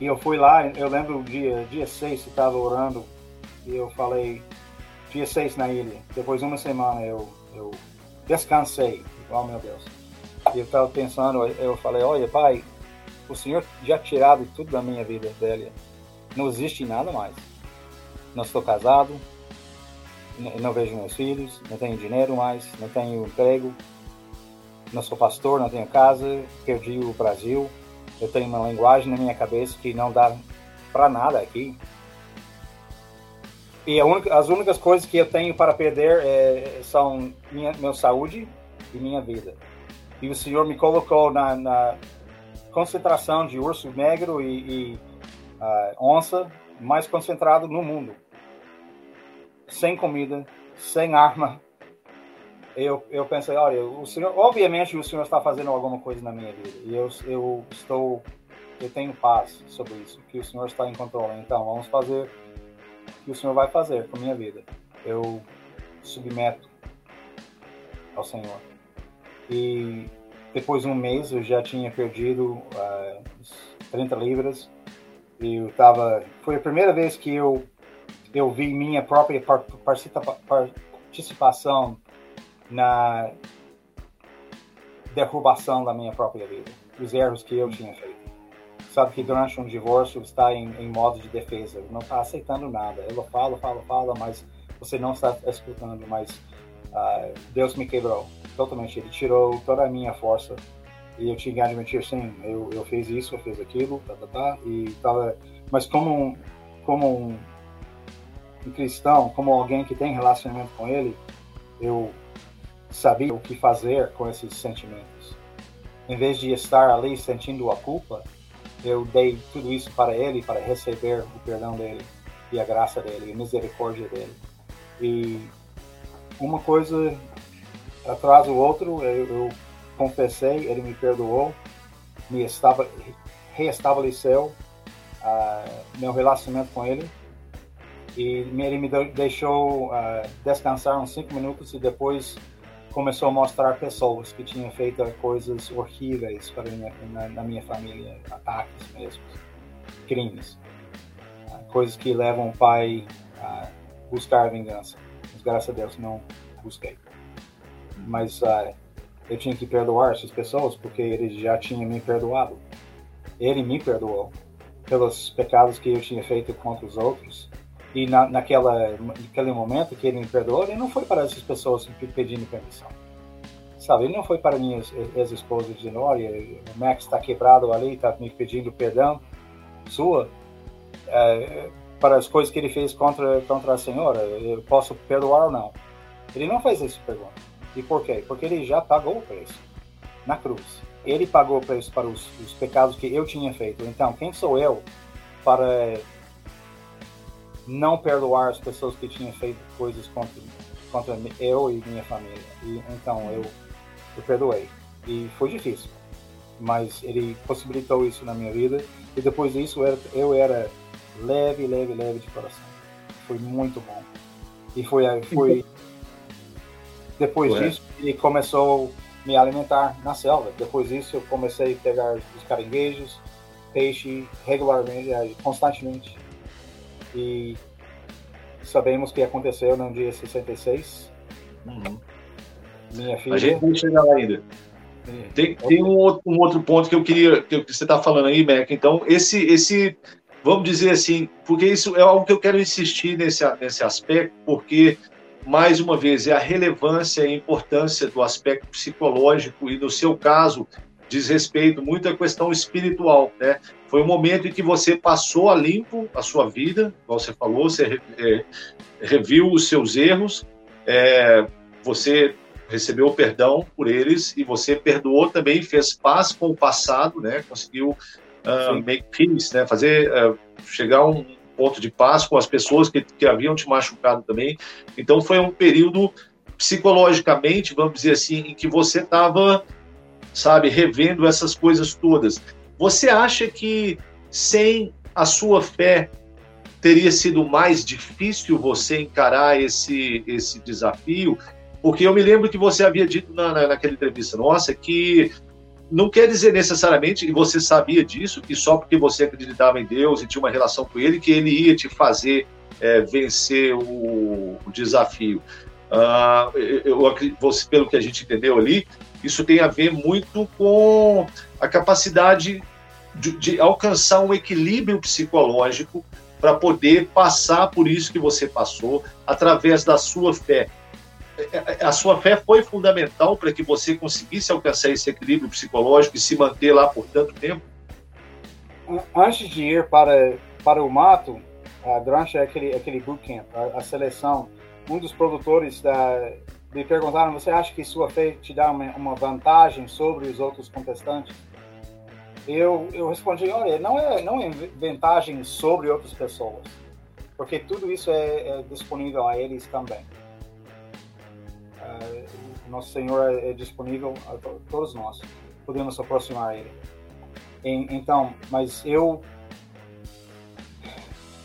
E eu fui lá, eu lembro o dia, dia 6 que estava orando, e eu falei, dia 6 na ilha. Depois de uma semana eu, eu descansei. Oh meu Deus. E eu estava pensando, eu falei, olha pai, o Senhor já tirado tudo da minha vida, velha. Não existe nada mais. Não estou casado, não vejo meus filhos, não tenho dinheiro mais, não tenho emprego, não sou pastor, não tenho casa, perdi o Brasil, eu tenho uma linguagem na minha cabeça que não dá para nada aqui. E única, as únicas coisas que eu tenho para perder é, são minha, saúde e minha vida. E o Senhor me colocou na, na concentração de urso negro e, e uh, onça mais concentrado no mundo. Sem comida, sem arma. Eu, eu pensei, olha, o senhor, obviamente o senhor está fazendo alguma coisa na minha vida. E eu, eu estou, eu tenho paz sobre isso, que o senhor está em controle. Então, vamos fazer o que o senhor vai fazer com a minha vida. Eu submeto ao senhor. E depois de um mês eu já tinha perdido uh, 30 libras. E eu tava. Foi a primeira vez que eu, eu vi minha própria participação na derrubação da minha própria vida, os erros que eu tinha feito. Sabe que durante um divórcio está em, em modo de defesa, não está aceitando nada. Ela fala, fala, fala, mas você não está escutando. Mas uh, Deus me quebrou totalmente. Ele tirou toda a minha força e eu tinha que admitir, sim, eu, eu fiz isso, eu fiz aquilo, tá, tá, tá, e tava, mas como um, como um, um cristão, como alguém que tem relacionamento com ele, eu sabia o que fazer com esses sentimentos. Em vez de estar ali sentindo a culpa, eu dei tudo isso para ele, para receber o perdão dele, e a graça dele, a misericórdia dele. E uma coisa atrás do outro, eu, eu confessei, ele me perdoou, me estava, reestabeleceu uh, meu relacionamento com ele e ele me deixou uh, descansar uns cinco minutos e depois começou a mostrar pessoas que tinham feito coisas horríveis para minha, na, na minha família, ataques mesmo, crimes, uh, coisas que levam o pai a buscar vingança. Mas graças a Deus não busquei. Mas uh, eu tinha que perdoar essas pessoas porque ele já tinha me perdoado. Ele me perdoou pelos pecados que eu tinha feito contra os outros. E na, naquela, naquele momento que ele me perdoou, ele não foi para essas pessoas pedindo permissão. Sabe, ele não foi para minhas ex-esposas dizendo: olha, o Max está quebrado ali, está me pedindo perdão sua. É, para as coisas que ele fez contra, contra a senhora, eu posso perdoar ou não? Ele não fez essa pergunta. E por quê? Porque ele já pagou o preço na cruz. Ele pagou o preço para os, os pecados que eu tinha feito. Então, quem sou eu para não perdoar as pessoas que tinham feito coisas contra, contra eu e minha família? E, então, eu, eu perdoei. E foi difícil, mas ele possibilitou isso na minha vida. E depois disso, eu era, eu era leve, leve, leve de coração. Foi muito bom. E foi, foi *laughs* depois Ué. disso, ele começou a me alimentar na selva. Depois disso, eu comecei a pegar os caranguejos, peixe regularmente, constantemente. E sabemos o que aconteceu no dia 66. Uhum. Minha filha. A gente vai chegar lá ainda. Tem, tem um, outro, um, outro, ponto que eu queria que você está falando aí, Mac. Então, esse, esse, vamos dizer assim, porque isso é algo que eu quero insistir nesse, nesse aspecto, porque mais uma vez, é a relevância e a importância do aspecto psicológico e, no seu caso, diz respeito muito à questão espiritual, né? Foi um momento em que você passou a limpo a sua vida, como você falou, você é, reviu os seus erros, é, você recebeu o perdão por eles e você perdoou também, fez paz com o passado, né? Conseguiu uh, make peace, né? Fazer uh, chegar a um ponto de paz com as pessoas que, que haviam te machucado também. Então foi um período psicologicamente, vamos dizer assim, em que você estava, sabe, revendo essas coisas todas. Você acha que sem a sua fé teria sido mais difícil você encarar esse, esse desafio? Porque eu me lembro que você havia dito na, na, naquela entrevista nossa que não quer dizer necessariamente, e você sabia disso, que só porque você acreditava em Deus e tinha uma relação com Ele, que Ele ia te fazer é, vencer o, o desafio. Uh, eu, você, pelo que a gente entendeu ali, isso tem a ver muito com a capacidade de, de alcançar um equilíbrio psicológico para poder passar por isso que você passou através da sua fé a sua fé foi fundamental para que você conseguisse alcançar esse equilíbrio psicológico e se manter lá por tanto tempo? Antes de ir para, para o mato, durante aquele, aquele bootcamp, a, a seleção, um dos produtores da, me perguntaram: você acha que sua fé te dá uma, uma vantagem sobre os outros contestantes? Eu, eu respondi: olha, não é, não é vantagem sobre outras pessoas, porque tudo isso é, é disponível a eles também. Uh, nosso Senhor é, é disponível a todos nós, podemos aproximar a Ele. então, mas eu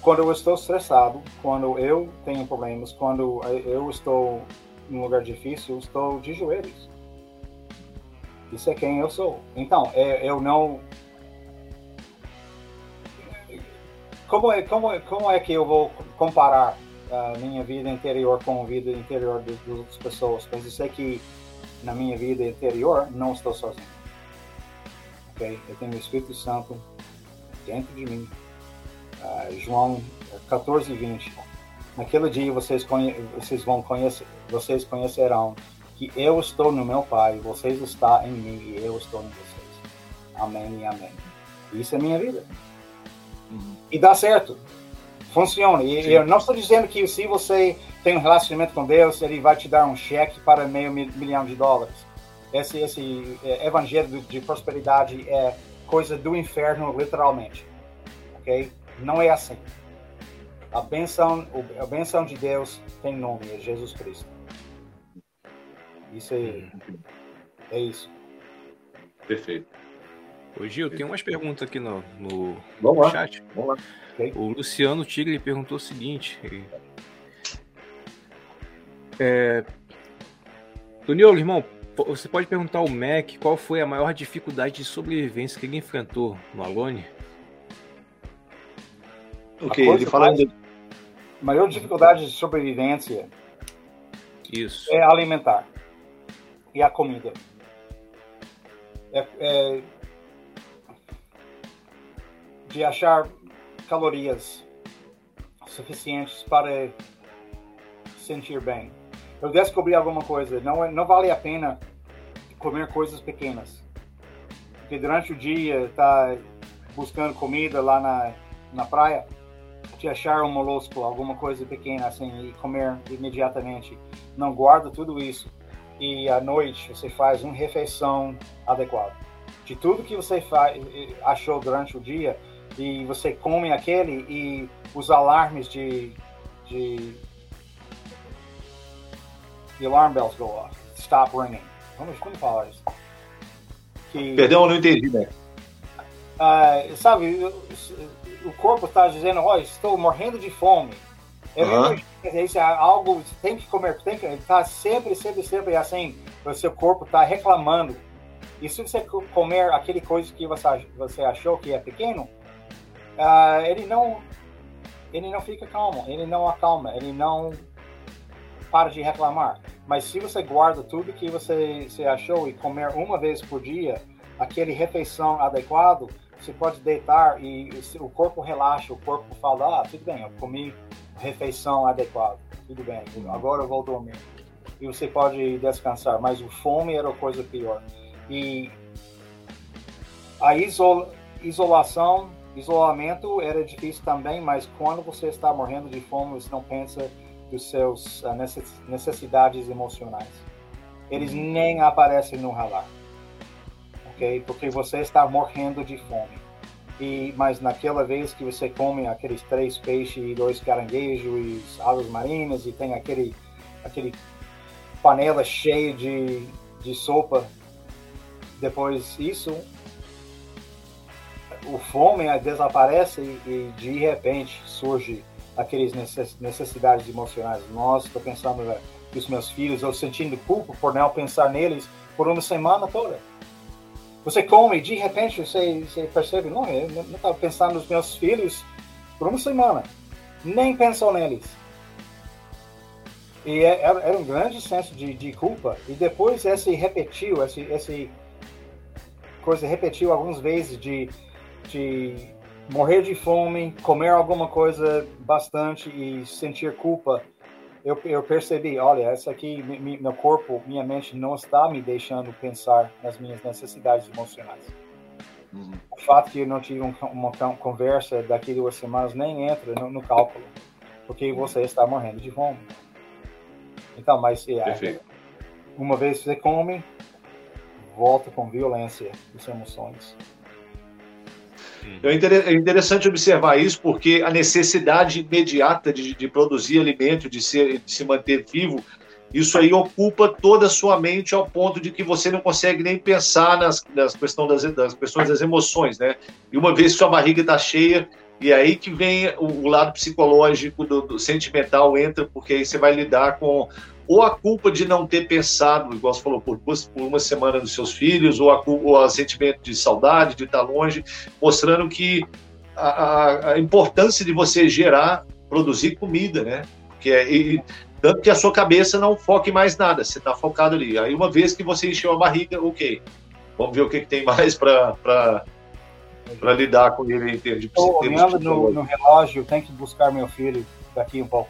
quando eu estou estressado, quando eu tenho problemas, quando eu estou num lugar difícil, estou de joelhos. Isso é quem eu sou. Então, é, eu não. Como é, como, como é que eu vou comparar a minha vida interior com a vida interior de, de outras pessoas? Mas eu sei que na minha vida interior não estou sozinho. Ok? Eu tenho o Espírito Santo dentro de mim uh, João 14, 20. Naquele dia vocês, vocês vão conhecer, vocês conhecerão que eu estou no meu Pai, vocês estão em mim e eu estou em vocês. Amém e amém. Isso é minha vida. Uhum. E dá certo. Funciona. E Sim. eu não estou dizendo que se você tem um relacionamento com Deus, ele vai te dar um cheque para meio milhão de dólares. Esse, esse é, evangelho de prosperidade é coisa do inferno, literalmente. Ok? Não é assim. A benção, a benção de Deus tem nome, é Jesus Cristo. Isso aí. É isso. Perfeito. Ô Gil, tem umas perguntas aqui no, no, Vamos chat. Vamos lá. O Luciano Tigre perguntou o seguinte. É, Doniolo, irmão, você pode perguntar ao Mac qual foi a maior dificuldade de sobrevivência que ele enfrentou no Alone? O que? Ele falando. Maior dificuldade de sobrevivência Isso. é alimentar e a comida. É, é de achar calorias suficientes para sentir bem. Eu descobri alguma coisa. Não, é, não vale a pena comer coisas pequenas. Porque durante o dia tá buscando comida lá na, na praia, de achar um molusco, alguma coisa pequena assim, e comer imediatamente. Não guarda tudo isso. E à noite você faz uma refeição adequada. De tudo que você faz, achou durante o dia, e você come aquele, e os alarmes de. de the alarm bells go off. Stop ringing. Vamos, como falar isso? Que, Perdão, eu não entendi, né? Uh, sabe, o corpo está dizendo, ó, oh, estou morrendo de fome. É uhum. isso é algo tem que comer, tem que tá sempre, sempre, sempre assim. O seu corpo está reclamando. E se você comer aquele coisa que você, você achou que é pequeno, uh, ele não ele não fica calmo, ele não acalma, ele não para de reclamar. Mas se você guarda tudo que você, você achou e comer uma vez por dia, aquele refeição adequado, você pode deitar e o corpo relaxa, o corpo fala, ah, tudo bem, eu comi refeição adequada, tudo bem, agora eu vou dormir. E você pode descansar, mas o fome era a coisa pior. E a isol isolação, isolamento era difícil também, mas quando você está morrendo de fome, você não pensa dos seus uh, necessidades emocionais. Eles uhum. nem aparecem no radar ok? Porque você está morrendo de fome. E, mas naquela vez que você come aqueles três peixes e dois caranguejos e aves marinhas e tem aquele, aquele panela cheia de, de sopa, depois isso, o fome desaparece e, de repente surge aquelas necessidades emocionais. Nossa, estou pensando nos meus filhos, eu sentindo culpa por não pensar neles por uma semana toda você come e de repente você, você percebe, não, eu não estava pensando nos meus filhos por uma semana, nem pensou neles. E é, era, era um grande senso de, de, culpa. E depois esse repetiu, esse, esse coisa repetiu algumas vezes de, de morrer de fome, comer alguma coisa bastante e sentir culpa eu, eu percebi, olha, essa aqui, meu corpo, minha mente não está me deixando pensar nas minhas necessidades emocionais. Uhum. O fato que eu não tive um, uma conversa daqui duas semanas nem entra no, no cálculo, porque você está morrendo de fome. Então, mas é, uma vez você come, volta com violência as emoções. É, é interessante observar isso porque a necessidade imediata de, de produzir alimento, de, ser, de se manter vivo, isso aí ocupa toda a sua mente ao ponto de que você não consegue nem pensar nas, nas questão das, das questões das emoções, né? E uma vez que sua barriga está cheia, e aí que vem o, o lado psicológico, do, do, sentimental entra, porque aí você vai lidar com ou a culpa de não ter pensado, igual você falou, por, por uma semana dos seus filhos, ou, a, ou o sentimento de saudade, de estar longe, mostrando que a, a, a importância de você gerar, produzir comida, né? Que é, e, tanto que a sua cabeça não foque mais nada, você está focado ali. Aí, uma vez que você encheu a barriga, ok, vamos ver o que, que tem mais para lidar com ele em termos de olhando no, no relógio, tenho que buscar meu filho daqui um pouco.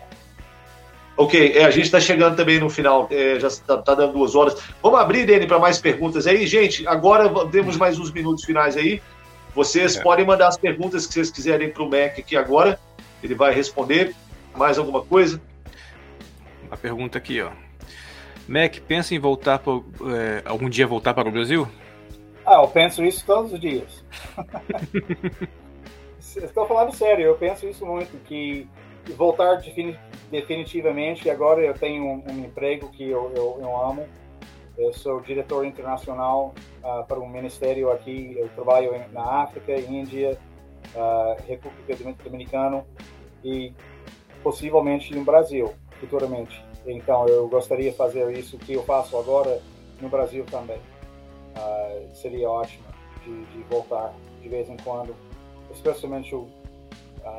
Ok, é, a gente está chegando também no final, é, já está tá dando duas horas. Vamos abrir, Dani, para mais perguntas aí. Gente, agora temos mais uns minutos finais aí. Vocês é. podem mandar as perguntas que vocês quiserem para o Mac aqui agora. Ele vai responder. Mais alguma coisa? Uma pergunta aqui, ó. Mac, pensa em voltar para, é, algum dia voltar para o Brasil? Ah, eu penso isso todos os dias. *laughs* *laughs* Estou falando sério, eu penso isso muito, que voltar definitivamente. Agora eu tenho um, um emprego que eu, eu, eu, amo. Eu sou diretor internacional uh, para um ministério aqui. Eu trabalho na África, Índia, uh, República Dominicana e possivelmente no Brasil futuramente. Então eu gostaria de fazer isso que eu faço agora no Brasil também. Uh, seria ótimo de, de, voltar de vez em quando, especialmente o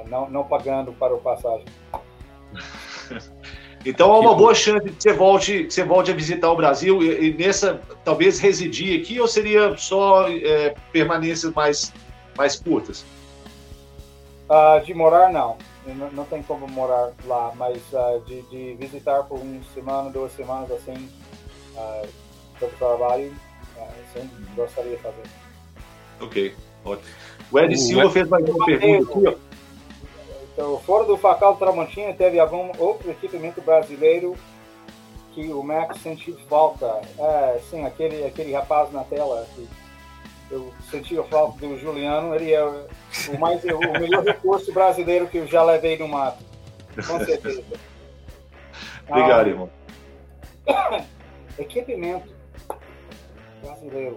não, não pagando para o passagem. *laughs* Então há uma boa chance de que você volte, que você volte a visitar o Brasil e, e nessa talvez residir aqui ou seria só é, permanências mais, mais curtas? Uh, de morar não. não, não tem como morar lá, mas uh, de, de, visitar por uma semana, duas semanas assim, uh, para o trabalho, sim, gostaria de fazer. Ok, ótimo. O Ed Silva fez mais uma pergunta aqui, ó. Então, fora do Facal Tramontina, teve algum outro equipamento brasileiro que o Max sentiu falta? É, sim, aquele, aquele rapaz na tela. Que eu senti a falta do Juliano. Ele é o, mais, o melhor *laughs* recurso brasileiro que eu já levei no mato. Com certeza. *laughs* Obrigado, ah, irmão. *coughs* Equipamento brasileiro.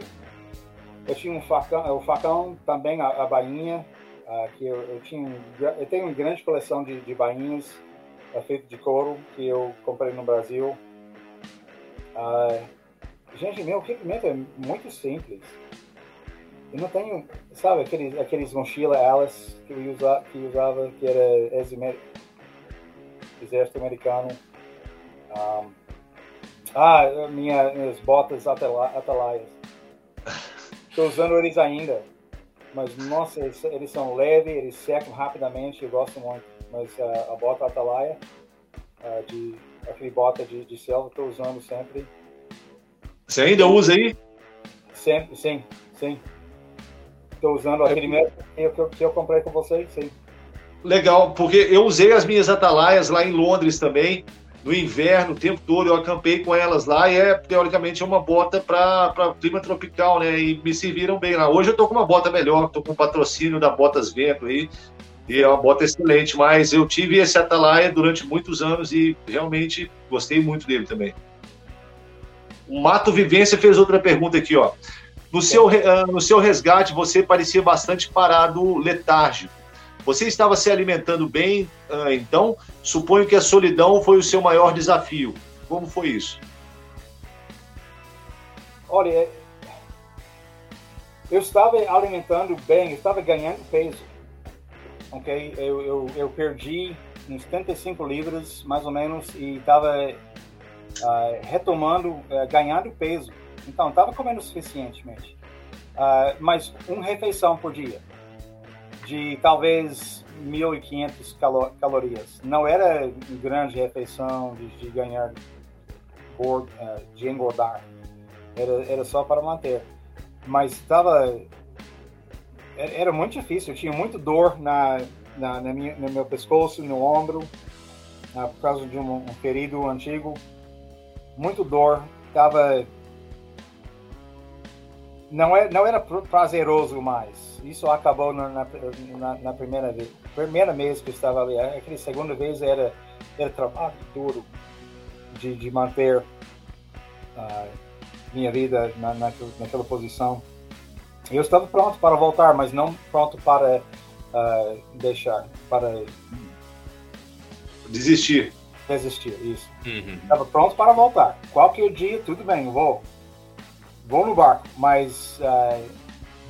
Eu tinha um facão, o facão também, a, a bainha que eu, eu, tinha, eu tenho uma grande coleção de, de bainhas uh, feitas de couro que eu comprei no Brasil. Uh, gente, meu equipamento é muito simples. Eu não tenho, sabe, aqueles, aqueles mochila Alice que eu usava, que, usava, que era exército americano. Um, ah, minha, minhas botas atalaias. Estou usando eles ainda. Mas, nossa, eles, eles são leves, eles secam rapidamente, eu gosto muito. Mas uh, a bota Atalaia, uh, de, aquele bota de, de selva, estou usando sempre. Você ainda usa aí? Sempre, sim, sim. Estou usando é aquele mesmo que eu, que eu comprei com vocês, sim. Legal, porque eu usei as minhas atalaias lá em Londres também no inverno, o tempo todo, eu acampei com elas lá e é, teoricamente, uma bota para clima tropical, né? E me serviram bem lá. Hoje eu tô com uma bota melhor, tô com patrocínio da Botas Vento aí, e é uma bota excelente, mas eu tive esse Atalaia durante muitos anos e realmente gostei muito dele também. O Mato Vivência fez outra pergunta aqui, ó. No seu, ah, no seu resgate, você parecia bastante parado, letárgico. Você estava se alimentando bem, ah, então suponho que a solidão foi o seu maior desafio. Como foi isso? Olha, é, eu estava alimentando bem, eu estava ganhando peso. Ok? Eu, eu, eu perdi uns 75 libras, mais ou menos, e estava uh, retomando, uh, ganhando peso. Então, estava comendo suficientemente. Uh, mas uma refeição por dia de talvez 1.500 calo calorias. Não era grande refeição de, de ganhar, eh, de engordar. Era, era só para manter. Mas estava. Era muito difícil. Eu tinha muito dor na, na, na minha, no meu pescoço, no ombro, uh, por causa de um, um ferido antigo. Muito dor. tava não, é, não era prazeroso mais. Isso acabou na, na, na, primeira vez. Primeira mês que eu estava ali. Aquela segunda vez era, era trabalho duro de, de manter uh, minha vida na, na, naquela posição. Eu estava pronto para voltar, mas não pronto para uh, deixar, para desistir. Desistir, isso. Uhum. Estava pronto para voltar. Qualquer dia, tudo bem, vou vou no barco, mas uh,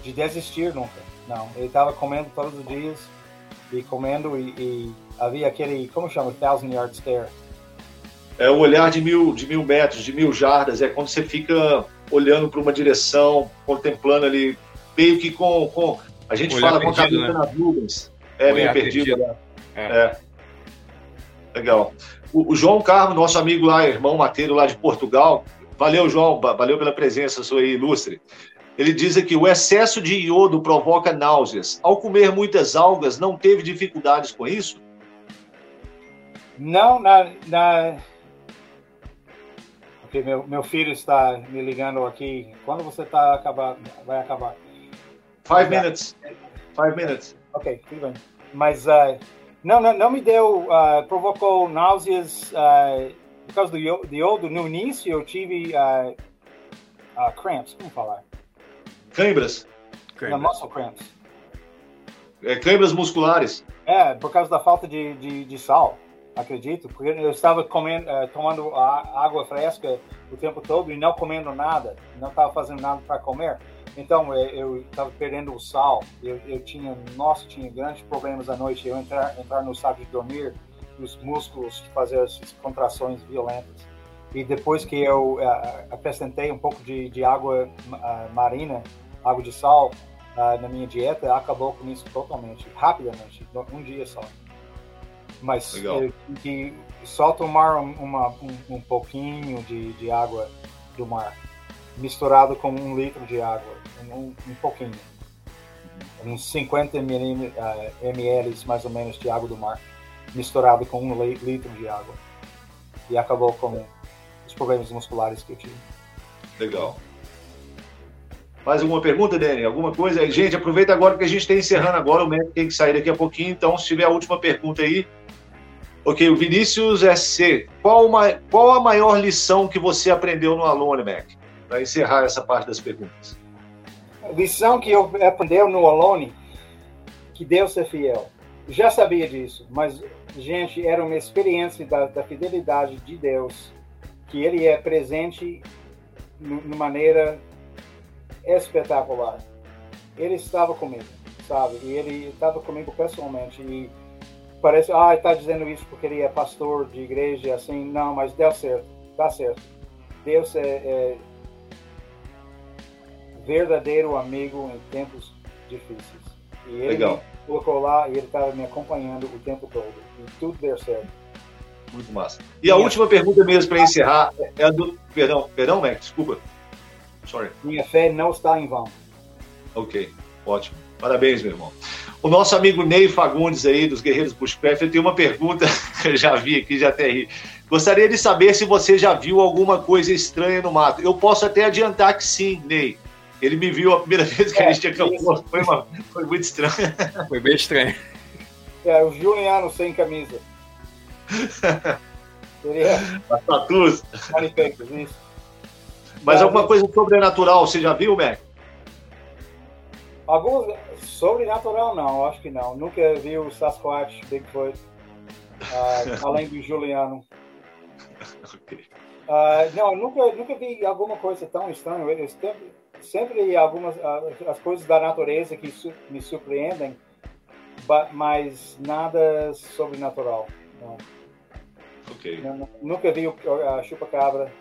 de desistir nunca. Não, ele estava comendo todos os dias e comendo e, e, havia aquele, como chama, thousand yard stare. É o olhar de mil, de mil metros, de mil jardas. É quando você fica olhando para uma direção, contemplando ali, meio que com, com a gente olhar fala perdido, com a cabeça né? nas nuvens. É meio perdido. perdido. Né? É. é. Legal. O, o, João Carlos, nosso amigo lá, irmão Mateiro lá de Portugal, Valeu, João, valeu pela presença sua aí, ilustre. Ele diz aqui: o excesso de iodo provoca náuseas. Ao comer muitas algas, não teve dificuldades com isso? Não, na. na... Okay, meu, meu filho está me ligando aqui. Quando você está acabar, vai acabar? Five minutes. Five minutes. Ok, tudo bem. Mas uh, não, não, não, me deu, uh, provocou náuseas. Uh, por causa do iodo, no início eu tive uh, cramps, como falar? Câimbras. Na muscle cramps. É, câimbras musculares. É, por causa da falta de, de, de sal, acredito. Porque eu estava comendo, uh, tomando água fresca o tempo todo e não comendo nada. Não estava fazendo nada para comer. Então eu estava perdendo o sal. Eu, eu tinha, nossa, tinha grandes problemas à noite. Eu entrar, entrar no estado de dormir os músculos fazer as contrações violentas. E depois que eu uh, acrescentei um pouco de, de água uh, marina, água de sal, uh, na minha dieta, acabou com isso totalmente, rapidamente, um dia só. Mas eu, que só tomar uma, um, um pouquinho de, de água do mar, misturado com um litro de água, um, um pouquinho, uns 50 ml, ml mais ou menos de água do mar misturado com um litro de água. E acabou com os problemas musculares que eu tive. Legal. Mais alguma pergunta, Dani? Alguma coisa? Gente, aproveita agora que a gente está encerrando agora, o médico tem que sair daqui a pouquinho, então se tiver a última pergunta aí. Ok, o Vinícius SC, qual, uma, qual a maior lição que você aprendeu no Alone, Mac? Para encerrar essa parte das perguntas. A lição que eu aprendeu no Alone, que Deus é fiel. Já sabia disso, mas gente, era uma experiência da, da fidelidade de Deus, que Ele é presente de maneira espetacular. Ele estava comigo, sabe? E Ele estava comigo pessoalmente. E parece, ah, está dizendo isso porque ele é pastor de igreja, assim. Não, mas deu certo, dá certo. Deus é, é verdadeiro amigo em tempos difíceis. E ele Legal. colocou lá e ele estava me acompanhando o tempo todo. E tudo deu certo. Muito massa. E a última pergunta mesmo para encerrar é a do. Perdão, perdão, Mac, desculpa. Sorry. Minha fé não está em vão. Ok, ótimo. Parabéns, meu irmão. O nosso amigo Ney Fagundes aí, dos Guerreiros Bushcraft, tem uma pergunta *laughs* que eu já vi aqui, já até ri. Gostaria de saber se você já viu alguma coisa estranha no mato. Eu posso até adiantar que sim, Ney. Ele me viu a primeira *laughs* vez que é, a gente acampou. Foi, uma, foi muito estranho. *laughs* Foi bem estranho. É, o Juliano sem camisa. Seria. As tatus. isso. Mas alguma coisa sobrenatural, você já viu, Mac? Alguns sobrenatural não, acho que não. Nunca vi o Sasquatch, Bigfoot, uh, *laughs* além do Juliano. okay. uh, não, nunca, nunca vi alguma coisa tão estranha. Eu sempre, sempre algumas as coisas da natureza que me surpreendem, mas nada sobrenatural. Não. Ok. Não, nunca vi a chupa-cabra.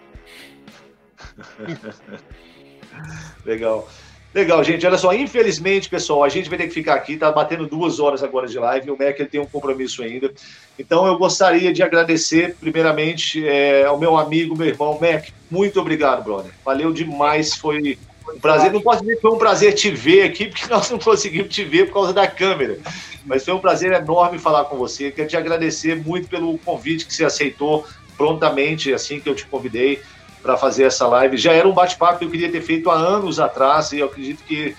*laughs* Legal. Legal, gente. Olha só, infelizmente, pessoal, a gente vai ter que ficar aqui, tá batendo duas horas agora de live, o Mac ele tem um compromisso ainda. Então eu gostaria de agradecer, primeiramente, é, ao meu amigo, meu irmão, Mac. Muito obrigado, brother. Valeu demais, foi um prazer, não posso dizer que foi um prazer te ver aqui, porque *laughs* nós não conseguimos te ver por causa da câmera. Mas foi um prazer enorme falar com você. Quero te agradecer muito pelo convite que você aceitou prontamente, assim que eu te convidei. Para fazer essa live. Já era um bate-papo que eu queria ter feito há anos atrás e eu acredito que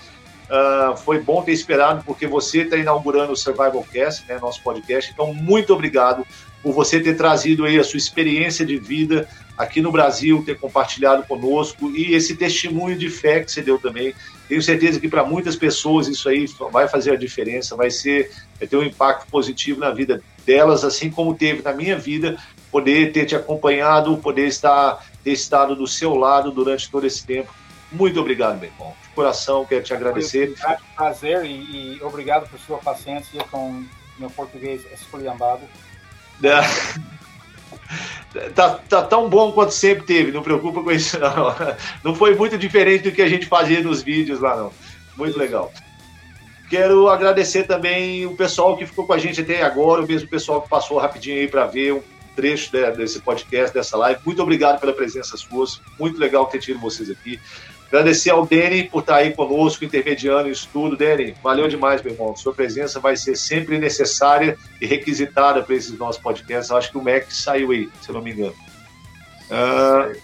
uh, foi bom ter esperado, porque você está inaugurando o Survival Cast, né, nosso podcast. Então, muito obrigado por você ter trazido aí a sua experiência de vida aqui no Brasil, ter compartilhado conosco e esse testemunho de fé que você deu também. Tenho certeza que para muitas pessoas isso aí vai fazer a diferença, vai ser vai ter um impacto positivo na vida delas, assim como teve na minha vida, poder ter te acompanhado, poder estar ter estado do seu lado durante todo esse tempo. Muito obrigado, meu irmão. De coração, quero te agradecer. Foi um prazer e, e obrigado por sua paciência com meu português esculhambado. *laughs* Tá, tá tão bom quanto sempre teve, não preocupa com isso não. *laughs* Não foi muito diferente do que a gente fazia nos vídeos lá não. Muito legal. Quero agradecer também o pessoal que ficou com a gente até agora, o mesmo pessoal que passou rapidinho aí para ver trecho desse podcast, dessa live. Muito obrigado pela presença sua, muito legal ter tido vocês aqui. Agradecer ao Deni por estar aí conosco, intermediando isso tudo. Deni, valeu demais, meu irmão. Sua presença vai ser sempre necessária e requisitada para esses nossos podcasts. Eu acho que o Mac saiu aí, se eu não me engano. Uh,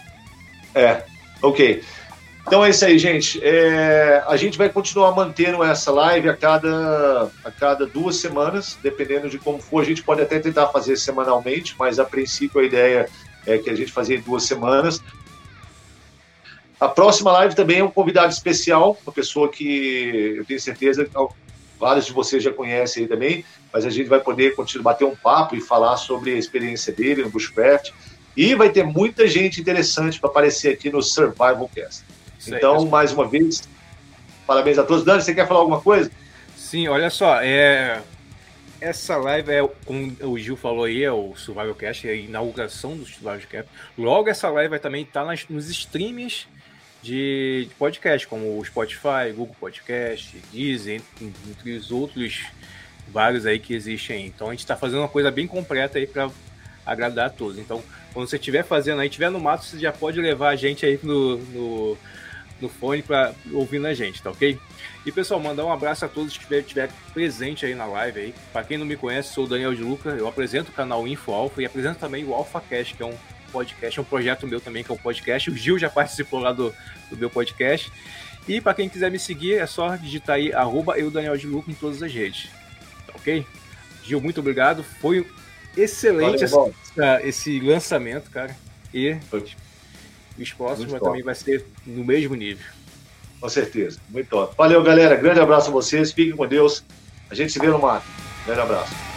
é, ok. Então é isso aí, gente. É, a gente vai continuar mantendo essa live a cada, a cada duas semanas, dependendo de como for. A gente pode até tentar fazer semanalmente, mas a princípio a ideia é que a gente fazia em duas semanas. A próxima live também é um convidado especial, uma pessoa que eu tenho certeza que vários de vocês já conhecem aí também, mas a gente vai poder continuar bater um papo e falar sobre a experiência dele no Bushcraft. E vai ter muita gente interessante para aparecer aqui no Survival Cast. Então, mais uma vez, parabéns a todos. Dani, você quer falar alguma coisa? Sim, olha só, é... essa live é, como o Gil falou aí, é o Survival Cast, é a inauguração do Survival Cast. Logo essa live vai também estar tá nos streams de, de podcast, como o Spotify, Google Podcast, Deezer, entre os outros vários aí que existem aí. Então a gente está fazendo uma coisa bem completa aí para agradar a todos. Então, quando você estiver fazendo aí, estiver no mato, você já pode levar a gente aí no, no, no fone para ouvindo a gente, tá ok? E pessoal, mandar um abraço a todos que estiver, estiver presente aí na live aí. Para quem não me conhece, sou o Daniel de Luca, eu apresento o canal Info Alpha e apresento também o Alpha Cash, que é um podcast, é um projeto meu também, que é um podcast. O Gil já *laughs* participou lá do, do meu podcast. E para quem quiser me seguir, é só digitar aí, arroba eu, Daniel de Luca, em todas as redes. Tá ok? Gil, muito obrigado. Foi excelente Valeu, essa, esse lançamento, cara. E Foi. Os próximos também vai ser no mesmo nível. Com certeza. Muito top. Valeu, galera. Grande abraço a vocês. Fiquem com Deus. A gente se vê no mar. Grande abraço.